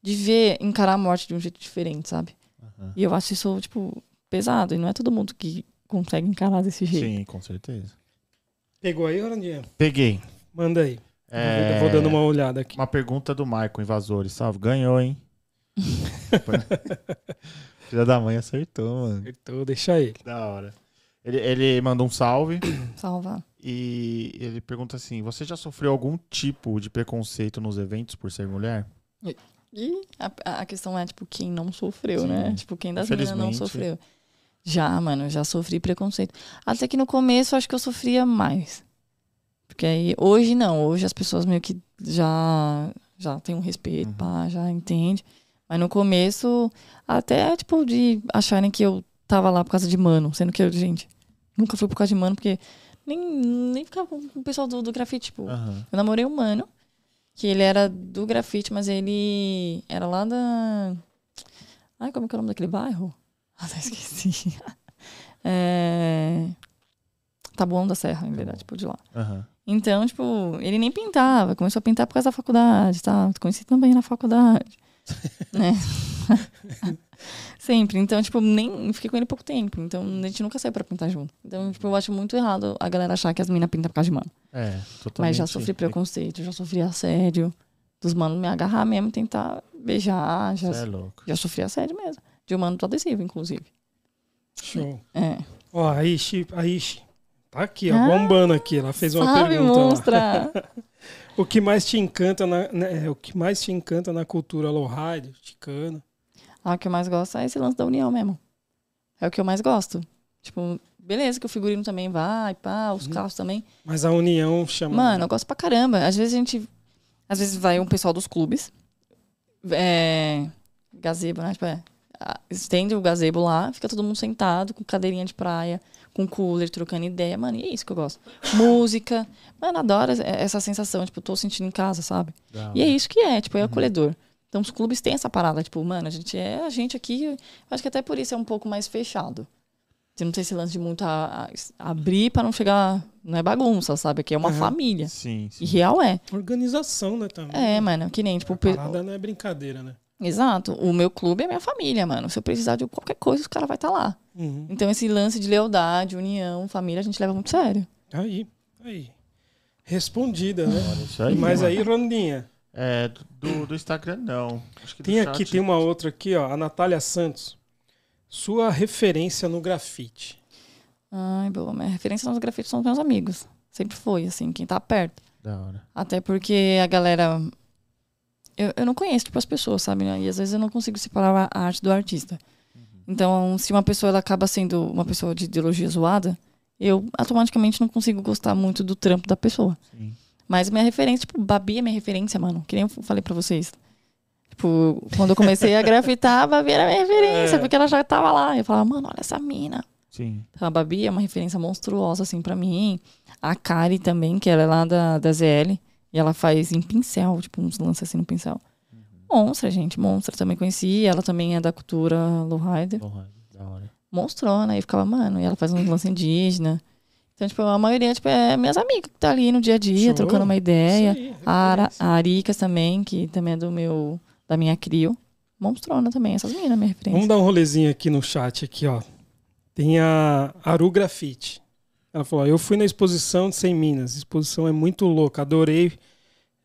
de ver, encarar a morte de um jeito diferente, sabe? Aham. E eu acho isso, tipo, pesado. E não é todo mundo que consegue encarar desse jeito. Sim, com certeza. Pegou aí, Orandinha? Peguei. Manda aí. É, Eu vou dando uma olhada aqui. Uma pergunta do Michael Invasores, salve. Ganhou, hein? Filha da mãe acertou, mano. Acertou, deixa ele. Da hora. Ele, ele mandou um salve Salvar. e ele pergunta assim: Você já sofreu algum tipo de preconceito nos eventos por ser mulher? E a, a questão é, tipo, quem não sofreu, Sim. né? Tipo, quem das meninas não Infelizmente. sofreu. Já, mano, já sofri preconceito. Até que no começo eu acho que eu sofria mais. Porque aí, hoje não, hoje as pessoas meio que já, já tem um respeito, Uhum. pá, já entende. Mas no começo, até, tipo, de acharem que eu tava lá por causa de mano, sendo que eu, gente, nunca fui por causa de mano, porque nem, nem ficava com o pessoal do, do grafite, tipo. Aham. Eu namorei um mano, que ele era do grafite, mas ele era lá da. Ai, como que é o nome daquele bairro? Ah, até esqueci. é... Tabuão da Serra, em verdade, tipo, de lá. Aham. Então, tipo, ele nem pintava, começou a pintar por causa da faculdade, tá? Conheci também na faculdade. né? Sempre. Então, tipo, nem fiquei com ele pouco tempo. Então, a gente nunca saiu pra pintar junto. Então, tipo, eu acho muito errado a galera achar que as meninas pintam por causa de mano. É, totalmente. Mas já sofri preconceito, já sofri assédio. Dos manos me agarrar mesmo, tentar beijar. Já, é louco. já sofri assédio mesmo. De um mano do adesivo, inclusive. Show. É. Ó, a Ishi, a Ishi. Tá aqui, ó, Ah, bombando aqui. Ela fez uma Sabe, pergunta. monstra! O que mais te encanta na, né, o que mais te encanta na cultura lowrider, ticana? ah, o que eu mais gosto é esse lance da união mesmo. É o que eu mais gosto. Tipo, beleza que o figurino também vai, pá, os Uhum. carros também. Mas a união chama. Mano, eu gosto pra caramba. Às vezes a gente. Às vezes vai um pessoal dos clubes. É. Gazebo, né? Tipo, é. Estende o gazebo lá, fica todo mundo sentado, com cadeirinha de praia, com cooler, trocando ideia. Mano, e é isso que eu gosto. Música. Mano, adoro essa- sensação, tipo, tô sentindo em casa, sabe? Da E é isso que é, tipo, é acolhedor. Então os clubes têm essa parada, tipo, mano, a gente é a gente aqui. eu Acho que até por isso é um pouco mais fechado. Você não tem esse lance de muito a- a- abrir pra não chegar. Não é bagunça, sabe? Aqui é uma Aham. família. Sim, E sim. real é. Organização, né, também. É, mano, que nem, tipo, A o parada não é brincadeira, né? Exato. O meu clube é minha família, mano. Se eu precisar de qualquer coisa, os caras vão estar lá. Uhum. Então, esse lance de lealdade, união, família, a gente leva muito sério. Aí, aí. respondida, né? Olha isso aí. Mas mano. aí, Rondinha, É, do, do Instagram não. Acho que do tem chat- aqui, tem uma outra aqui, ó, a Natália Santos. Sua referência no grafite. Ai, boa. Minha referência nos grafites são os meus amigos. Sempre foi, assim, quem tá perto. Da hora. Até porque a galera. Eu, eu não conheço, tipo, as pessoas, sabe? né? E às vezes eu não consigo separar a arte do artista. Então, se uma pessoa ela acaba sendo uma pessoa de ideologia zoada, eu automaticamente não consigo gostar muito do trampo da pessoa. Sim. Mas minha referência, tipo, Babi é minha referência, mano. Que nem eu falei pra vocês. Tipo, quando eu comecei a grafitar, a Babi era minha referência, É. porque ela já tava lá. Eu falava, mano, olha essa mina. Sim. Então, a Babi é uma referência monstruosa, assim, pra mim. A Kari também, que ela é lá da, da ZL. E ela faz em pincel, tipo, uns lances assim no pincel. Monstra, gente, monstra. Também conheci. Ela também é da cultura lowrider. Porra, da hora. Monstrona. Aí ficava, mano, e ela faz uns lances indígena. Então, tipo, a maioria, tipo, é minhas amigas que tá ali no dia a dia, Show. trocando uma ideia. Aí, A, Ara, a Aricas também, que também é do meu, da minha crio. Monstrona também, essas meninas, minha referência. Vamos dar um rolezinho aqui no chat, aqui, ó. Tem a Aru Grafite. Ela falou: Eu fui na exposição de 100 Minas. A exposição é muito louca, adorei.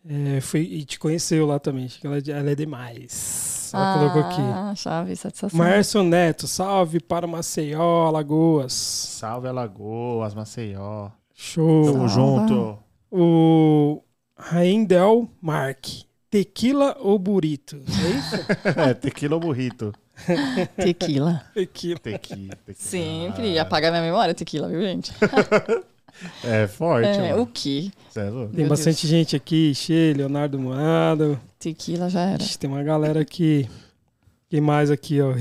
É, fui, e te conheceu lá também. Acho que Ela, é- ela é demais. Ela colocou aqui. Ah, chave, satisfação. Márcio Neto, salve para Maceió, Alagoas. Salve Alagoas, Maceió. Show. Tamo junto. O Raindel Mark. Tequila ou burrito? É isso? É, tequila ou burrito? Tequila. Tequila. Tequila. tequila. Sempre. Apagar minha memória, tequila, viu, gente? É forte, É, mano. o que? Cê é louco. Tem Meu bastante Deus. gente aqui, Che, Leonardo Morado. Tequila já era. Ixi, tem uma galera aqui. Quem mais aqui, ó?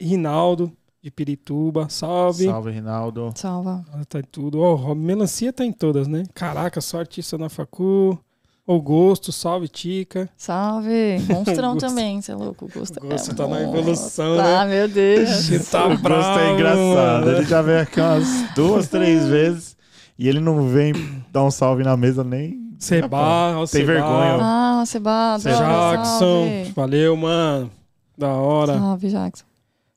Rinaldo, de Pirituba. Salve. Salve, Rinaldo. Salva. Ela Tá em tudo. Ó, o Rob Melancia tá em todas, né? Caraca, só artista na facu. Augusto, salve, Tica. Salve. Monstrão também, você é louco. Gosto, O Gosto é tá na evolução, Tá, né? meu Deus. Ixi, tá o Gosto bravo, é engraçado. mano. Ele já veio aqui umas duas, três vezes e ele não vem dar um salve na mesa nem. Seba, ó, Tem Seba. vergonha. Ah, Seba, Seba. Jackson, Salve. valeu, mano. Da hora. Salve, Jackson.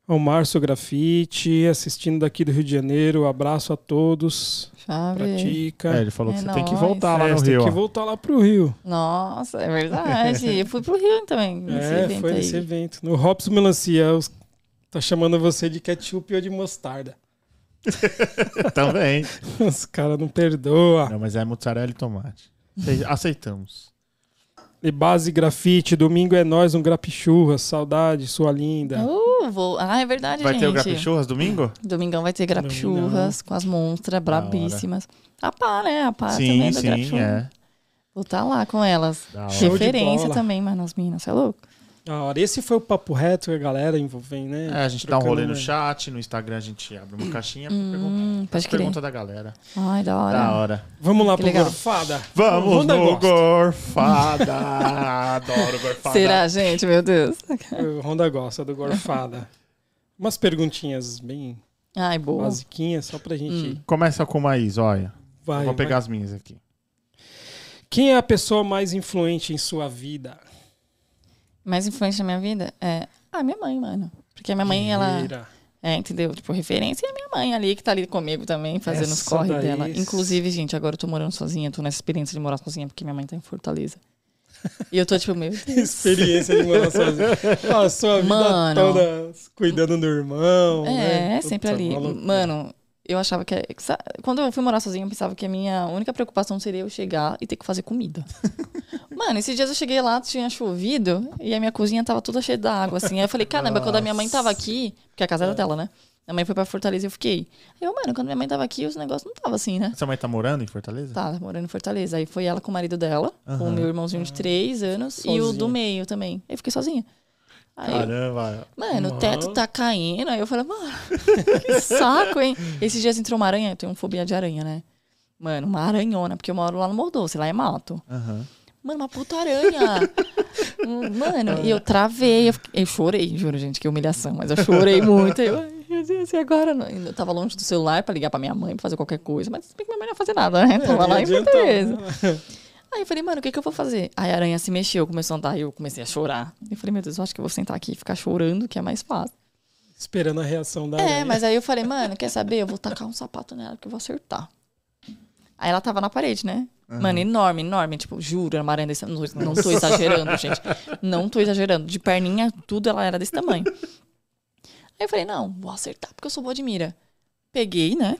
O Márcio Grafite, assistindo daqui do Rio de Janeiro. Abraço a todos. Chave. Tica. É, ele falou que É você tem que nóis. voltar lá É, no você Rio. Tem que voltar lá pro Rio. Nossa, é verdade. Eu fui pro Rio também. Nesse é, evento foi aí. nesse evento. No Robson Melancia, os... tá chamando você de ketchup ou de mostarda. Também. Os caras não perdoam. Não, mas é mussarela e tomate. Ace- Aceitamos. E base grafite, domingo é nós, um grapichurra. Saudade, sua linda. Uh, vou... Ah, é verdade, Vai gente. ter o Grapichurras domingo? Domingão vai ter grapichurras com as monstras brabíssimas. A pá, né? A pá sim, também é do sim, grapichurra. é. Vou estar lá com elas. Referência também, mano, as minas. Você é louco? Hora. Esse foi o papo reto que a galera envolvendo, né? É, a gente dá um Trocando rolê no chat, no Instagram a gente abre uma caixinha. Hum, crer. Pergunta da galera. Ai, da hora. Da hora. Vamos lá Que pro legal. Gorfada. Vamos no gosta. Gorfada. Adoro Gorfada. Será, gente? Meu Deus. O Ronda gosta do Gorfada. Umas perguntinhas bem Ai, boa. basiquinhas, só pra gente. Hum. Começa com uma Is, olha. Vai, Vou pegar vai. as minhas aqui. Quem é a pessoa mais influente em sua vida? Mais influente na minha vida é. Ah, minha mãe, mano. Porque a minha mãe, ela. Guerreira. É, entendeu? Tipo, referência é a minha mãe ali, que tá ali comigo também, fazendo os Essa corre daí- dela. Inclusive, gente, agora eu tô morando sozinha, tô nessa experiência de morar sozinha, porque minha mãe tá em Fortaleza. E eu tô tipo, meu Deus. Experiência de morar sozinho. A sua vida Mano. toda cuidando do irmão. né? É, sempre Puta, ali. uma loucura. Mano, eu achava que. sa- Quando eu fui morar sozinha, eu pensava que a minha única preocupação seria eu chegar e ter que fazer comida. Mano, esses dias eu cheguei lá, tinha chovido e a minha cozinha tava toda cheia d'água, assim. Aí eu falei, caramba, quando a minha mãe tava aqui, porque a casa É. era dela, né? Minha mãe foi pra Fortaleza e eu fiquei. Aí eu, mano, quando minha mãe tava aqui, os negócios não tava assim, né? Sua mãe tá morando em Fortaleza? Tá, morando em Fortaleza. Aí foi ela com o marido dela, com o meu irmãozinho de três anos e o Sozinha. do meio também. Aí eu fiquei sozinha. Aí, eu, Caramba. mano, o Mano. teto tá caindo. Aí eu falei, mano, que saco, hein? Esses dias entrou uma aranha, eu tenho fobia de aranha, né? Mano, uma aranhona, porque eu moro lá no Morro Doce, lá é mato. Aham. Mano, uma puta aranha. Mano, e eu travei, eu, eu chorei, juro, gente, que humilhação, mas eu chorei muito. Eu, ai, meu Deus, e agora? Não, Eu tava longe do celular pra ligar pra minha mãe, pra fazer qualquer coisa, mas bem que minha mãe não ia fazer nada, né? Tava É, lá em Fortaleza. Aí eu falei, mano, o que, que eu vou fazer? Aí a aranha se mexeu, começou a andar, e eu comecei a chorar. Eu falei, meu Deus, eu acho que eu vou sentar aqui e ficar chorando, que é mais fácil. Esperando a reação da É, aranha. mas aí eu falei, mano, quer saber? Eu vou tacar um sapato nela, que eu vou acertar. Aí ela tava na parede, né? Mano, enorme, enorme. Tipo, juro, era uma aranha desse tamanho. Não, não tô exagerando, gente. Não tô exagerando. De perninha, tudo, ela era desse tamanho. Aí eu falei, não, vou acertar, porque eu sou boa de mira. Peguei, né?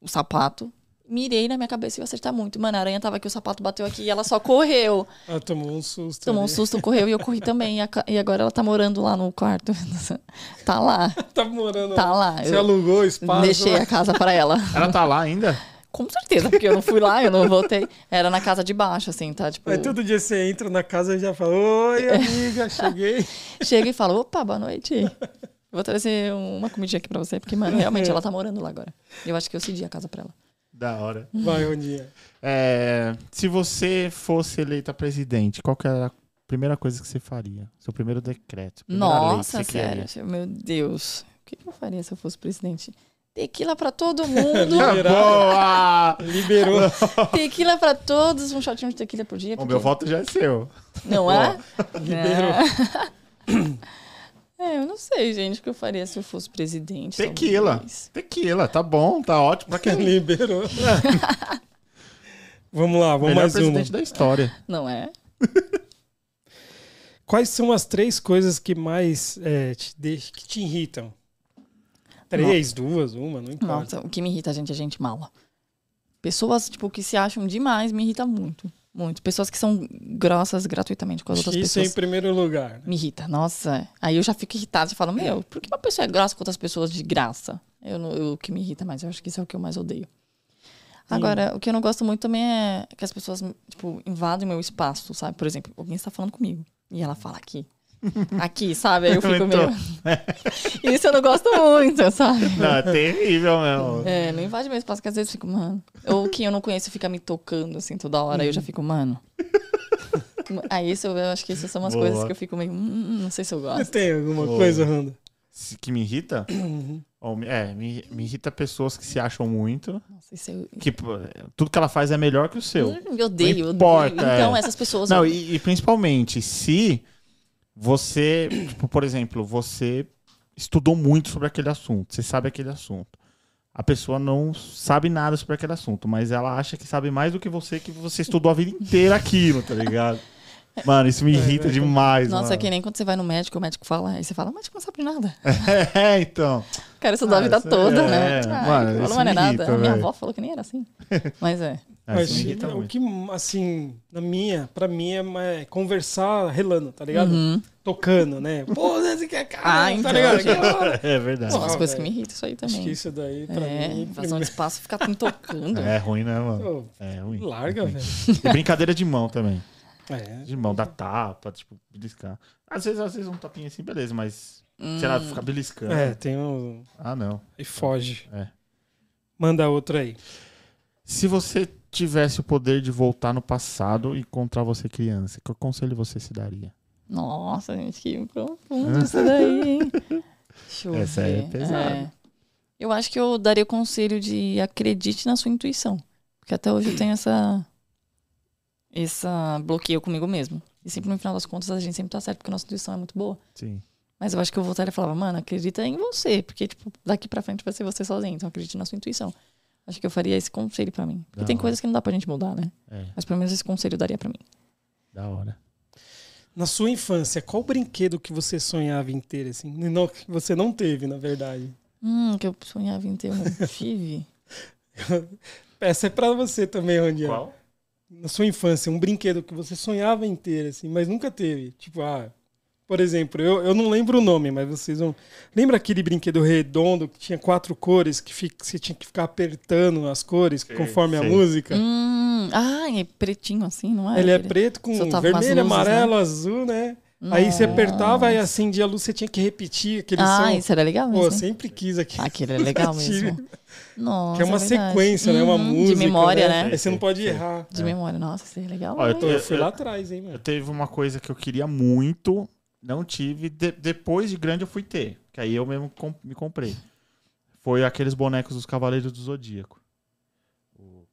O sapato. Mirei na minha cabeça e ia acertar muito. Mano, a aranha tava aqui, o sapato bateu aqui e ela só correu. Ela tomou um susto. Tomou um ali. susto, correu e eu corri também. E, agora ela tá morando lá no quarto. tá lá, Tá morando tá lá. Você Eu alugou o espaço. deixei a casa pra ela. Ela tá lá ainda? Com certeza, porque eu não fui lá, eu não voltei. Era na casa de baixo, assim, tá? Tipo, Aí todo dia você entra na casa e já fala: Oi, amiga, cheguei. chega e fala, opa, boa noite. Vou trazer uma comidinha aqui pra você, porque, mano, realmente ela tá morando lá agora. Eu acho que eu cedi a casa pra ela. Da hora. Vai, Rondinha. É, se você fosse eleita presidente, qual que era a primeira coisa que você faria? Seu primeiro decreto. primeira lei que Nossa, você queria. sério, meu Deus. O que eu faria se eu fosse presidente? Tequila pra todo mundo. Boa! Liberou. tequila pra todos, um shotinho de tequila por dia. O porque- meu voto já é seu. Não é? Liberou. É, eu não sei, gente, o que eu faria se eu fosse presidente. Tequila. talvez. Tequila, tá bom, tá ótimo. Pra quem Liberou. vamos lá, vamos Melhor mais uma. presidente da história. Não é? Quais são as três coisas que mais é, te deix- que te irritam? Três, duas, uma, não importa. Nossa, o que me irrita, gente, é gente mala. Pessoas, tipo, que se acham demais me irrita muito. Muito. Pessoas que são grossas gratuitamente com as outras isso é pessoas. em primeiro lugar. né? Me irrita. Nossa. Aí eu já fico irritada. Você fala, meu, por que uma pessoa é grossa com outras pessoas de graça? Eu, não, eu- o que me irrita mais, eu acho que isso é o que eu mais odeio. Agora, o que eu não gosto muito também é que as pessoas, tipo, invadem o meu espaço, sabe? Por exemplo, alguém está falando comigo e ela fala aqui. Aqui, sabe? Aí eu fico meio. Isso eu não gosto muito, sabe? Não, é terrível mesmo. É, não invade meu espaço, que às vezes eu fico, mano. Ou quem eu não conheço fica me tocando, assim, toda hora. Aí eu já fico, mano. Aí isso eu, eu acho que essas são umas Boa. coisas que eu fico meio. "Hum, não sei se eu Você gosto. tem alguma Boa. coisa, Randa? Que me irrita? Ou me- é, me, me irrita pessoas que se acham muito. Nossa, isso eu. Que tudo que ela faz é melhor que o seu. Hum, Eu odeio, eu Não odeio. importa, Então, é. essas pessoas. Não, eu- e, e principalmente se você, tipo, por exemplo, você estudou muito sobre aquele assunto, você sabe aquele assunto. A pessoa não sabe nada sobre aquele assunto, mas ela acha que sabe mais do que você, que você estudou a vida inteira aquilo, tá ligado? Mano, isso me irrita é. demais, Nossa, é mano. que nem quando você vai no médico, o médico fala, aí você fala, o médico não sabe nada. É, então. O cara estudou a Ah, vida isso é- toda, é, né? mano, Ai, isso não é nada. irrita, A minha avó falou que nem era assim. Mas é. É, Mas irrita o que, assim, na minha, pra mim é mais conversar relando, tá ligado? Uhum. Tocando, né? Pô, você quer cara, Ah, tá então. ligado? Que? É verdade. São as coisas que me irritam, isso aí Acho que também. isso daí, pra É, mim... fazer um espaço e ficar me tocando. É ruim, né, mano? Pô, É ruim. larga, É ruim. velho. E brincadeira de mão também. É. De mão, dá tapa, tipo, beliscar. Às vezes, às vezes um tapinha assim, beleza, mas. Sei lá, Hum. ficar beliscando. É, tem um... Ah, não. E foge. É. Manda outra aí. Se você tivesse o poder de voltar no passado e encontrar você criança, que conselho você se daria? Nossa, gente, que profundo isso daí, hein? Deixa eu Essa é ver. pesada. É. Eu acho que eu daria o conselho de acredite na sua intuição. Porque até hoje eu tenho essa. Essa bloqueio comigo mesmo. E sempre no final das contas a gente sempre tá certo, porque a nossa intuição é muito boa. Sim. Mas eu acho que eu voltaria e falava, mano, acredita em você. Porque, tipo, daqui pra frente vai ser você sozinho. Então acredite na sua intuição. Acho que eu faria esse conselho pra mim. Porque Da tem hora. coisas que não dá pra gente mudar, né? É, Mas pelo menos esse conselho eu daria pra mim. da hora. Na sua infância, qual brinquedo que você sonhava em ter, assim? Não, que você não teve, na verdade. Hum, que eu sonhava em ter um tive. Essa é pra você também, Rondiel. Na sua infância, um brinquedo que você sonhava em ter, assim, mas nunca teve. Tipo, ah, por exemplo, eu, eu não lembro o nome, mas vocês vão. Lembra aquele brinquedo redondo que tinha quatro cores, que fi- você tinha que ficar apertando as cores Sei, conforme a sei. música? hum, ah, é pretinho assim, não é? Ele é preto com vermelho, luzes, amarelo, azul, né? Aí você apertava e acendia a luz, você tinha que repetir aquele Ah, som. isso era legal Pô, mesmo. eu hein? sempre quis aqui. Aquele é legal mesmo. Nossa, que é uma verdade. sequência, né? Uma Uhum, música. De memória, né? Aí você não pode errar. De memória. Nossa, isso é legal. Ó, eu hein? tô- Pô, eu fui lá atrás, hein, Eu mano. teve uma coisa que eu queria muito, não tive. de- depois de grande eu fui ter. Que aí eu mesmo com- me comprei. Foi aqueles bonecos dos Cavaleiros do Zodíaco.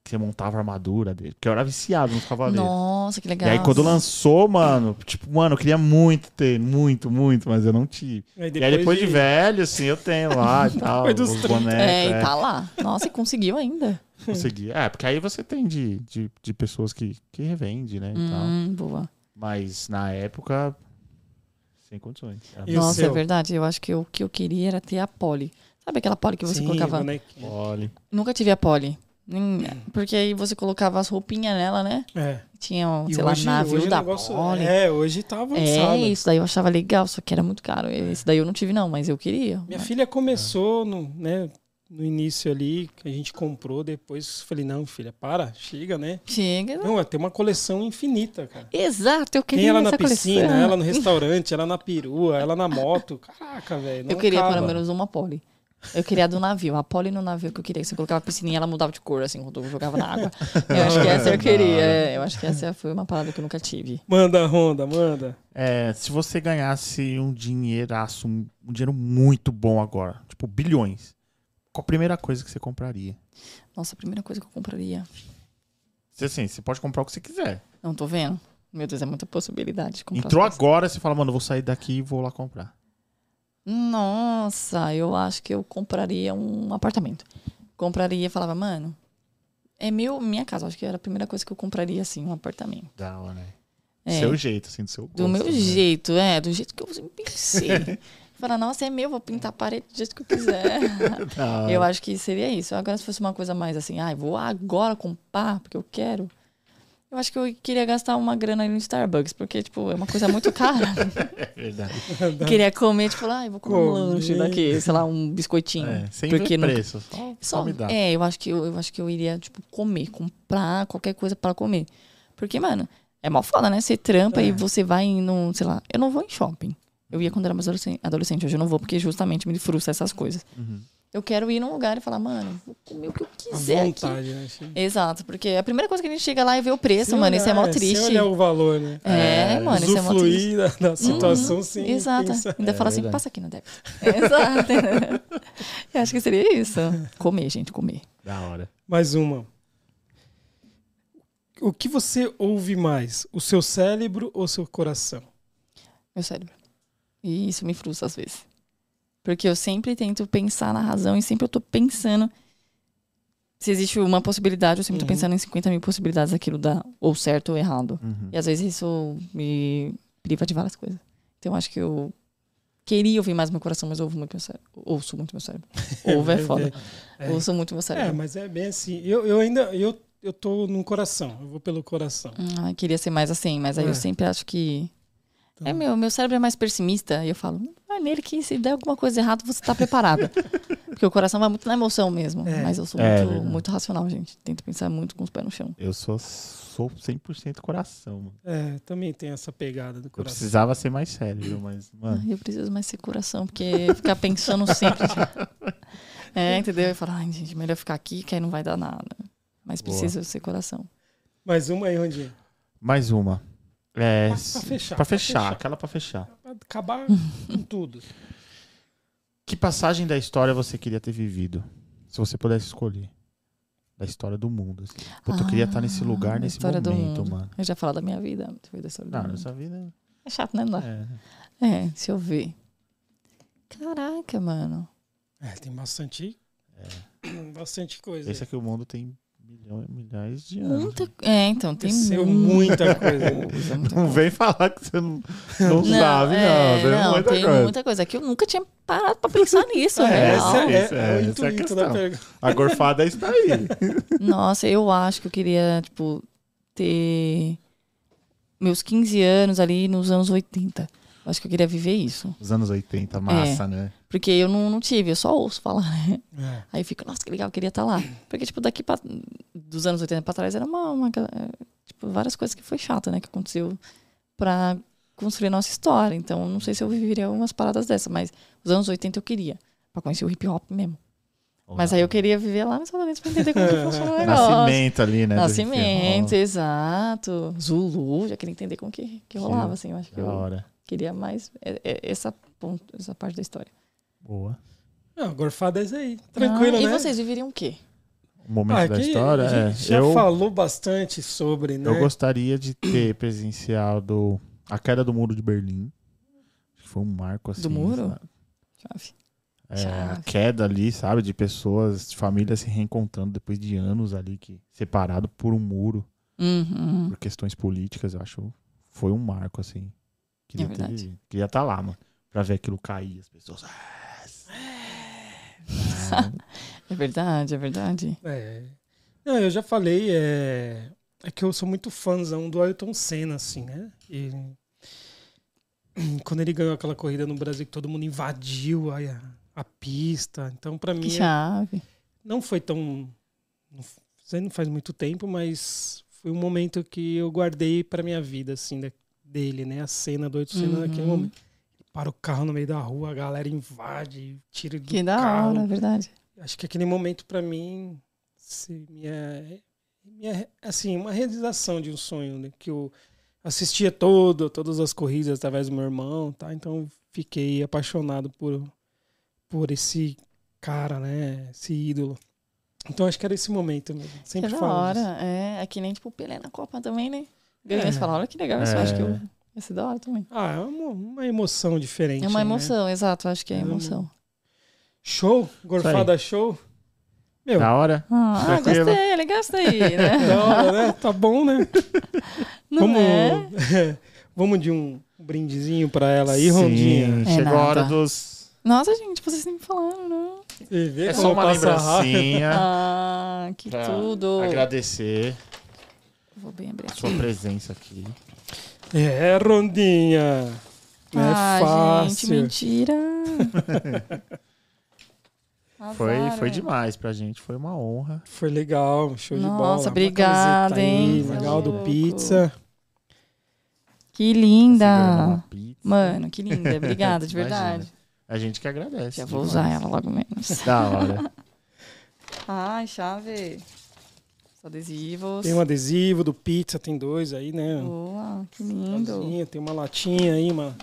Que você montava a armadura dele. Porque eu era viciado nos cavaleiros. Nossa, que E legal. aí quando lançou, mano, tipo, mano, eu queria muito ter, muito, muito, mas eu não tive. Aí e aí depois de... velho, assim, eu tenho lá e tal, Depois dos os 30. bonecos. É, é. e tá lá. Nossa, e conseguiu ainda. Consegui. É, porque aí você tem de, de, de pessoas que, que revende, né, e tal. Hum, boa. Mas na época, sem condições. E Nossa, é verdade. Eu acho que o que eu queria era ter a pole. Sabe aquela pole que você Sim, colocava? bonequinho. mole. Nunca tive a pole. Porque aí você colocava as roupinhas nela, né? É. Tinha, um, sei hoje, lá, navio hoje da negócio- pole. É, hoje tá avançado. É, isso daí eu achava legal, só que era muito caro. Esse daí eu não tive, não, mas eu queria. Minha Mas- filha começou no, né, no início ali, que a gente comprou, depois falei, não, filha, para, chega, né? Chega. Não, tem uma coleção infinita, cara. Exato, eu queria Tem ela na piscina, coleção. ela no restaurante, ela na perua, ela na moto. Caraca, velho. Eu queria acaba. pelo menos uma pole. Eu queria a do navio, a pole no navio que eu queria. que Você colocava a piscininha, ela mudava de cor, assim, quando eu jogava na água. Eu acho que essa eu queria. é, eu acho que essa foi uma parada que eu nunca tive. Manda, Honda, manda. É, se você ganhasse um dinheiraço, um, um dinheiro muito bom agora, tipo bilhões, qual a primeira coisa que você compraria? Nossa, a primeira coisa que eu compraria. Você, assim, você pode comprar o que você quiser. Não tô vendo? Meu Deus, é muita possibilidade de comprar. Entrou agora, você fala, mano, eu vou sair daqui e vou lá comprar. Nossa, eu acho que eu compraria um apartamento. Compraria falava, mano, é meu, minha casa. Acho que era a primeira coisa que eu compraria, assim, um apartamento. Da hora, né? É. Seu jeito, assim, do seu Do gosto, meu né? jeito, é, do jeito que eu pensei. Falar, nossa, é meu, vou pintar a parede do jeito que eu quiser. Eu acho que seria isso. Agora, se fosse uma coisa mais assim, ah, vou agora comprar porque eu quero. Eu acho que eu queria gastar uma grana ali no Starbucks, porque, tipo, é uma coisa muito cara. É verdade. queria comer, tipo, ah, eu vou comer um lanche daqui, sei lá, um biscoitinho. É, sem Porque não- preço. Só, só me dá. é, eu acho que eu, eu acho que eu iria, tipo, comer, comprar qualquer coisa para comer. Porque, mano, é mal foda, né? Você trampa É. e você vai em um, sei lá, eu não vou em shopping. Eu ia quando era mais adolescente, adolescente, hoje eu não vou porque justamente me frustra essas coisas. Uhum. Eu quero ir num lugar e falar, mano, vou comer o que eu A quiser aqui. vontade, né? Chega. Exato, porque a primeira coisa que a gente chega lá e vê o preço, Sem mano, isso é mó olhar, triste. Sem olhar o valor, né? É, É, mano, isso é mó triste. Da, da situação sem Exato. pensar. Ainda É fala assim, verdade. passa aqui no débito. Exato. eu acho que seria isso. Comer, gente, comer. Da hora. Mais uma. O que você ouve mais? O seu cérebro ou o seu coração? Meu cérebro. E isso me frustra às vezes. Porque eu sempre tento pensar na razão e sempre eu tô pensando. Se existe uma possibilidade, eu sempre Uhum. tô pensando em 50 mil possibilidades daquilo dar ou certo ou errado. Uhum. E às vezes isso me priva de várias coisas. Então eu acho que eu queria ouvir mais meu coração, mas ouvo muito meu cérebro. Ouço muito meu cérebro. Ouve é foda. É. Ouço muito meu É, cérebro. mas é bem assim. Eu, eu ainda. Eu, eu tô no coração. Eu vou pelo coração. Ah, queria ser mais assim, mas aí É. eu sempre acho que. Então- É meu, meu cérebro é mais pessimista. E eu falo, vai nele que se der alguma coisa errada, você tá preparada. Porque o coração vai muito na emoção mesmo. É. Mas eu sou É, muito, muito racional, gente. Tento pensar muito com os pés no chão. Eu sou, sou 100% coração, mano. É, também tem essa pegada do Eu coração. precisava ser mais sério, viu? mas, mano, Ai, eu preciso mais ser coração, porque ficar pensando sempre. é, entendeu? Eu falo, ai, gente, melhor ficar aqui, que aí não vai dar nada. Mas Boa. preciso ser coração. Mais uma aí, onde? mais uma. É, Pra- pra fechar, Pra pra fechar, fechar. aquela pra fechar. Pra acabar com tudo. Que passagem da história você queria ter vivido? Se você pudesse escolher. Da história do mundo, assim. Puta, eu queria estar nesse Ah, lugar, nesse momento, mundo. mano. Eu já falo da minha vida. Da história Não, mundo. nessa vida. É chato, né? Não. É. É, deixa eu ver. Caraca, mano. É, tem bastante. Bastante coisa. Esse aqui o mundo tem milhares de anos. Muita... É, então, tem muita muita coisa. coisa, muita Não coisa. vem falar que você não, não, sabe, é, não. Tem não, muita tem coisa. muita coisa. Que eu nunca tinha parado pra pensar nisso, É, é, essa real. é, Isso, é, é, essa é a questão. A gorfada está aí. Nossa, eu acho que eu queria, tipo, ter meus 15 anos ali nos anos 80. Eu acho que eu queria viver isso. Os anos 80, massa, né? Porque eu não, não tive, eu só ouço falar, né? É. Aí eu fico, nossa, que legal, eu queria estar lá. Porque, tipo, daqui pra, dos anos 80 pra trás era uma, uma- Tipo, várias coisas que foi chata, né? Que aconteceu pra construir a nossa história. Então, não sei se eu viveria umas paradas dessas, mas os anos 80 eu queria. Pra conhecer o hip hop mesmo. Mas aí eu queria viver lá nos Estados Unidos pra entender como que funciona o negócio. Nascimento ali, né? Nascimento, exato. Zulu, já queria entender como que, que rolava, assim. Eu acho que. Da eu hora. Queria mais é- é- essa, ponto, essa parte da história. Boa. Não, gorfada é isso aí. Tranquilo, Ah, né? E vocês viveriam o quê? um momento Ah, da história. a é, gente já eu, falou bastante sobre, né? eu gostaria de ter presenciado a queda do muro de Berlim. Acho que foi um marco assim. Do muro? sabe? Chave. É, a queda ali, sabe, de pessoas, de famílias se reencontrando depois de anos ali, que separado por um muro, Uhum. por questões políticas, eu acho. Foi um marco, assim. Queria É verdade. ter, queria estar lá, mano. Pra ver aquilo cair, as pessoas. Ah, É verdade, é verdade. É. Não, eu já falei, é... é que eu sou muito fãzão do Ayrton Senna, assim, né? E quando ele ganhou aquela corrida no Brasil que todo mundo invadiu a, a pista, então pra Que mim chave. não foi tão não faz muito tempo, mas foi um momento que eu guardei pra minha vida, assim, da- dele, né? A cena do Senna Uhum. naquele momento. Para o carro no meio da rua, a galera invade, tira do Que da carro. hora, é verdade. Acho que aquele momento pra mim, se minha, minha, assim, uma realização de um sonho, né? Que eu assistia todo, todas as corridas através do meu irmão, tá? Então fiquei apaixonado por, por esse cara, né? Esse ídolo. Então acho que era esse momento mesmo. Que Sempre da falo hora. É, é que nem tipo o Pelé na Copa também, né? Ganhou É. e você fala, olha que legal, isso eu acho que eu, É. ia ser da hora também. Ah, é uma, uma emoção diferente. É uma né? emoção, exato, acho que é É emoção. Show? Gorfada show? Meu, Da hora. Ah, Tranquilo. gostei, legal isso aí, né? da hora, né? Tá bom, né? Não Vamos, é? vamos de um brindezinho pra ela aí, Sim, Rondinha. É Chegou a hora dos. Nossa, gente, vocês sempre falando, não? Você vê É só uma lembrancinha. Ah, que pra tudo. Agradecer Vou bem abrir a aqui. sua presença aqui. É, Rondinha. Não é ah, gente, fácil. mentira. Foi, foi né? demais pra gente, foi uma honra. Foi legal, show de bola. Nossa, obrigada, hein? É Legal do louco. pizza. Que linda. pizza. Mano, que linda. Obrigada, de verdade. A gente que agradece. Já vou demais. usar ela logo menos. Da hora. Ai, chave. Os adesivos. Tem um adesivo do pizza, tem dois aí, né? Boa, que lindo. Tem uma latinha aí, mano.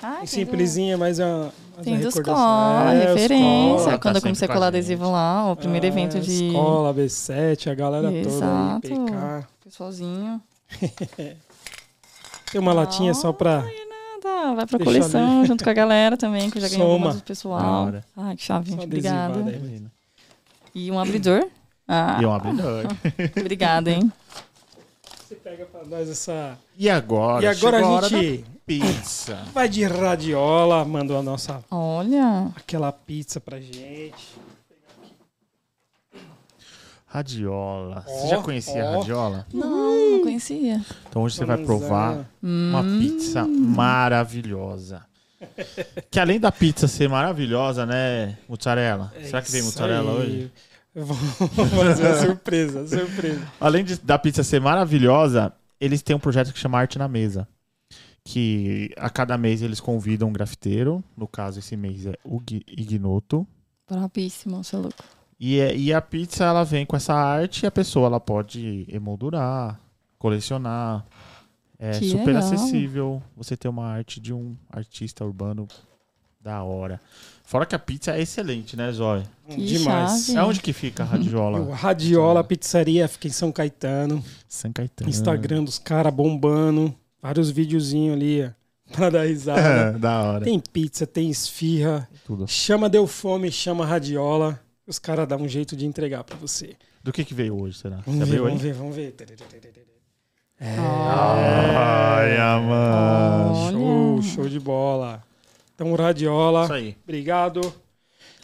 Ai, Tem tem do- simplesinha, mas a. mas Tem a dos recordação. cola, É, referência. cola. Tá Quando eu sempre comecei a colar adesivo lá, o primeiro É, evento de Escola, B7, a galera Exato. toda aí, PK. pessoalzinho. Tem uma latinha só pra. Nada, vai pra Deixa coleção ali. junto com a galera também, que eu já ganhei Soma. algumas do pessoal. Ai, que chave, gente. Obrigada. aí. E um abridor. Ah, E um abridor. obrigada, hein? Você pega pra nós essa. E agora? e agora chegou a gente da pizza. vai de radiola, mandou a nossa. Olha. aquela pizza pra gente. Radiola. Você Ó, já conhecia a ó. radiola? Não, não conhecia. Então hoje você vai Vamos provar lá. uma Hum. pizza maravilhosa. Que além da pizza ser maravilhosa, né, mozzarella? É Será que vem mozzarella aí. hoje? Vamos fazer uma surpresa, surpresa. Além de- da pizza ser maravilhosa, eles têm um projeto que chama Arte na Mesa. Que a cada mês eles convidam um grafiteiro. No caso, esse mês é o Ignoto. Brabíssimo, seu louco. E, é- e a pizza ela vem com essa arte e a pessoa ela pode emoldurar, colecionar. É Que super legal. acessível você ter uma arte de um artista urbano da hora. Fora que a pizza é excelente, né, Zói? Que Demais. chave. É onde que fica a O radiola? Radiola Pizzaria fica em São Caetano. São Caetano. Instagram dos caras bombando. Vários videozinhos ali, ó, pra dar risada. É, da hora. Tem pizza, tem esfirra. Tudo. Chama Deu Fome, chama Radiola. Os caras dão um jeito de entregar pra você. Do que que veio hoje, será? Vamos Já ver, vamos aí? ver, vamos ver. É, Olha, mano. show, show de bola. Então, Radiola, Isso aí. obrigado.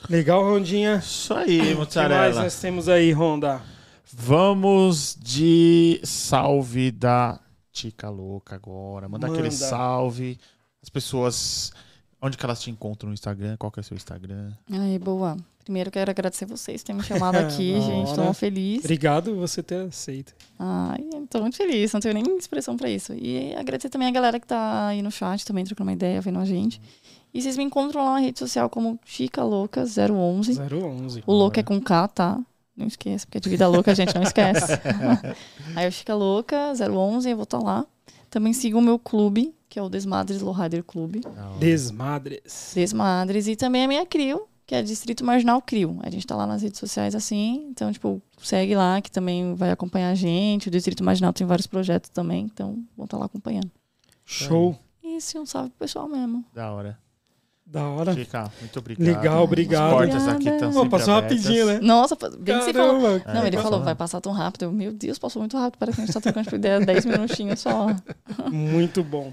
Legal, Rondinha. Isso aí, O que mais mozzarella. nós temos aí, Ronda? Vamos de salve da Tica Louca agora. Manda, aquele Manda. salve. As pessoas. Onde que elas te encontram no Instagram? Qual que é o seu Instagram? Ai, boa. Primeiro quero agradecer vocês por terem me chamado aqui, gente. Muito feliz. Obrigado você ter aceito. Ai, tô muito feliz, não tenho nem expressão pra isso. E agradecer também a galera que tá aí no chat também, trocando uma ideia, vendo a gente. E vocês me encontram lá na rede social como Chica Louca 011. 011. O louco é com K, tá? Não esqueça, porque de vida louca a gente não esquece. aí eu Chica Louca 011, eu vou estar lá. Também sigam o meu clube, que é o Desmadres Lowrider Clube. Desmadres. Desmadres. E também a minha CRIO, que é Distrito Marginal Crio. A gente tá lá nas redes sociais assim, então, tipo, segue lá que também vai acompanhar a gente. O Distrito Marginal tem vários projetos também, então vão estar lá acompanhando. Show. Isso, e um salve pro pessoal mesmo. Da hora. Da hora. Chica, muito obrigado. Legal, obrigado. As portas Obrigada. aqui estão sempre passou abertas. rapidinho, né? Nossa, bem que você falou. Caramba. Não, ele passou falou, rápido. vai passar tão rápido. Eu, Meu Deus, passou muito rápido. Parece que a gente tá trocando tipo, ideia 10 minutinhos só. Muito bom.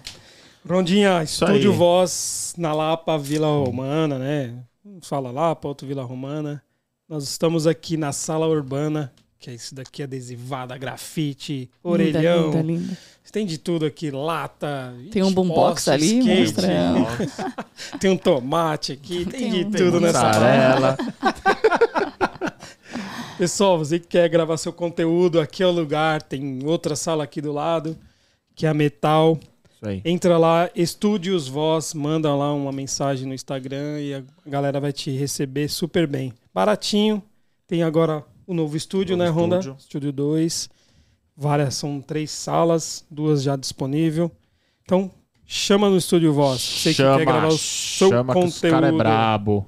Rondinha, Isso Estúdio aí. Voz na Lapa, Vila Romana, né? Fala Lapa, outro Vila Romana. Nós estamos aqui na Sala Urbana, que é isso daqui, adesivada, grafite, orelhão. Linda, linda, linda. Tem de tudo aqui, lata. Tem um boombox ali, skate, mostrando. Tem um tomate aqui, tem, Tem de um- tudo nessa Mussarela. Pessoal, você que quer gravar seu conteúdo, aqui é o lugar. Tem outra sala aqui do lado, que é a Metal. Isso aí. Entra lá, Estúdios Voz, manda lá uma mensagem no Instagram e a galera vai te receber super bem. Baratinho. Tem agora o novo estúdio, Novo né, Honda? estúdio. Estúdio 2. Várias, são três salas, duas já disponível. Então, chama no Estúdio Voz. Você que quer gravar o seu chama que os cara é conteúdo. brabo.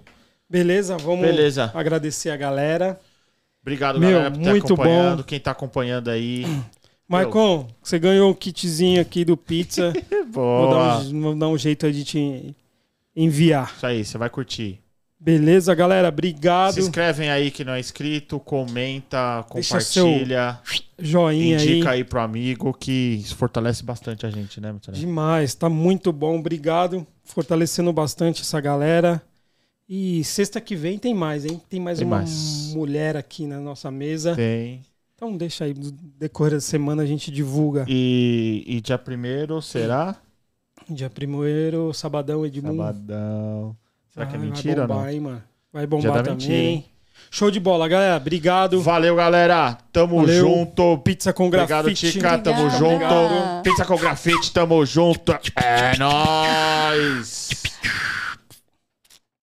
Beleza? Vamos Beleza. agradecer a galera. Obrigado, Meu, galera, por ter muito acompanhado. bom. Quem tá acompanhando aí. Marcon, você ganhou um kitzinho aqui do Pizza. Vou dar, Boa. um, vou dar um jeito aí de te enviar. Isso aí, você vai curtir. Beleza, galera? Obrigado. Se inscrevem aí que não é inscrito, comenta, Deixa compartilha, Joinha indica aí. aí pro amigo, que isso fortalece bastante a gente, né, Mutarelli? Demais, tá muito bom. Obrigado. Fortalecendo bastante essa galera. E sexta que vem tem mais, hein? Tem mais Tem uma mais. mulher aqui na nossa mesa. Tem. Então deixa aí, no decorrer da semana a gente divulga. E, e dia primeiro será? Dia primeiro, sabadão, Edmundo. Sabadão. Será que é mentira vai bombar, ou não? hein, mano? Vai bombar da também. mentira, hein? Show de bola, galera. Obrigado. Valeu, galera. Tamo Valeu. junto. Pizza com Obrigado, grafite. Tica. Tamo Obrigada. junto. Pizza com grafite, tamo junto. É nóis.